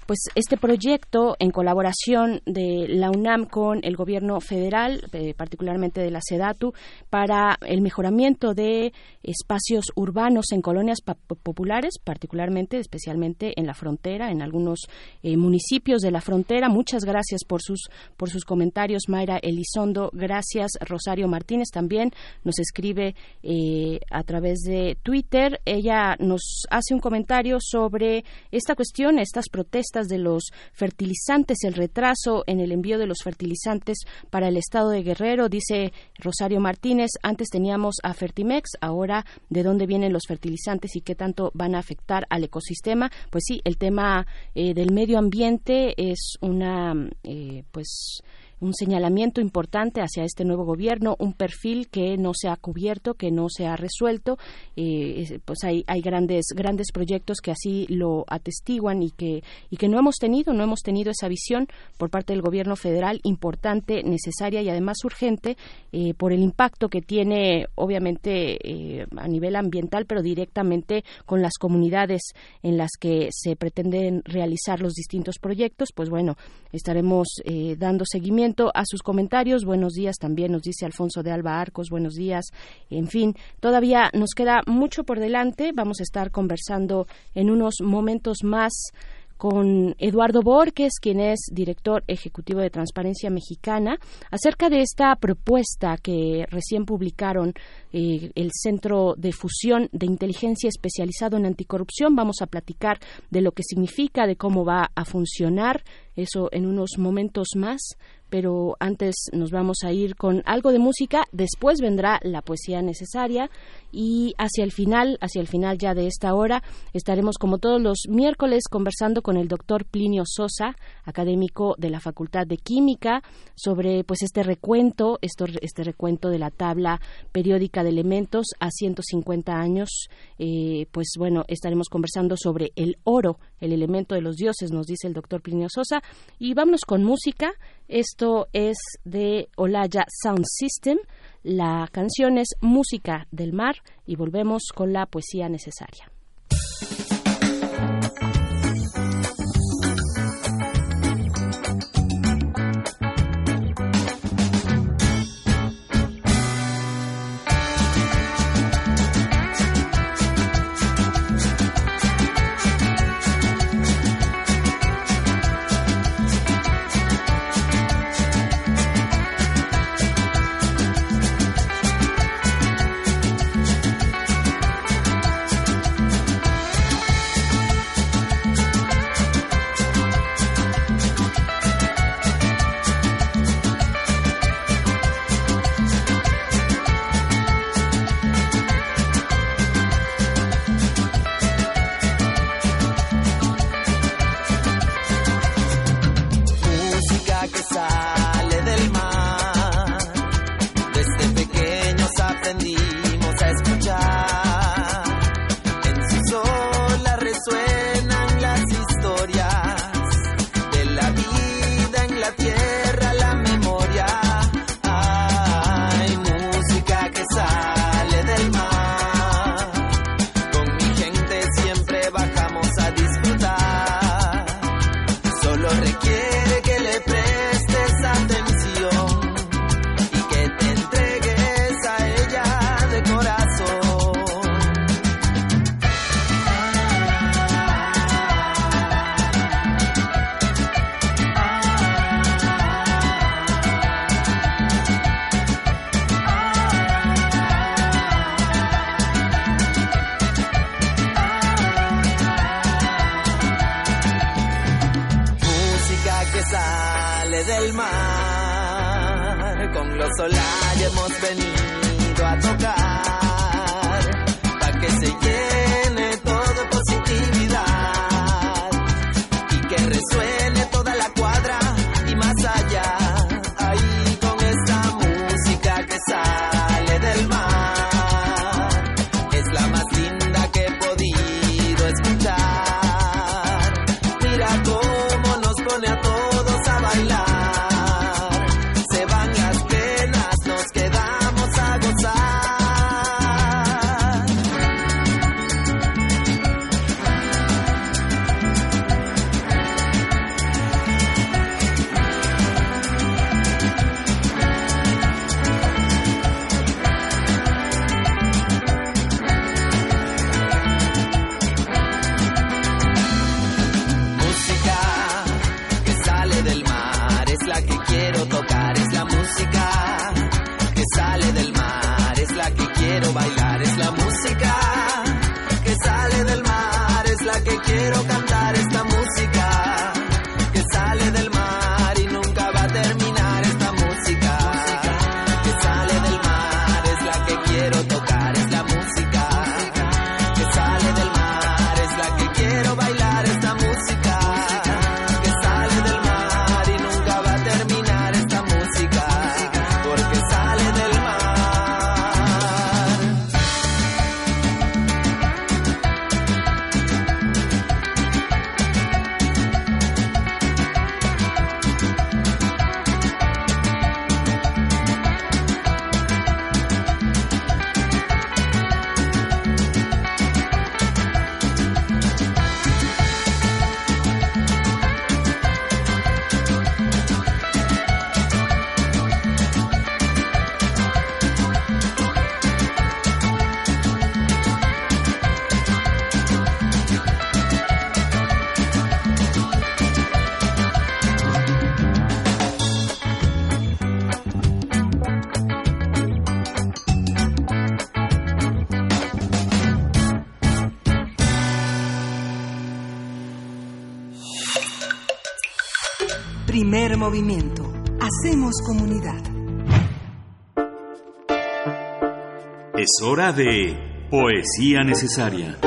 pues este proyecto en colaboración de la UNAM con el gobierno federal, eh, particularmente de la SEDATU, para el mejoramiento de espacios urbanos en colonias populares, particularmente, especialmente en la frontera, en algunos eh, municipios de la frontera. Muchas gracias por sus por sus comentarios, Mayra Elizondo. Gracias, Rosario Martínez también nos escribe eh, a través de Twitter. Ella nos hace un comentario sobre esta cuestión, estas protestas de los fertilizantes, el retraso en el envío de los fertilizantes para el estado de Guerrero. Dice Rosario Martínez, antes teníamos a Fertimex, ahora de dónde vienen los fertilizantes y qué tanto van a afectar al ecosistema. Pues sí, el tema eh, del medio ambiente es una, eh, pues, un señalamiento importante hacia este nuevo gobierno, un perfil que no se ha cubierto, que no se ha resuelto. Eh, es- pues hay, hay grandes grandes proyectos que así lo atestiguan y que y que no hemos tenido, no hemos tenido esa visión por parte del gobierno federal importante, necesaria y además urgente eh, por el impacto que tiene, obviamente eh, a nivel ambiental, pero directamente con las comunidades en las que se pretenden realizar los distintos proyectos. Pues bueno, estaremos eh, dando seguimiento a sus comentarios. Buenos días también, nos dice Alfonso de Alba Arcos. Buenos días. En fin, todavía nos queda mucho por delante. Vamos a estar conversando en unos momentos más con Eduardo Borges, quien es director ejecutivo de Transparencia Mexicana, acerca de esta propuesta que recién publicaron eh, el Centro de Fusión de Inteligencia Especializado en Anticorrupción. Vamos a platicar de lo que significa, de cómo va a funcionar, eso en unos momentos más pero antes nos vamos a ir con algo de música, después vendrá la poesía necesaria y hacia el final, hacia el final ya de esta hora, estaremos como todos los miércoles conversando con el doctor Plinio Sosa, académico de la Facultad de Química, sobre pues este recuento, esto, este recuento de la tabla periódica de elementos a 150 años, eh, pues bueno, estaremos conversando sobre el oro, el elemento de los dioses, nos dice el doctor Plinio Sosa, y vámonos con música. Esto es de Olaya Sound System. La canción es Música del Mar y volvemos con la poesía necesaria. Poesía Necesaria.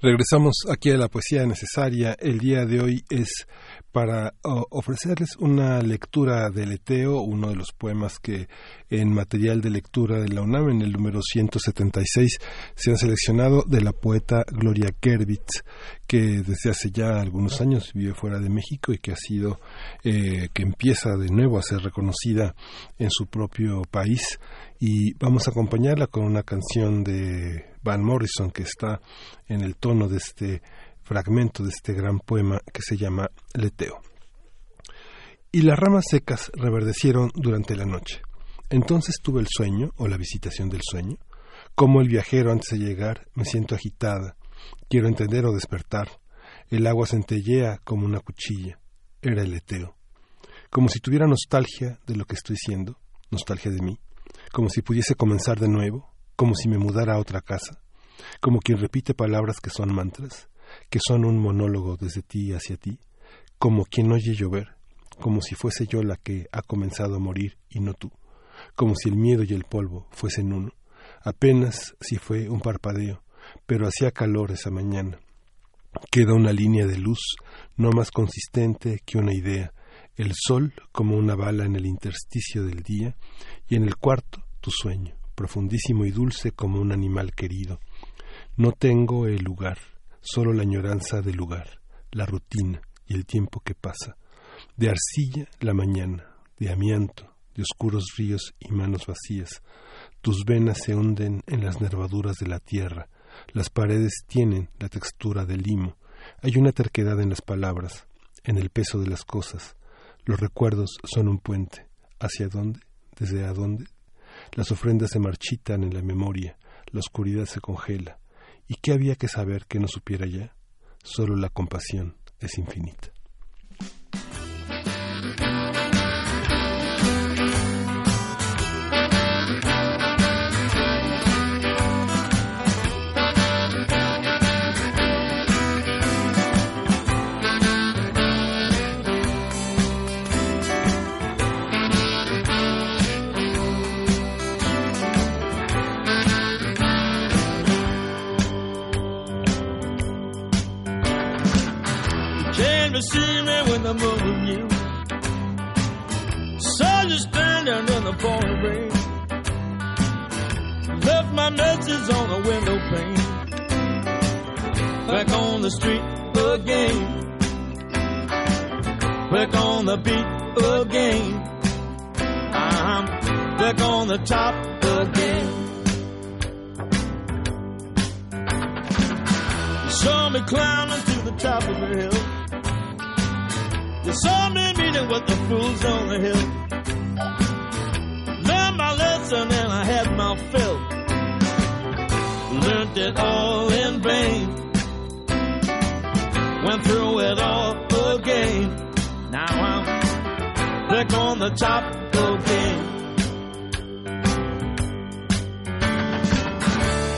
Regresamos aquí a la poesía necesaria. El día de hoy es para ofrecerles una lectura de Leteo, uno de los poemas que en material de lectura de la UNAM, en el número 176, se han seleccionado de la poeta Gloria Kervitz, que desde hace ya algunos años vive fuera de México y que ha sido, eh, que empieza de nuevo a ser reconocida en su propio país. Y vamos a acompañarla con una canción de Van Morrison que está en el tono de este fragmento de este gran poema que se llama Leteo. Y las ramas secas reverdecieron durante la noche. Entonces tuve el sueño, o la visitación del sueño, como el viajero antes de llegar me siento agitada, quiero entender o despertar. El agua centellea como una cuchilla. Era el leteo. Como si tuviera nostalgia de lo que estoy siendo, nostalgia de mí, como si pudiese comenzar de nuevo, como si me mudara a otra casa, como quien repite palabras que son mantras, que son un monólogo desde ti hacia ti, como quien oye llover, como si fuese yo la que ha comenzado a morir y no tú, como si el miedo y el polvo fuesen uno, apenas si fue un parpadeo, pero hacía calor esa mañana. Queda una línea de luz no más consistente que una idea, el sol como una bala en el intersticio del día, y en el cuarto tu sueño, profundísimo y dulce como un animal querido. No tengo el lugar, solo la añoranza del lugar, la rutina y el tiempo que pasa. De arcilla la mañana, de amianto, de oscuros ríos y manos vacías. Tus venas se hunden en las nervaduras de la tierra. Las paredes tienen la textura del limo. Hay una terquedad en las palabras, en el peso de las cosas. Los recuerdos son un puente. ¿Hacia dónde? ¿Desde a dónde? Las ofrendas se marchitan en la memoria, la oscuridad se congela. ¿Y qué había que saber que no supiera ya? Solo la compasión es infinita. See me when I'm moving you. Saw you standing in the pouring rain. Left my message on the window pane. Back on the street again. Back on the beat again. I'm back on the top again. Saw me climbing to the top of the hill. You saw me meeting with the fools on the hill. Learned my lesson and I had my fill. Learned it all in vain. Went through it all again. Now I'm back on the top again.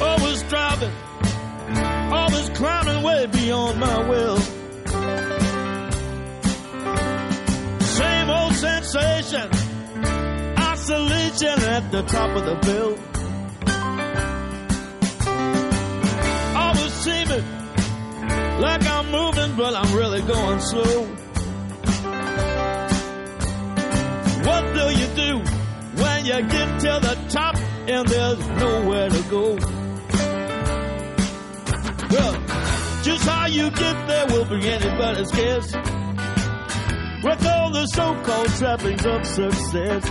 Always driving, always climbing way beyond my will. Sensation, isolation at the top of the bill. Always seeming like I'm moving, but I'm really going slow. What do you do when you get to the top and there's nowhere to go? Well, just how you get there will be anybody's guess. With all the so-called trappings of success.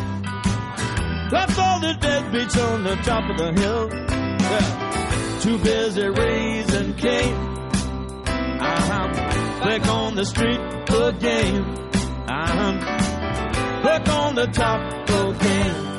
Left all the deadbeats on the top of the hill. Yeah. Too busy raising Cain. I'm uh-huh. back on the street again. I'm back on the top again.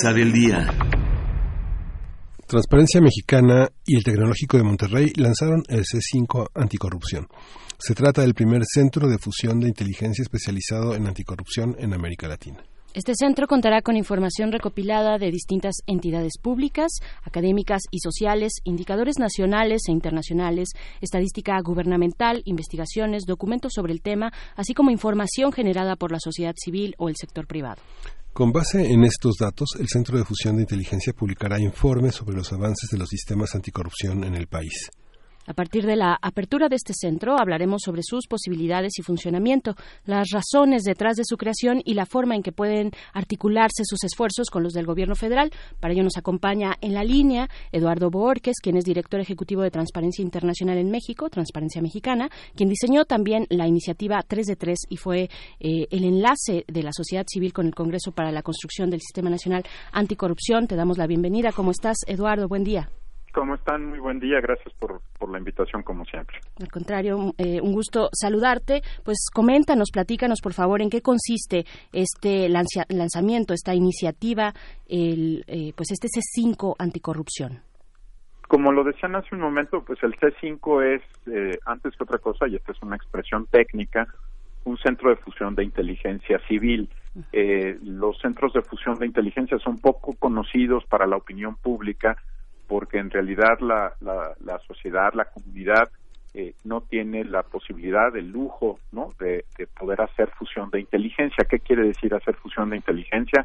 Mesa del día. Transparencia Mexicana y el Tecnológico de Monterrey lanzaron el C5 Anticorrupción. Se trata del primer centro de fusión de inteligencia especializado en anticorrupción en América Latina. Este centro contará con información recopilada de distintas entidades públicas, académicas y sociales, indicadores nacionales e internacionales, estadística gubernamental, investigaciones, documentos sobre el tema, así como información generada por la sociedad civil o el sector privado. Con base en estos datos, el Centro de Fusión de Inteligencia publicará informes sobre los avances de los sistemas anticorrupción en el país. A partir de la apertura de este centro hablaremos sobre sus posibilidades y funcionamiento, las razones detrás de su creación y la forma en que pueden articularse sus esfuerzos con los del Gobierno federal. Para ello nos acompaña en la línea Eduardo Borges, quien es director ejecutivo de Transparencia Internacional en México, Transparencia Mexicana, quien diseñó también la iniciativa 3 de 3 y fue eh, el enlace de la sociedad civil con el Congreso para la construcción del Sistema Nacional Anticorrupción. Te damos la bienvenida. ¿Cómo estás, Eduardo? Buen día. ¿Cómo están? Muy buen día. Gracias por, por la invitación, como siempre. Al contrario, eh, un gusto saludarte. Pues coméntanos, platícanos, por favor, en qué consiste este lanzamiento, esta iniciativa, el, eh, pues este C5 anticorrupción. Como lo decían hace un momento, pues el C5 es, eh, antes que otra cosa, y esta es una expresión técnica, un centro de fusión de inteligencia civil. Eh, los centros de fusión de inteligencia son poco conocidos para la opinión pública porque en realidad la, la, sociedad, la comunidad, eh, no tiene la posibilidad, el lujo, ¿no? De, poder hacer fusión de inteligencia. ¿Qué quiere decir hacer fusión de inteligencia?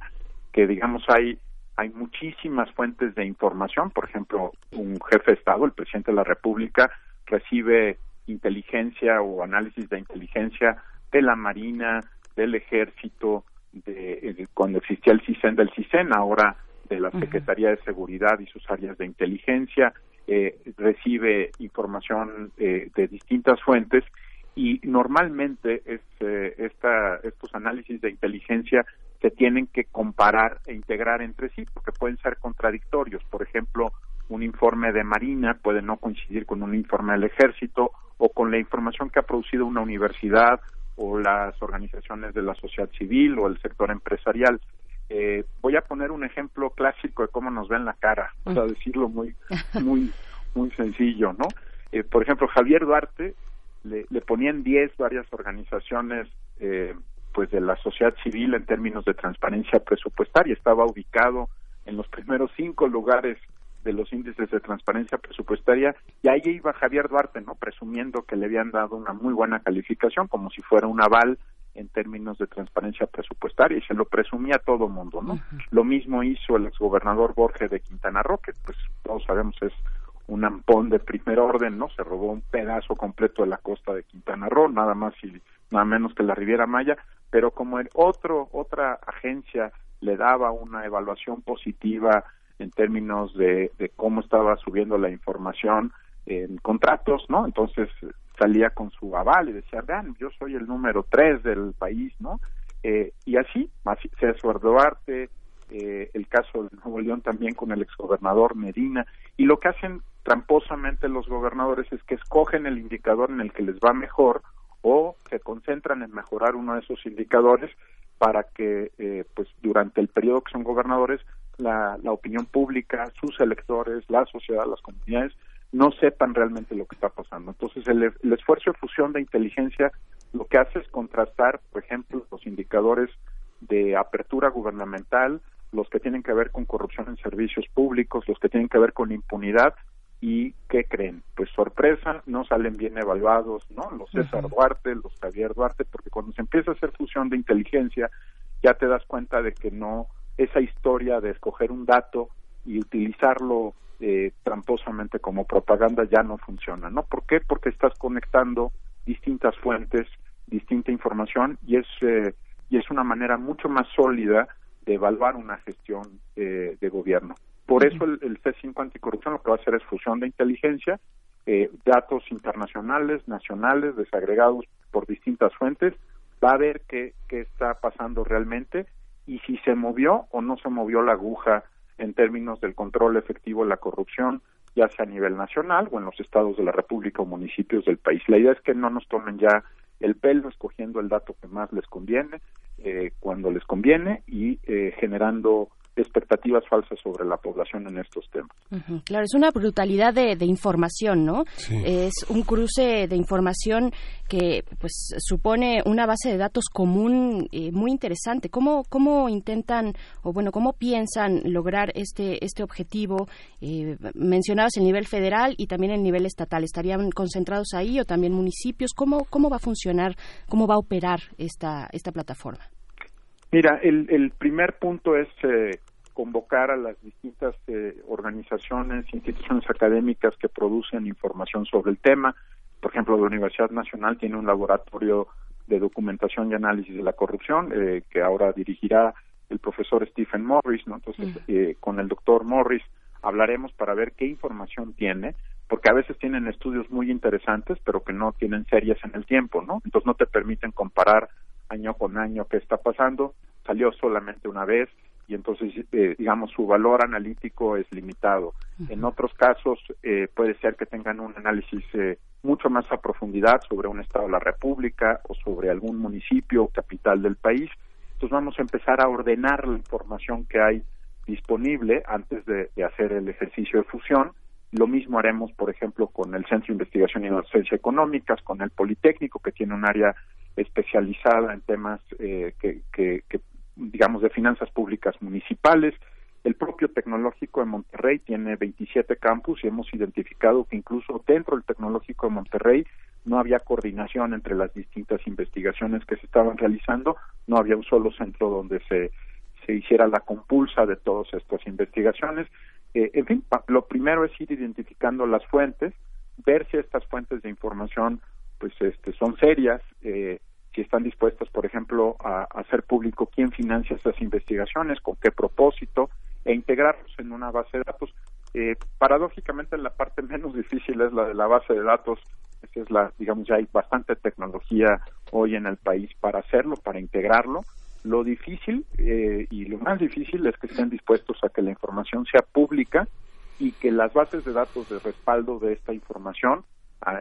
Que, digamos, hay, hay muchísimas fuentes de información. Por ejemplo, un jefe de Estado, el presidente de la República, recibe inteligencia o análisis de inteligencia de la Marina, del Ejército, de, cuando existía el CISEN del CISEN, ahora de la Secretaría de Seguridad y sus áreas de inteligencia, eh, recibe información eh, de distintas fuentes y normalmente es, eh, esta, estos análisis de inteligencia se tienen que comparar e integrar entre sí porque pueden ser contradictorios. Por ejemplo, un informe de Marina puede no coincidir con un informe del Ejército o con la información que ha producido una universidad o las organizaciones de la sociedad civil o el sector empresarial. Eh, voy a poner un ejemplo clásico de cómo nos ven la cara, o sea, decirlo muy, muy, muy sencillo, ¿no? Eh, por ejemplo, Javier Duarte le, le ponían 10 varias organizaciones, eh, pues de la sociedad civil en términos de transparencia presupuestaria, estaba ubicado en los primeros cinco lugares de los índices de transparencia presupuestaria y ahí iba Javier Duarte, ¿no? Presumiendo que le habían dado una muy buena calificación, como si fuera un aval en términos de transparencia presupuestaria y se lo presumía a todo mundo, ¿no? Lo mismo hizo el exgobernador Borges de Quintana Roo, que pues todos sabemos es un ampón de primer orden, ¿no? Se robó un pedazo completo de la costa de Quintana Roo, nada más y nada menos que la Riviera Maya, pero como el otro otra agencia le daba una evaluación positiva en términos de, de cómo estaba subiendo la información en contratos, ¿no? Entonces salía con su aval y decía, vean, yo soy el número tres del país, ¿no? Eh, y así, César Duarte, eh, el caso de Nuevo León también con el exgobernador Medina, y lo que hacen tramposamente los gobernadores es que escogen el indicador en el que les va mejor o se concentran en mejorar uno de esos indicadores para que eh, pues durante el periodo que son gobernadores la, la opinión pública, sus electores, la sociedad, las comunidades no sepan realmente lo que está pasando. Entonces, el, el, esfuerzo de fusión de inteligencia lo que hace es contrastar, por ejemplo, los indicadores de apertura gubernamental, los que tienen que ver con corrupción en servicios públicos, los que tienen que ver con impunidad, y ¿qué creen? Pues sorpresa, no salen bien evaluados, ¿no? Los César Duarte, los Javier Duarte, porque cuando se empieza a hacer fusión de inteligencia, ya te das cuenta de que no, esa historia de escoger un dato y utilizarlo eh, tramposamente como propaganda ya no funciona, ¿no? ¿Por qué? Porque estás conectando distintas fuentes, distinta información y es eh, y es una manera mucho más sólida de evaluar una gestión eh, de gobierno. Por eso el, el, C5 anticorrupción lo que va a hacer es fusión de inteligencia, eh, datos internacionales, nacionales, desagregados por distintas fuentes, va a ver qué, qué está pasando realmente y si se movió o no se movió la aguja en términos del control efectivo de la corrupción, ya sea a nivel nacional o en los estados de la República o municipios del país. La idea es que no nos tomen ya el pelo escogiendo el dato que más les conviene, eh, cuando les conviene y eh, generando expectativas falsas sobre la población en estos temas. Claro, es una brutalidad de, información, ¿no? Es un cruce de información que pues supone una base de datos común eh, muy interesante. ¿Cómo, ¿Cómo intentan o bueno, cómo piensan lograr este, este objetivo? Eh, mencionabas el nivel federal y también el nivel estatal. ¿Estarían concentrados ahí o también municipios? ¿Cómo, cómo va a funcionar, cómo va a operar esta, esta plataforma? Mira, el, el primer punto es eh, convocar a las distintas eh, organizaciones, instituciones académicas que producen información sobre el tema. Por ejemplo, la Universidad Nacional tiene un laboratorio de documentación y análisis de la corrupción eh, que ahora dirigirá el profesor Stephen Morris, ¿no? Entonces, eh, con el doctor Morris hablaremos para ver qué información tiene, porque a veces tienen estudios muy interesantes, pero que no tienen series en el tiempo, ¿no? Entonces no te permiten comparar año con año qué está pasando, salió solamente una vez, y entonces, eh, digamos, su valor analítico es limitado. En otros casos eh, puede ser que tengan un análisis eh, mucho más a profundidad sobre un estado de la República o sobre algún municipio o capital del país. Entonces vamos a empezar a ordenar la información que hay disponible antes de, hacer el ejercicio de fusión. Lo mismo haremos, por ejemplo, con el Centro de Investigación y Docencia Económicas, con el Politécnico, que tiene un área especializada en temas que, que, que digamos, de finanzas públicas municipales. El propio tecnológico de Monterrey tiene 27 campus y hemos identificado que incluso dentro del tecnológico de Monterrey no había coordinación entre las distintas investigaciones que se estaban realizando, no había un solo centro donde se, se hiciera la compulsa de todas estas investigaciones. Eh, en fin, lo primero es ir identificando las fuentes, ver si estas fuentes de información pues este, son serias, eh, si están dispuestas, por ejemplo, a, hacer público quién financia esas investigaciones, con qué propósito, e integrarlos en una base de datos. Eh, paradójicamente, la parte menos difícil es la de la base de datos. Esa es la, digamos, ya hay bastante tecnología hoy en el país para hacerlo, para integrarlo. Lo difícil eh, y lo más difícil es que estén dispuestos a que la información sea pública y que las bases de datos de respaldo de esta información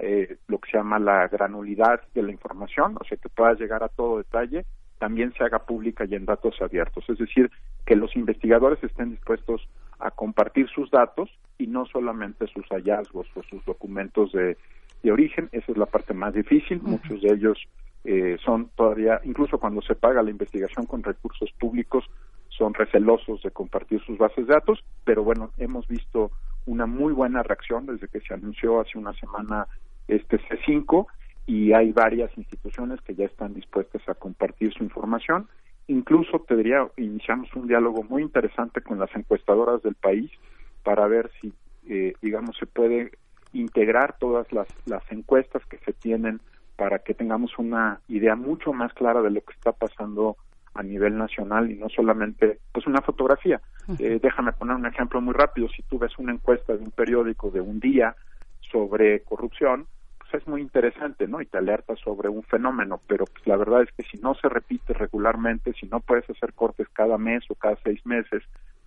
eh, lo que se llama la granulidad de la información, o sea, que pueda llegar a todo detalle, también se haga pública y en datos abiertos. Es decir, que los investigadores estén dispuestos a compartir sus datos y no solamente sus hallazgos o sus documentos de, de origen. Esa es la parte más difícil. Muchos de ellos eh, son todavía, incluso cuando se paga la investigación con recursos públicos, son recelosos de compartir sus bases de datos, pero bueno, hemos visto una muy buena reacción desde que se anunció hace una semana este C5 y hay varias instituciones que ya están dispuestas a compartir su información. Incluso te diría, iniciamos un diálogo muy interesante con las encuestadoras del país para ver si, eh, digamos, se puede integrar todas las, las encuestas que se tienen para que tengamos una idea mucho más clara de lo que está pasando a nivel nacional y no solamente pues una fotografía. Eh, déjame poner un ejemplo muy rápido. Si tú ves una encuesta de un periódico de un día sobre corrupción, pues es muy interesante, ¿no? Y te alerta sobre un fenómeno, pero pues la verdad es que si no se repite regularmente, si no puedes hacer cortes cada mes o cada seis meses,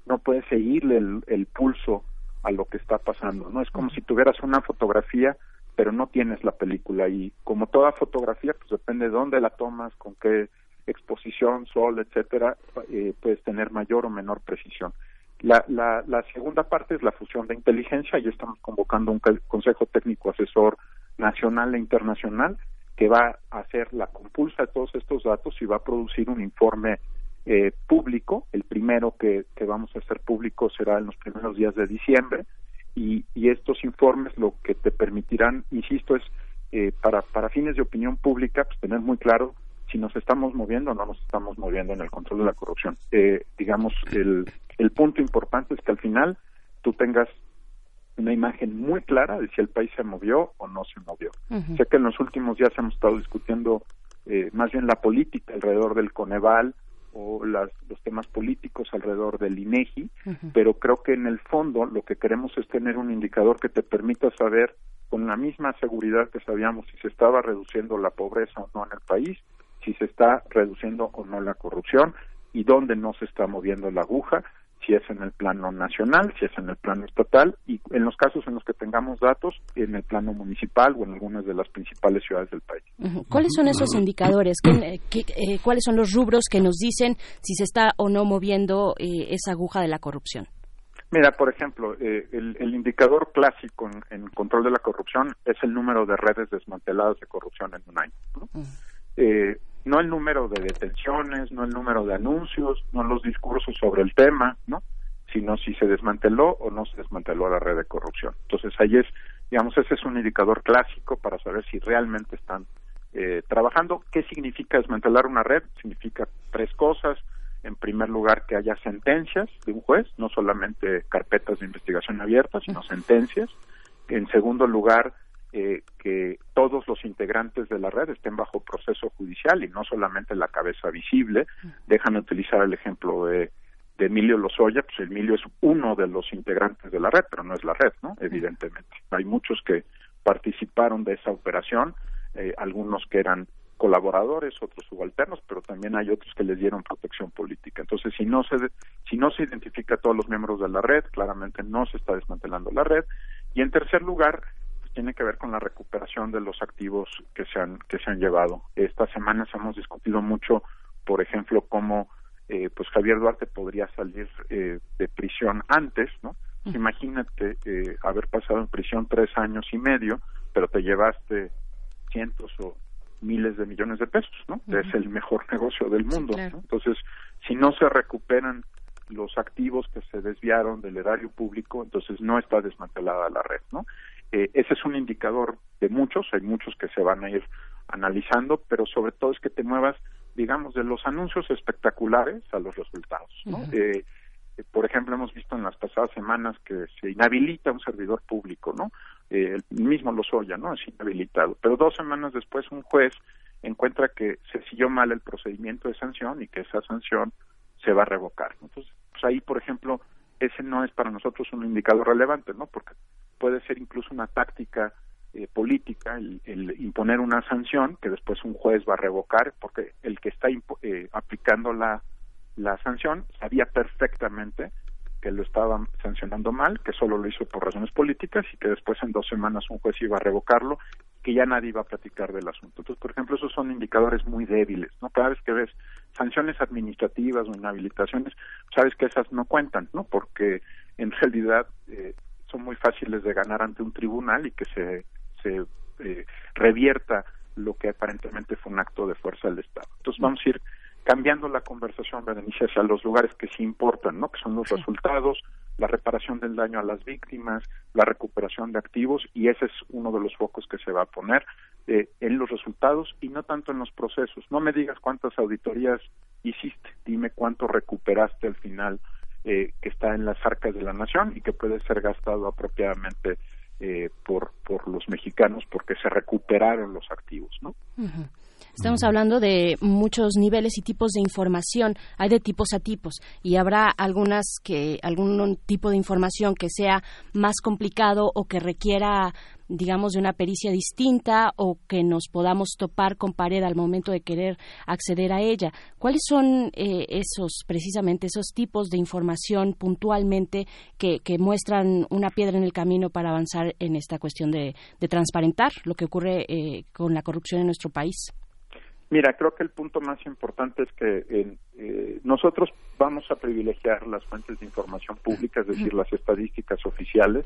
no puedes seguirle el, el pulso a lo que está pasando, ¿no? Es como si tuvieras una fotografía pero no tienes la película y como toda fotografía pues depende de dónde la tomas, con qué exposición, sol, etcétera, eh, puedes tener mayor o menor precisión. La, la, la, segunda parte es la fusión de inteligencia y estamos convocando un Consejo Técnico Asesor Nacional e Internacional que va a hacer la compulsa de todos estos datos y va a producir un informe eh, público. El primero que, vamos a hacer público será en los primeros días de diciembre y, y estos informes lo que te permitirán, insisto, es eh, para, para fines de opinión pública, pues tener muy claro si nos estamos moviendo o no nos estamos moviendo en el control de la corrupción. Eh, digamos, el, el punto importante es que al final tú tengas una imagen muy clara de si el país se movió o no se movió. Sé que en los últimos días hemos estado discutiendo eh, más bien la política alrededor del Coneval o las, los temas políticos alrededor del INEGI, pero creo que en el fondo lo que queremos es tener un indicador que te permita saber con la misma seguridad que sabíamos si se estaba reduciendo la pobreza o no en el país, si se está reduciendo o no la corrupción y dónde no se está moviendo la aguja, si es en el plano nacional, si es en el plano estatal y en los casos en los que tengamos datos en el plano municipal o en algunas de las principales ciudades del país. ¿Cuáles son esos indicadores? ¿Qué, eh, ¿Cuáles son los rubros que nos dicen si se está o no moviendo eh, esa aguja de la corrupción? Mira, por ejemplo, eh, el, indicador clásico en, control de la corrupción es el número de redes desmanteladas de corrupción en un año. Eh, no el número de detenciones, no el número de anuncios, no los discursos sobre el tema, ¿no? Sino si se desmanteló o no se desmanteló la red de corrupción. Entonces ahí es, digamos, ese es un indicador clásico para saber si realmente están eh, trabajando. ¿Qué significa desmantelar una red? Significa tres cosas. En primer lugar, que haya sentencias de un juez, no solamente carpetas de investigación abiertas, sino sentencias. En segundo lugar, eh, que todos los integrantes de la red estén bajo proceso judicial y no solamente la cabeza visible. Déjame utilizar el ejemplo de, Emilio Lozoya, pues Emilio es uno de los integrantes de la red, pero no es la red, ¿no? Evidentemente. Hay muchos que participaron de esa operación, eh, algunos que eran colaboradores, otros subalternos, pero también hay otros que les dieron protección política. Entonces, si no se si no se identifica a todos los miembros de la red, claramente no se está desmantelando la red. Y en tercer lugar, tiene que ver con la recuperación de los activos que se han que se han llevado. Estas semanas hemos discutido mucho, por ejemplo, cómo eh, pues Javier Duarte podría salir eh, de prisión antes, ¿no? Imagínate eh, haber pasado en prisión tres años y medio, pero te llevaste cientos o miles de millones de pesos, ¿no? Es el mejor negocio del mundo. Entonces, si no se recuperan los activos que se desviaron del erario público, entonces no está desmantelada la red, ¿no? Eh, ese es un indicador de muchos, hay muchos que se van a ir analizando, pero sobre todo es que te muevas, digamos, de los anuncios espectaculares a los resultados, ¿no? Eh, por ejemplo, hemos visto en las pasadas semanas que se inhabilita un servidor público, ¿no? Eh, el mismo Lozoya, ¿no? Es inhabilitado. Pero dos semanas después un juez encuentra que se siguió mal el procedimiento de sanción y que esa sanción se va a revocar. Entonces, pues ahí, por ejemplo, ese no es para nosotros un indicador relevante, ¿no? Porque puede ser incluso una táctica eh, política el, imponer una sanción que después un juez va a revocar porque el que está eh, aplicando la la sanción, sabía perfectamente que lo estaban sancionando mal, que solo lo hizo por razones políticas y que después en dos semanas un juez iba a revocarlo, que ya nadie iba a platicar del asunto. Entonces, por ejemplo, esos son indicadores muy débiles, ¿no? Cada vez que ves sanciones administrativas o inhabilitaciones, sabes que esas no cuentan, ¿no? Porque en realidad eh, son muy fáciles de ganar ante un tribunal y que se, se eh, revierta lo que aparentemente fue un acto de fuerza del Estado. Entonces, vamos a ir cambiando la conversación, Berenice, hacia los lugares que sí importan, ¿no? Que son los resultados, la reparación del daño a las víctimas, la recuperación de activos, y ese es uno de los focos que se va a poner eh, en los resultados y no tanto en los procesos. No me digas cuántas auditorías hiciste, dime cuánto recuperaste al final eh, que está en las arcas de la nación y que puede ser gastado apropiadamente eh, por, por los mexicanos porque se recuperaron los activos, ¿no? Estamos hablando de muchos niveles y tipos de información. Hay de tipos a tipos y habrá algunas que algún tipo de información que sea más complicado o que requiera digamos, de una pericia distinta o que nos podamos topar con pared al momento de querer acceder a ella. ¿Cuáles son eh, esos, precisamente, esos tipos de información puntualmente que, muestran una piedra en el camino para avanzar en esta cuestión de, transparentar lo que ocurre eh, con la corrupción en nuestro país? Mira, creo que el punto más importante es que eh, nosotros vamos a privilegiar las fuentes de información pública, es decir, las estadísticas oficiales,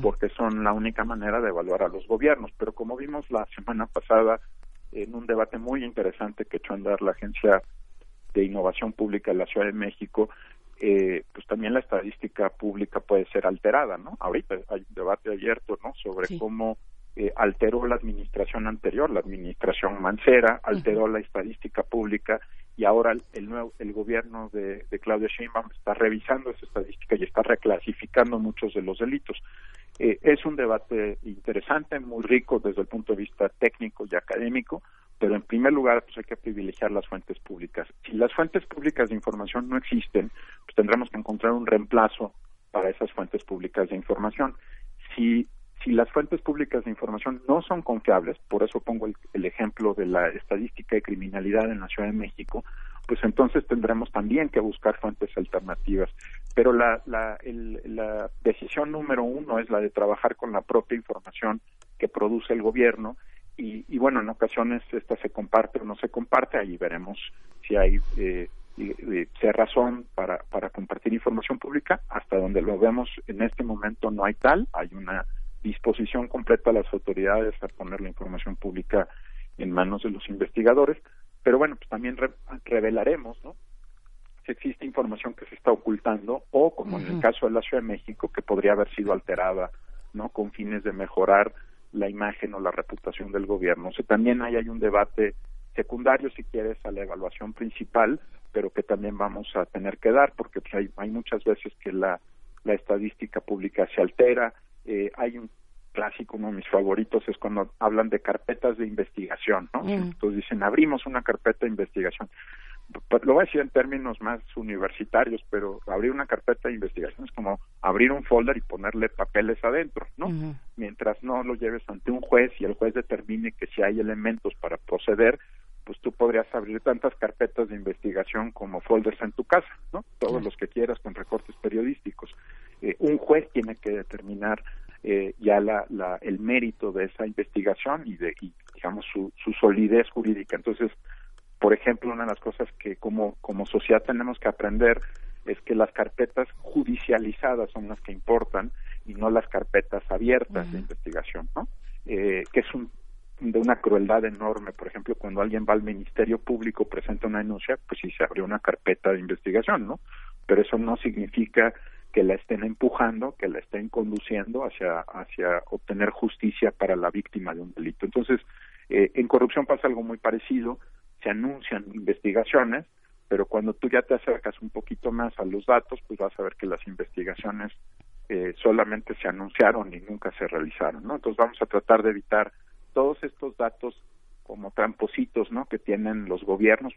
porque son la única manera de evaluar a los gobiernos. Pero como vimos la semana pasada en un debate muy interesante que echó a andar la Agencia de Innovación Pública de la Ciudad de México, eh, pues también la estadística pública puede ser alterada, ¿no? Ahorita hay un debate abierto, ¿no? Sobre cómo eh, alteró la administración anterior, la administración Mancera, alteró la estadística pública y ahora el, nuevo el gobierno de, de Claudia Sheinbaum está revisando esa estadística y está reclasificando muchos de los delitos. Eh, es un debate interesante, muy rico desde el punto de vista técnico y académico, pero en primer lugar pues hay que privilegiar las fuentes públicas. Si las fuentes públicas de información no existen, pues tendremos que encontrar un reemplazo para esas fuentes públicas de información. Si si las fuentes públicas de información no son confiables, por eso pongo el, ejemplo de la estadística de criminalidad en la Ciudad de México, pues entonces tendremos también que buscar fuentes alternativas. Pero la, la, la decisión número uno es la de trabajar con la propia información que produce el gobierno y, y bueno, en ocasiones esta se comparte o no se comparte, ahí veremos si hay eh, razón para, para compartir información pública, hasta donde lo vemos en este momento no hay tal, hay una disposición completa a las autoridades a poner la información pública en manos de los investigadores, pero bueno, pues también revelaremos, ¿no? Si existe información que se está ocultando o, como en el caso de la Ciudad de México, que podría haber sido alterada, ¿no? Con fines de mejorar la imagen o la reputación del gobierno. O sea, también ahí hay un debate secundario, si quieres, a la evaluación principal, pero que también vamos a tener que dar, porque pues, hay, hay muchas veces que la, la estadística pública se altera, eh, hay un clásico, uno de mis favoritos es cuando hablan de carpetas de investigación, ¿no? Mm. Entonces dicen, abrimos una carpeta de investigación. Lo voy a decir en términos más universitarios, pero abrir una carpeta de investigación es como abrir un folder y ponerle papeles adentro, ¿no? Mientras no lo lleves ante un juez y el juez determine que si hay elementos para proceder, podrías abrir tantas carpetas de investigación como folders en tu casa, ¿no? Todos los que quieras con recortes periodísticos. Eh, un juez tiene que determinar eh, ya la, la, el mérito de esa investigación y de y, digamos su, su solidez jurídica. Entonces, por ejemplo, una de las cosas que como como sociedad tenemos que aprender es que las carpetas judicializadas son las que importan y no las carpetas abiertas de investigación, ¿no? Eh, que es un de una crueldad enorme. Por ejemplo, cuando alguien va al Ministerio Público, presenta una denuncia, pues sí se abrió una carpeta de investigación, ¿no? Pero eso no significa que la estén empujando, que la estén conduciendo hacia, hacia obtener justicia para la víctima de un delito. Entonces, eh, en corrupción pasa algo muy parecido, se anuncian investigaciones, pero cuando tú ya te acercas un poquito más a los datos, pues vas a ver que las investigaciones eh, solamente se anunciaron y nunca se realizaron, ¿no? Entonces vamos a tratar de evitar todos estos datos como trampositos, ¿no? Que tienen los gobiernos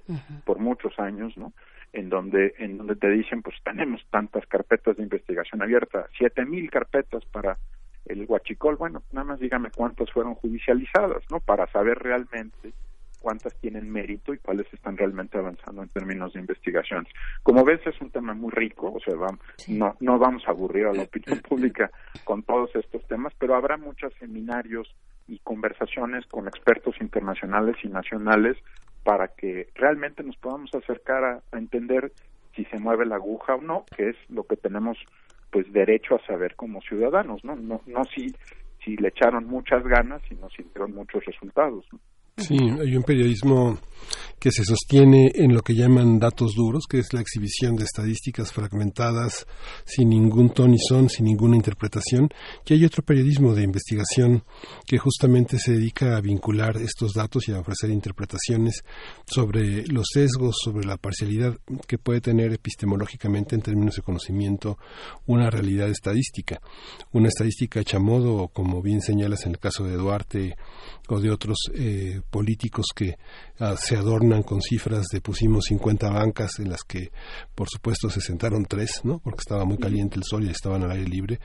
por muchos años, ¿no? En donde en donde te dicen, pues tenemos tantas carpetas de investigación abiertas, siete mil carpetas para el huachicol, bueno, nada más dígame cuántas fueron judicializadas, ¿no? Para saber realmente cuántas tienen mérito y cuáles están realmente avanzando en términos de investigaciones. Como ves, es un tema muy rico, o sea, vamos, no, no vamos a aburrir a la opinión pública con todos estos temas, pero habrá muchos seminarios y conversaciones con expertos internacionales y nacionales para que realmente nos podamos acercar a, entender si se mueve la aguja o no, que es lo que tenemos pues derecho a saber como ciudadanos, ¿no? No, no si, si le echaron muchas ganas y no si dieron muchos resultados. ¿no? Sí, hay un periodismo que se sostiene en lo que llaman datos duros, que es la exhibición de estadísticas fragmentadas sin ningún ton y son, sin ninguna interpretación, y hay otro periodismo de investigación que justamente se dedica a vincular estos datos y a ofrecer interpretaciones sobre los sesgos, sobre la parcialidad que puede tener epistemológicamente en términos de conocimiento una realidad estadística. Una estadística hecha modo, como bien señalas en el caso de Duarte o de otros eh, políticos que uh, se adornan con cifras de pusimos 50 bancas en las que por supuesto se sentaron tres, ¿no? Porque estaba muy caliente el sol y estaban al aire libre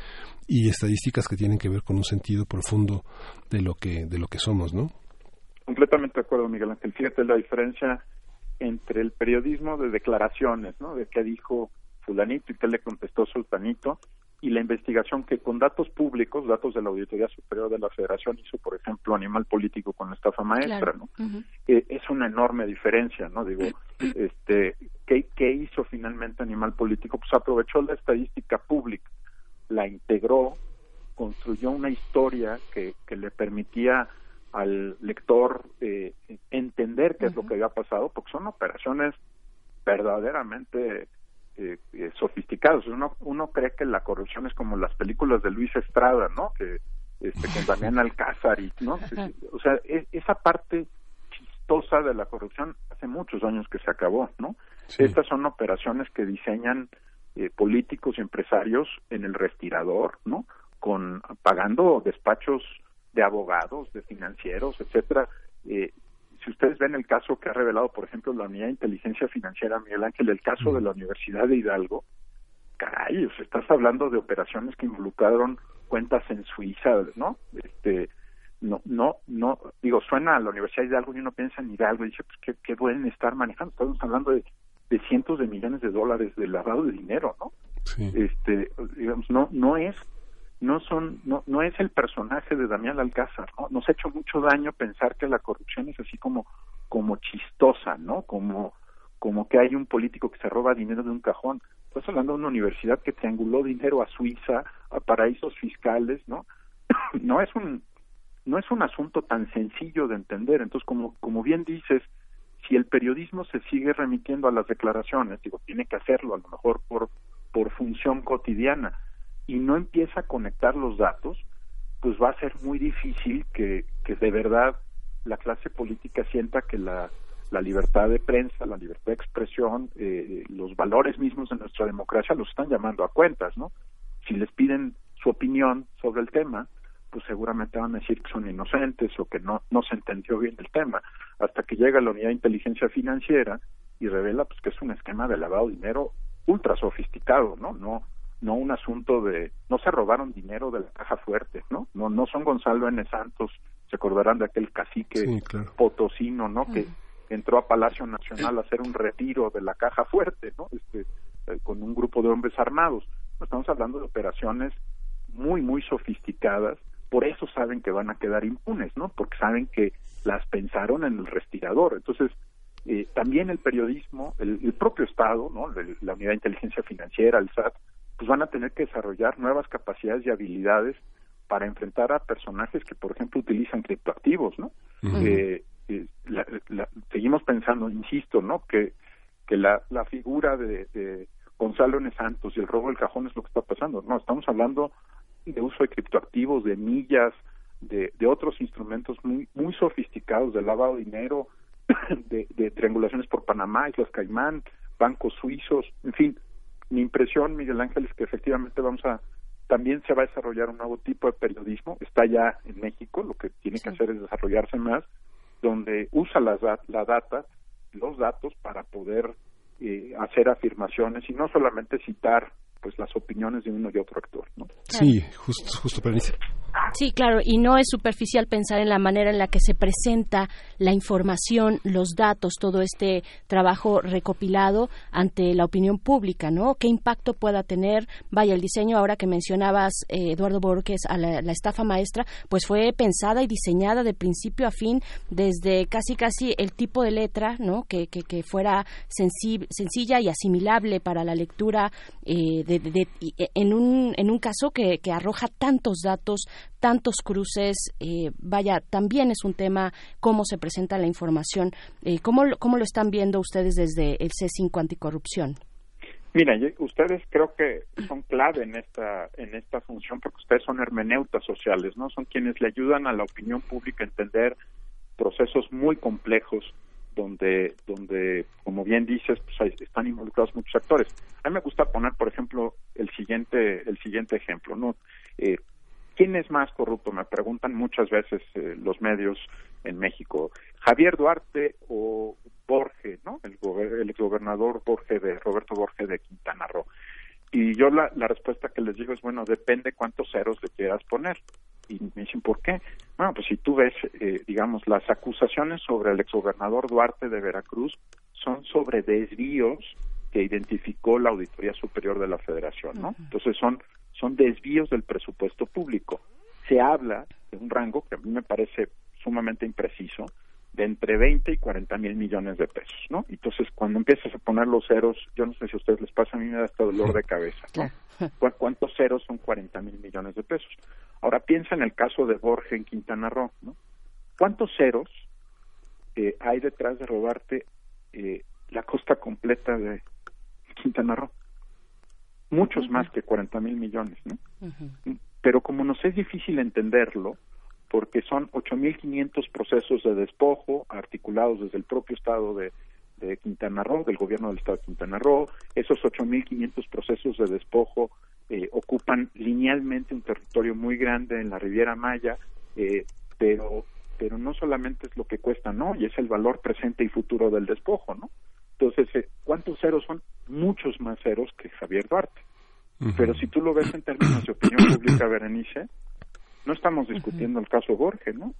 y estadísticas que tienen que ver con un sentido profundo de lo que de lo que somos, ¿no? Completamente de acuerdo, Miguel Ángel. Fíjate la diferencia entre el periodismo de declaraciones, ¿no? De qué dijo fulanito y qué le contestó sultanito y la investigación que con datos públicos, datos de la Auditoría Superior de la Federación hizo, por ejemplo, Animal Político con la estafa maestra, Claro. ¿no? Eh, es una enorme diferencia, ¿no? Digo, este, ¿qué, ¿qué hizo finalmente Animal Político? Pues aprovechó la estadística pública, la integró, construyó una historia que, que le permitía al lector eh, entender qué es lo que había pasado, porque son operaciones verdaderamente eh, eh, sofisticadas. Uno, uno cree que la corrupción es como las películas de Luis Estrada, ¿no? Que este, con Damián Alcázar y, ¿no? O sea, e- esa parte chistosa de la corrupción hace muchos años que se acabó, ¿no? Estas son operaciones que diseñan eh, políticos y empresarios en el respirador, ¿no? Con pagando despachos de abogados, de financieros, etcétera. Eh, si ustedes ven el caso que ha revelado, por ejemplo, la Unidad de Inteligencia Financiera, Miguel Ángel, el caso de la Universidad de Hidalgo, caray, o sea, estás hablando de operaciones que involucraron cuentas en Suiza, ¿no? Este, no, no, no, digo, suena a la Universidad de Hidalgo y uno piensa en Hidalgo y dice, pues, ¿qué, qué pueden estar manejando? Estamos hablando de, de cientos de millones de dólares de lavado de dinero, ¿no? Este, digamos, no, no es, no son, no, no es el personaje de Damián Alcázar, ¿no? Nos ha hecho mucho daño pensar que la corrupción es así como, como chistosa, ¿no? Como, como que hay un político que se roba dinero de un cajón. Estás hablando de una universidad que trianguló dinero a Suiza, a paraísos fiscales, ¿no? no es un no es un asunto tan sencillo de entender. Entonces, como como bien dices, si el periodismo se sigue remitiendo a las declaraciones, digo, tiene que hacerlo a lo mejor por por función cotidiana y no empieza a conectar los datos, pues va a ser muy difícil que, que de verdad la clase política sienta que la, la libertad de prensa, la libertad de expresión, eh, los valores mismos de nuestra democracia los están llamando a cuentas, ¿no? Si les piden su opinión sobre el tema, pues seguramente van a decir que son inocentes o que no, no se entendió bien el tema, hasta que llega la unidad de inteligencia financiera y revela pues que es un esquema de lavado de dinero ultra sofisticado, ¿no? No, no un asunto de, no se robaron dinero de la caja fuerte, ¿no? No, no son Gonzalo N. Santos, se acordarán de aquel cacique Sí, claro. potosino, ¿no? Que, entró a Palacio Nacional a hacer un retiro de la caja fuerte, ¿no? Este, eh, con un grupo de hombres armados. Estamos hablando de operaciones muy, muy sofisticadas, por eso saben que van a quedar impunes, ¿no? Porque saben que las pensaron en el respirador. Entonces, eh, también el periodismo, el, propio Estado, ¿no? La Unidad de Inteligencia Financiera, el SAT, pues van a tener que desarrollar nuevas capacidades y habilidades para enfrentar a personajes que, por ejemplo, utilizan criptoactivos, ¿no? Eh, eh, seguimos pensando, insisto, ¿no? Que, que la, la figura de, de Gonzalo N. Santos y el robo del cajón es lo que está pasando. No, estamos hablando de uso de criptoactivos, de millas, de, de otros instrumentos muy, muy sofisticados de lavado de dinero, de, de triangulaciones por Panamá, Islas Caimán, bancos suizos, en fin. Mi impresión, Miguel Ángel, es que efectivamente vamos a también se va a desarrollar un nuevo tipo de periodismo, está ya en México, lo que tiene que hacer es desarrollarse más, donde usa la, la data, los datos para poder eh, hacer afirmaciones y no solamente citar pues las opiniones de uno y otro actor. ¿no? Sí, justo, justo, Sí, claro, y no es superficial pensar en la manera en la que se presenta la información, los datos, todo este trabajo recopilado ante la opinión pública, ¿no? ¿Qué impacto pueda tener? Vaya, el diseño, ahora que mencionabas, eh, Eduardo Borges, a la, estafa maestra, pues fue pensada y diseñada de principio a fin, desde casi casi el tipo de letra, ¿no? Que, que, que fuera sencilla y asimilable para la lectura eh, de, de, en, un, en un caso que, que arroja tantos datos tantos cruces, eh, vaya, también es un tema cómo se presenta la información. Eh, ¿cómo, ¿Cómo lo están viendo ustedes desde el C5 Anticorrupción? Mira, ustedes creo que son clave en esta en esta función porque ustedes son hermeneutas sociales, ¿no? Son quienes le ayudan a la opinión pública a entender procesos muy complejos donde donde como bien dices pues están involucrados muchos actores. A mí me gusta poner, por ejemplo, el siguiente el siguiente ejemplo, ¿no? Eh, ¿Quién es más corrupto? Me preguntan muchas veces eh, los medios en México. Javier Duarte o Borge, ¿no? El, el gobernador Borge de Roberto Borge de Quintana Roo. Y yo la, la respuesta que les digo es, bueno, depende cuántos ceros le quieras poner. Y me dicen, ¿por qué? Bueno, pues si tú ves, eh, digamos, las acusaciones sobre el exgobernador Duarte de Veracruz son sobre desvíos que identificó la Auditoría Superior de la Federación, ¿no? Entonces son son desvíos del presupuesto público. Se habla de un rango que a mí me parece sumamente impreciso, de entre 20 y 40 mil millones de pesos, ¿no? Entonces, cuando empiezas a poner los ceros, yo no sé si a ustedes les pasa, a mí me da hasta dolor de cabeza, ¿no? ¿Cuántos ceros son 40 mil millones de pesos? Ahora, piensa en el caso de Borges en Quintana Roo, ¿no? ¿Cuántos ceros eh, hay detrás de robarte eh, la costa completa de Quintana Roo? muchos más que 40 mil millones, ¿no? Pero como nos es difícil entenderlo, porque son 8.500 procesos de despojo articulados desde el propio Estado de, Quintana Roo, del gobierno del Estado de Quintana Roo, esos 8.500 procesos de despojo eh, ocupan linealmente un territorio muy grande en la Riviera Maya, eh, pero pero no solamente es lo que cuesta, ¿no? Y es el valor presente y futuro del despojo, ¿no? Entonces, eh, ¿cuántos ceros son? Muchos más ceros que Javier Duarte. Pero si tú lo ves en términos de opinión pública, Berenice, no estamos discutiendo el caso Borges, ¿no?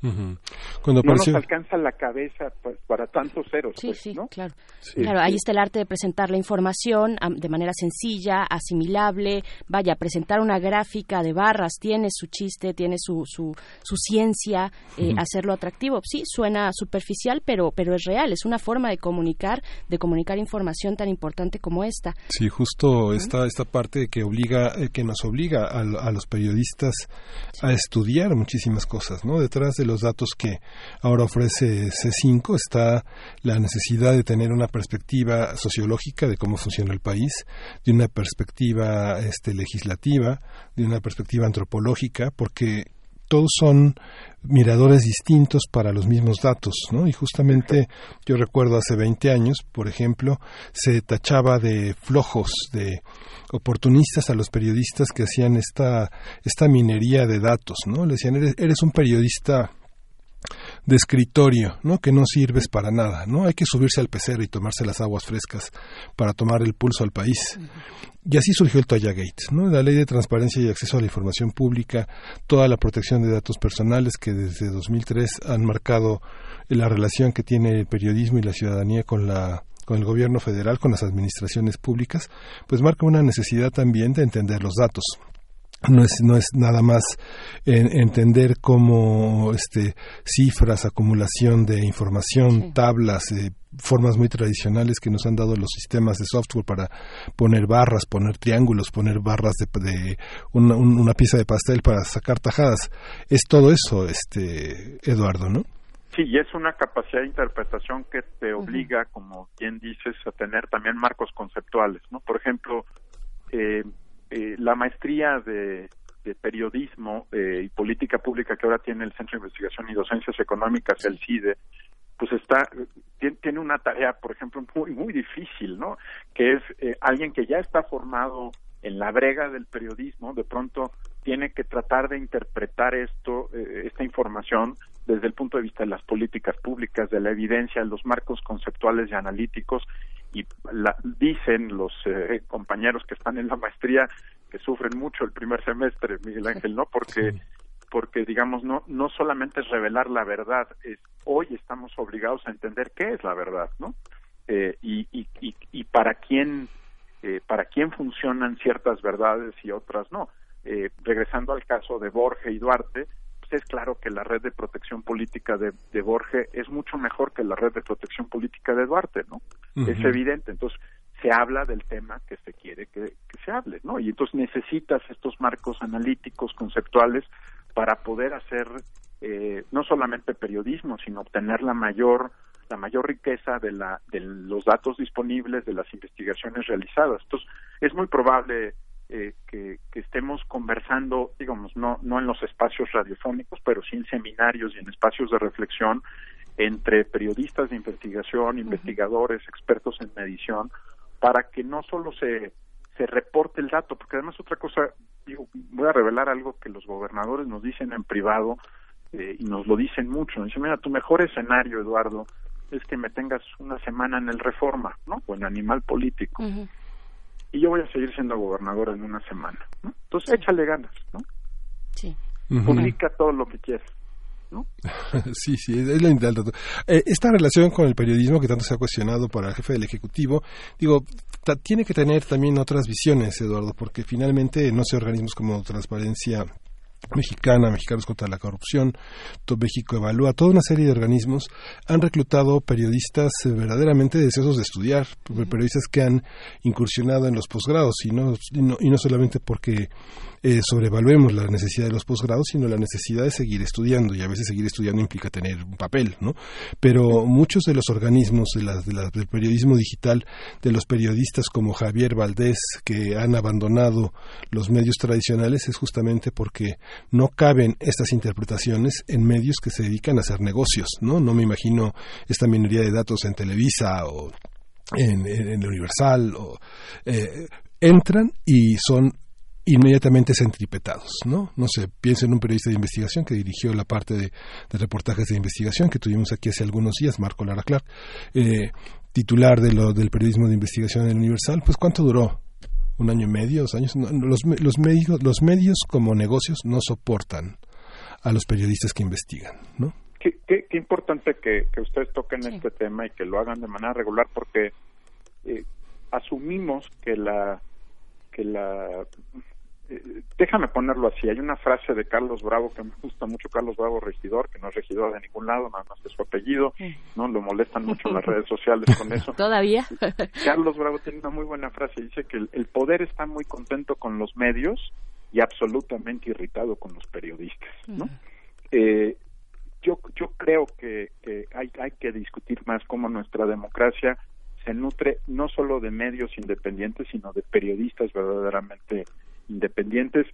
Cuando no nos alcanza la cabeza pues, para tantos ceros. Sí, pues, sí, claro. claro, ahí está el arte de presentar la información de manera sencilla, asimilable. Vaya, presentar una gráfica de barras tiene su chiste, tiene su, su, su ciencia, eh, hacerlo atractivo. Sí, suena superficial, pero, pero es real. Es una forma de comunicar, de comunicar información tan importante como esta. Sí, justo esta, esta parte que obliga, eh, que nos obliga a, a los periodistas a estudiar muchísimas cosas, ¿no? Detrás de los datos que ahora ofrece C5 está la necesidad de tener una perspectiva sociológica de cómo funciona el país, de una perspectiva este, legislativa, de una perspectiva antropológica, porque todos son miradores distintos para los mismos datos, ¿no? Y justamente yo recuerdo hace 20 años, por ejemplo, se tachaba de flojos, de oportunistas a los periodistas que hacían esta, esta minería de datos, ¿no? Le decían, eres, eres un periodista de escritorio, ¿no? Que no sirves para nada, ¿no? Hay que subirse al pecero y tomarse las aguas frescas para tomar el pulso al país. Y así surgió el Toya Gate, ¿no? La ley de transparencia y acceso a la información pública, toda la protección de datos personales que desde 2003 han marcado la relación que tiene el periodismo y la ciudadanía con la con el gobierno federal, con las administraciones públicas, pues marca una necesidad también de entender los datos, no es no es nada más entender cómo este cifras acumulación de información tablas eh, formas muy tradicionales que nos han dado los sistemas de software para poner barras poner triángulos poner barras de, una, una, pieza de pastel para sacar tajadas. Es todo eso este Eduardo no Sí, y es una capacidad de interpretación que te obliga, como bien dices, a tener también marcos conceptuales, ¿no? Por ejemplo, eh, eh, la maestría de, periodismo eh, y política pública que ahora tiene el Centro de Investigación y Docencias Económicas, el CIDE, pues está tiene, una tarea, por ejemplo, muy muy difícil, ¿no? Que es eh, alguien que ya está formado en la brega del periodismo, de pronto tiene que tratar de interpretar esto, esta información desde el punto de vista de las políticas públicas, de la evidencia, los marcos conceptuales y analíticos y la, dicen los eh, compañeros que están en la maestría que sufren mucho el primer semestre, Miguel Ángel, ¿no? Porque porque digamos no no solamente es revelar la verdad, es hoy estamos obligados a entender qué es la verdad, ¿no? Eh, y, y, y, y, para quién eh, para quién funcionan ciertas verdades y otras no. Eh, regresando al caso de Borges y Duarte, es claro que la red de protección política de, de Borges es mucho mejor que la red de protección política de Duarte, ¿no? Es evidente. Entonces, se habla del tema que se quiere que, se hable, ¿no? Y entonces necesitas estos marcos analíticos, conceptuales, para poder hacer eh, no solamente periodismo, sino obtener la mayor la mayor riqueza de la de los datos disponibles de las investigaciones realizadas. Entonces, es muy probable eh, que, estemos conversando, digamos, no, no en los espacios radiofónicos, pero sí en seminarios y en espacios de reflexión entre periodistas de investigación, investigadores, expertos en medición, para que no solo se, se reporte el dato, porque además otra cosa, digo, voy a revelar algo que los gobernadores nos dicen en privado eh, y nos lo dicen mucho. Dicen, mira, tu mejor escenario, Eduardo, es que me tengas una semana en el Reforma, ¿no? O en Animal Político y yo voy a seguir siendo gobernador en una semana. ¿no? Entonces, échale ganas, ¿no? Sí. Publica todo lo que quieras. ¿No? sí, sí, es la eh, esta relación con el periodismo que tanto se ha cuestionado para el jefe del Ejecutivo, digo, tiene que tener también otras visiones, Eduardo, porque finalmente no sé organismos como Transparencia Mexicana, Mexicanos contra la Corrupción, México Evalúa, toda una serie de organismos han reclutado periodistas eh, verdaderamente deseosos de estudiar, periodistas que han incursionado en los posgrados y no, y no, y no solamente porque eh, sobrevaluemos la necesidad de los posgrados, sino la necesidad de seguir estudiando, y a veces seguir estudiando implica tener un papel, ¿no? Pero muchos de los organismos de del periodismo digital, de los periodistas como Javier Valdés, que han abandonado los medios tradicionales, es justamente porque no caben estas interpretaciones en medios que se dedican a hacer negocios, ¿no? No me imagino esta minería de datos en Televisa o en, en, Universal, o, eh, entran y son inmediatamente centripetados, ¿no? No sé, pienso en un periodista de investigación que dirigió la parte de, reportajes de investigación que tuvimos aquí hace algunos días, Marco Lara Clark, eh, titular de lo, del periodismo de investigación en Universal, pues ¿cuánto duró? ¿Un año y medio? ¿Dos años? los, los, medios, los medios como negocios no soportan a los periodistas que investigan, ¿no? Qué, qué, importante que, que, ustedes toquen este tema y que lo hagan de manera regular porque eh, asumimos que la que la déjame ponerlo así, hay una frase de Carlos Bravo que me gusta mucho, Carlos Bravo regidor, que no es regidor de ningún lado, nada más que su apellido, ¿no? Lo molestan mucho las redes sociales con eso. ¿Todavía? Carlos Bravo tiene una muy buena frase, dice que el, poder está muy contento con los medios y absolutamente irritado con los periodistas, ¿no? eh, yo, yo creo que, que hay, hay que discutir más cómo nuestra democracia se nutre no solo de medios independientes, sino de periodistas verdaderamente independientes.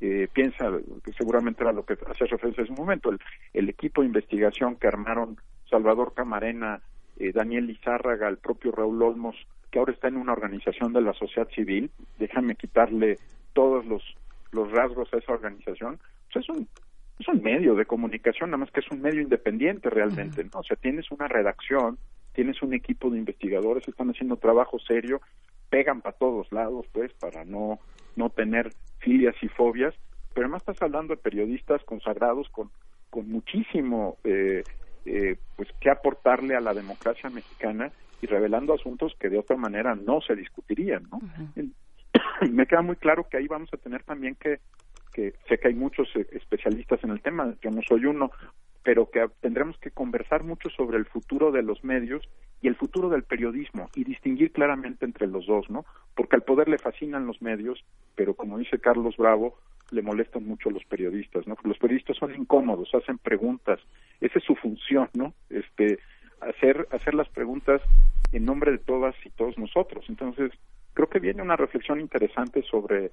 Eh, piensa que seguramente era lo que hacía referencia en ese momento, el, equipo de investigación que armaron Salvador Camarena, eh, Daniel Lizárraga, el propio Raúl Olmos, que ahora está en una organización de la sociedad civil, déjame quitarle todos los, los rasgos a esa organización, pues es un es un medio de comunicación, nada más que es un medio independiente realmente, ¿no? O sea, tienes una redacción, tienes un equipo de investigadores, están haciendo trabajo serio, pegan para todos lados, pues, para no, no tener filias y fobias, pero además estás hablando de periodistas consagrados con, con muchísimo, eh, eh, pues, que aportarle a la democracia mexicana y revelando asuntos que de otra manera no se discutirían, ¿no? Me queda muy claro que ahí vamos a tener también que, que sé que hay muchos eh, especialistas en el tema, yo no soy uno, pero que tendremos que conversar mucho sobre el futuro de los medios y el futuro del periodismo y distinguir claramente entre los dos, ¿no? Porque al poder le fascinan los medios, pero como dice Carlos Bravo, le molestan mucho los periodistas, ¿no? Los periodistas son incómodos, hacen preguntas, esa es su función, ¿no? Este, hacer hacer las preguntas en nombre de todas y todos nosotros. Entonces, creo que viene una reflexión interesante sobre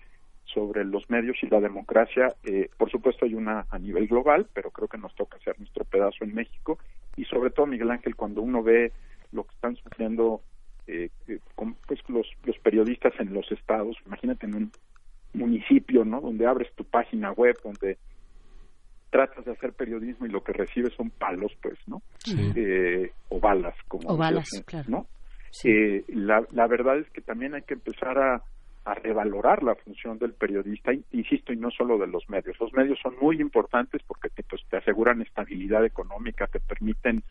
sobre los medios y la democracia. Eh, por supuesto hay una a nivel global, pero creo que nos toca hacer nuestro pedazo en México y sobre todo Miguel Ángel cuando uno ve lo que están sufriendo eh, eh pues los, los periodistas en los estados, imagínate en un municipio, ¿no? Donde abres tu página web, donde tratas de hacer periodismo y lo que recibes son palos, pues, ¿no? Eh, o balas, como o balas, claro. ¿no? Eh, la, la verdad es que también hay que empezar a, a revalorar la función del periodista, insisto, y no solo de los medios. Los medios son muy importantes porque te, pues, te aseguran estabilidad económica, te permiten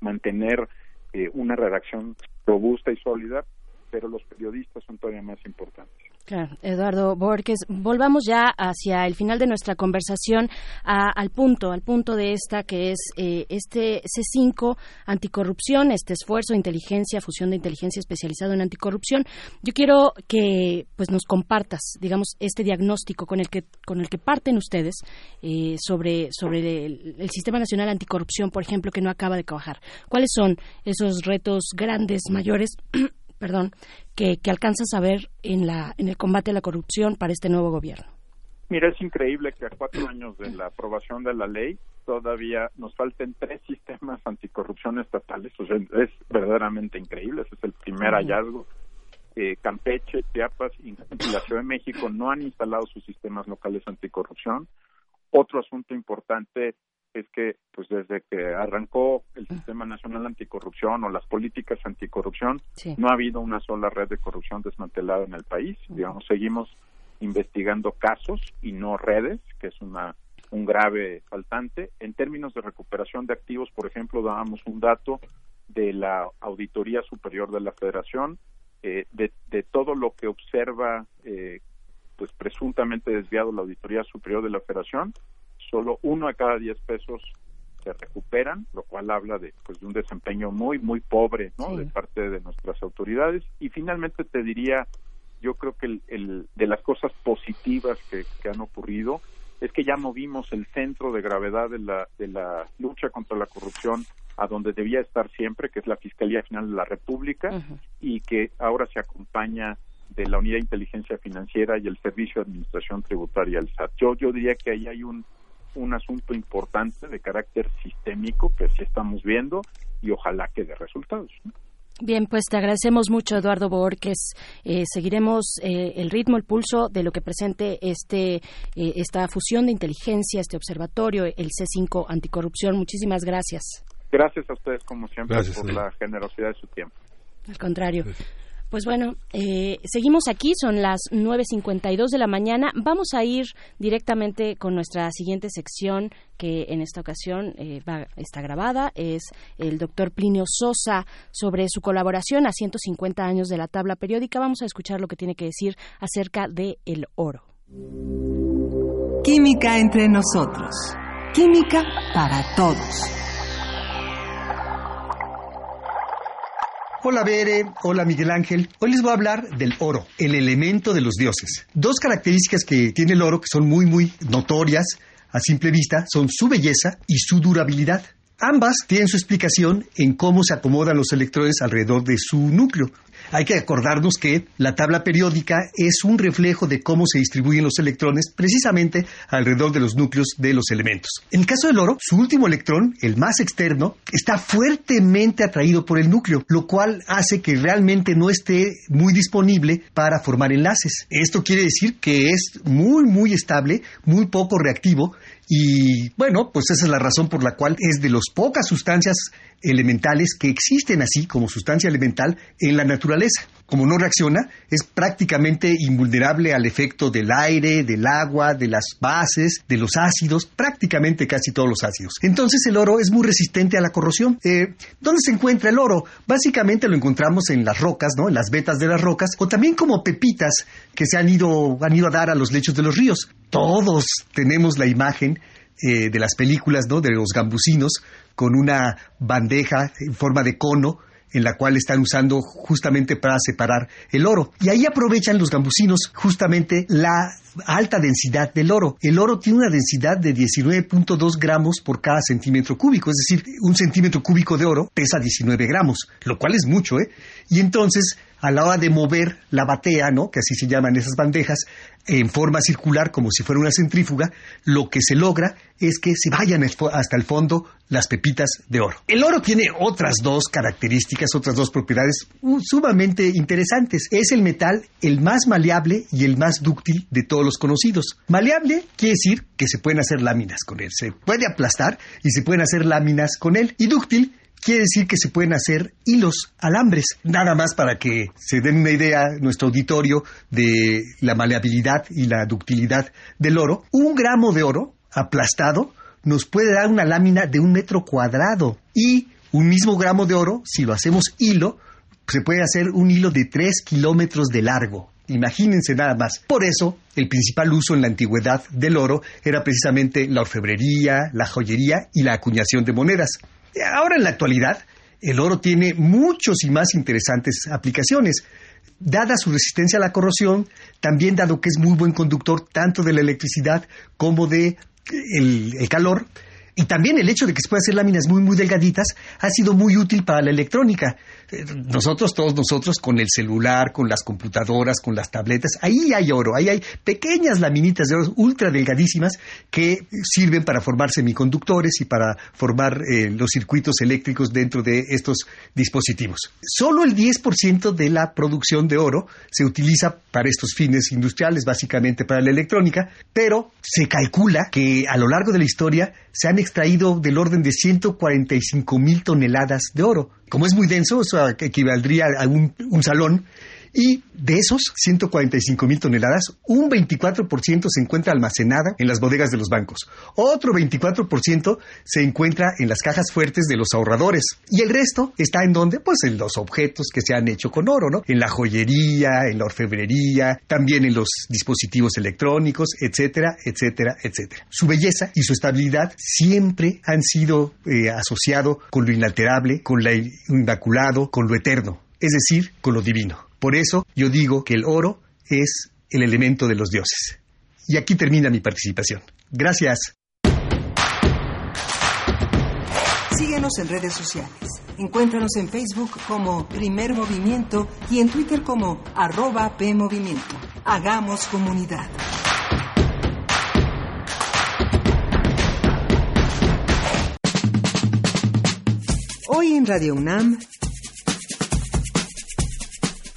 mantener eh, una redacción robusta y sólida, pero los periodistas son todavía más importantes. Claro, Eduardo Borges, volvamos ya hacia el final de nuestra conversación al punto, al punto de esta que es eh, este C5 anticorrupción, este esfuerzo de inteligencia, fusión de inteligencia especializado en anticorrupción. Yo quiero que pues nos compartas, digamos, este diagnóstico con el que con el que parten ustedes eh, sobre sobre el, el sistema nacional anticorrupción, por ejemplo, que no acaba de trabajar. ¿Cuáles son esos retos grandes, mayores? Perdón, que, que alcanzas a ver en, la, en el combate a la corrupción para este nuevo gobierno? Mira, es increíble que a cuatro años de la aprobación de la ley todavía nos falten tres sistemas anticorrupción estatales. O sea, es verdaderamente increíble. Ese es el primer hallazgo. Eh, Campeche, Chiapas y la Ciudad de México no han instalado sus sistemas locales anticorrupción. Otro asunto importante es que pues desde que arrancó el Sistema Nacional Anticorrupción o las políticas anticorrupción, no ha habido una sola red de corrupción desmantelada en el país. Digamos, seguimos investigando casos y no redes, que es una un grave faltante. En términos de recuperación de activos, por ejemplo, dábamos un dato de la Auditoría Superior de la Federación, eh, de, de, todo lo que observa, eh, pues presuntamente desviado la Auditoría Superior de la Federación, solo uno a cada diez pesos se recuperan, lo cual habla de, pues, de un desempeño muy, muy pobre ¿no? de parte de nuestras autoridades. Y finalmente te diría, yo creo que el, el, de las cosas positivas que, que, han ocurrido es que ya movimos el centro de gravedad de la, de la lucha contra la corrupción a donde debía estar siempre, que es la Fiscalía General de la República, uh -huh. y que ahora se acompaña de la Unidad de Inteligencia Financiera y el Servicio de Administración Tributaria, el SAT. Yo, yo diría que ahí hay un un asunto importante de carácter sistémico que sí estamos viendo y ojalá que dé resultados. Bien, pues te agradecemos mucho, Eduardo Borges. Eh, seguiremos eh, el ritmo, el pulso de lo que presente este, eh, esta fusión de inteligencia, este observatorio, el C5 Anticorrupción. Muchísimas gracias. Gracias a ustedes, como siempre, gracias, por la generosidad de su tiempo. Al contrario. Pues bueno, eh, seguimos aquí, son las 9.52 de la mañana. Vamos a ir directamente con nuestra siguiente sección, que en esta ocasión eh, está grabada. Es el doctor Plinio Sosa sobre su colaboración a 150 años de la tabla periódica. Vamos a escuchar lo que tiene que decir acerca del el oro. Química entre nosotros. Química para todos. Hola Bere, hola Miguel Ángel. Hoy les voy a hablar del oro, el elemento de los dioses. Dos características que tiene el oro que son muy muy notorias a simple vista son su belleza y su durabilidad. Ambas tienen su explicación en cómo se acomodan los electrones alrededor de su núcleo. Hay que acordarnos que la tabla periódica es un reflejo de cómo se distribuyen los electrones precisamente alrededor de los núcleos de los elementos. En el caso del oro, su último electrón, el más externo, está fuertemente atraído por el núcleo, lo cual hace que realmente no esté muy disponible para formar enlaces. Esto quiere decir que es muy, muy estable, muy poco reactivo Y bueno, pues esa es la razón por la cual es de las pocas sustancias elementales que existen así como sustancia elemental en la naturaleza. Como no reacciona, es prácticamente invulnerable al efecto del aire, del agua, de las bases, de los ácidos, prácticamente casi todos los ácidos. Entonces el oro es muy resistente a la corrosión. Eh, ¿Dónde se encuentra el oro? Básicamente lo encontramos en las rocas, ¿no? En las vetas de las rocas, o también como pepitas que se han ido, han ido a dar a los lechos de los ríos. Todos tenemos la imagen eh, de las películas, ¿no? De los gambusinos con una bandeja en forma de cono en la cual están usando justamente para separar el oro. Y ahí aprovechan los gambusinos justamente la alta densidad del oro. El oro tiene una densidad de 19.2 gramos por cada centímetro cúbico, es decir, un centímetro cúbico de oro pesa 19 gramos, lo cual es mucho, ¿eh? Y entonces, a la hora de mover la batea, ¿no? Que así se llaman esas bandejas, en forma circular, como si fuera una centrífuga, lo que se logra es que se vayan hasta el fondo las pepitas de oro. El oro tiene otras dos características, otras dos propiedades sumamente interesantes. Es el metal el más maleable y el más dúctil de todos los conocidos. Maleable quiere decir que se pueden hacer láminas con él. Se puede aplastar y se pueden hacer láminas con él. Y dúctil quiere decir que se pueden hacer hilos, alambres. Nada más para que se den una idea nuestro auditorio de la maleabilidad y la ductilidad del oro. Un gramo de oro aplastado nos puede dar una lámina de un metro cuadrado y un mismo gramo de oro, si lo hacemos hilo, se puede hacer un hilo de tres kilómetros de largo. Imagínense nada más. Por eso, el principal uso en la antigüedad del oro era precisamente la orfebrería, la joyería y la acuñación de monedas. Ahora en la actualidad, el oro tiene muchos y más interesantes aplicaciones. Dada su resistencia a la corrosión, también dado que es muy buen conductor tanto de la electricidad como de el, el calor, y también el hecho de que se puedan hacer láminas muy, muy delgaditas ha sido muy útil para la electrónica. Nosotros, todos nosotros, con el celular, con las computadoras, con las tabletas, ahí hay oro, ahí hay pequeñas laminitas de oro ultra delgadísimas que sirven para formar semiconductores y para formar eh, los circuitos eléctricos dentro de estos dispositivos. Solo el 10% de la producción de oro se utiliza para estos fines industriales, básicamente para la electrónica, pero se calcula que a lo largo de la historia se han extraído del orden de 145 mil toneladas de oro. Como es muy denso, eso equivaldría a un, un salón y de esos 145 mil toneladas, un 24% se encuentra almacenada en las bodegas de los bancos. Otro 24% se encuentra en las cajas fuertes de los ahorradores. Y el resto está en donde? Pues en los objetos que se han hecho con oro, ¿no? En la joyería, en la orfebrería, también en los dispositivos electrónicos, etcétera, etcétera, etcétera. Su belleza y su estabilidad siempre han sido eh, asociado con lo inalterable, con lo inmaculado, con lo eterno, es decir, con lo divino. Por eso yo digo que el oro es el elemento de los dioses. Y aquí termina mi participación. Gracias. Síguenos en redes sociales. Encuéntranos en Facebook como Primer Movimiento y en Twitter como arroba PMovimiento. Hagamos comunidad. Hoy en Radio UNAM,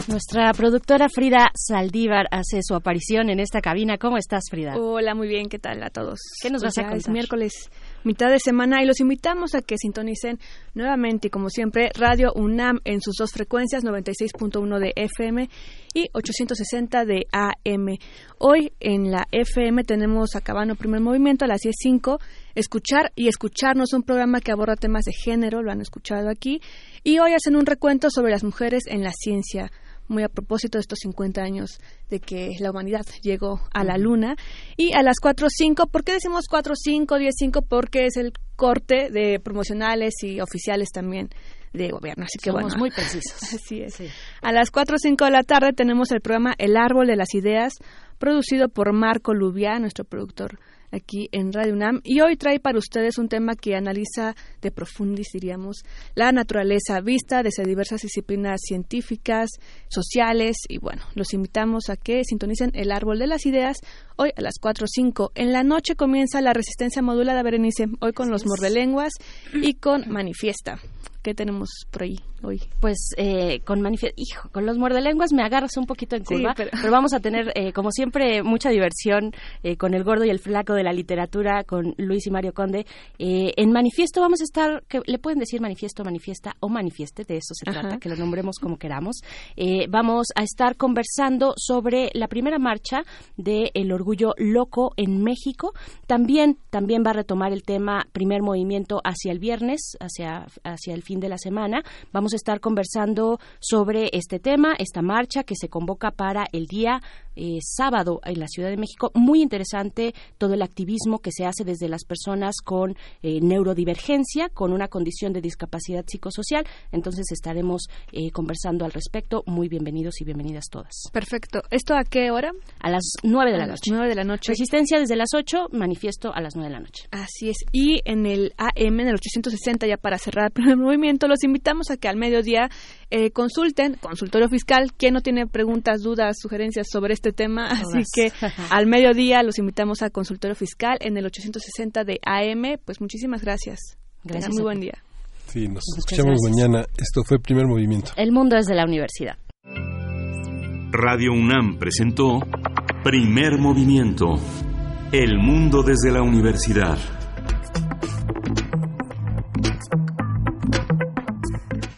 nuestra productora Frida Saldívar hace su aparición en esta cabina. ¿Cómo estás, Frida? Hola, muy bien. ¿Qué tal a todos? ¿Qué nos Pues vas a contar? Es miércoles, mitad de semana, y los invitamos a que sintonicen nuevamente, y como siempre, Radio UNAM en sus dos frecuencias, 96.1 de FM y 860 de AM. Hoy en la FM tenemos acabando primer movimiento a las 10.05, Escuchar y Escucharnos, un programa que aborda temas de género, lo han escuchado aquí, y hoy hacen un recuento sobre las mujeres en la ciencia muy a propósito de estos 50 años de que la humanidad llegó a la luna. Y a las 4.05, ¿por qué decimos 4.5, 10.05? Porque es el corte de promocionales y oficiales también de gobierno. Así que Somos bueno, muy precisos. Así es. A las 4 o 5 de la tarde tenemos el programa El Árbol de las Ideas, producido por Marco Lubia, nuestro productor aquí en Radio UNAM. Y hoy trae para ustedes un tema que analiza de profundis, diríamos, la naturaleza vista desde diversas disciplinas científicas, sociales. Y bueno, los invitamos a que sintonicen El Árbol de las Ideas hoy a las 4 o 5. En la noche comienza la resistencia modulada, Berenice, hoy con los mordelenguas y con Manifiesta. ¿Qué tenemos por ahí Pues eh, con hijo, con los muerdelenguas me agarras un poquito en curva, pero... vamos a tener, eh, como siempre, mucha diversión eh, con el gordo y el flaco de la literatura, con Luis y Mario Conde. en manifiesto vamos a estar, que le pueden decir manifiesto, manifiesta o manifieste, de eso se trata, que lo nombremos como queramos. vamos a estar conversando sobre la primera marcha del el orgullo loco en México. También, también va a retomar el tema primer movimiento hacia el viernes, hacia, hacia el fin de la semana. Vamos a estar conversando sobre este tema, esta marcha que se convoca para el día eh, sábado en la Ciudad de México. Muy interesante todo el activismo que se hace desde las personas con eh, neurodivergencia, con una condición de discapacidad psicosocial. Entonces estaremos eh, conversando al respecto. Muy bienvenidos y bienvenidas todas. Perfecto. ¿Esto a qué hora? A las nueve de la noche. Nueve de la noche. Resistencia desde las ocho, manifiesto a las nueve de la noche. Así es. Y en el AM, en el 860, ya para cerrar el primer movimiento, los invitamos a que al mediodía consulten, consultorio fiscal, quien no tiene preguntas, dudas, sugerencias sobre este tema, así que al mediodía los invitamos a consultorio fiscal en el 860 de AM. Pues muchísimas gracias. Gracias. muy buen día. Sí, nos escuchamos mañana. Esto fue Primer Movimiento. El mundo es de la universidad. Radio UNAM presentó Primer Movimiento. El mundo desde la universidad.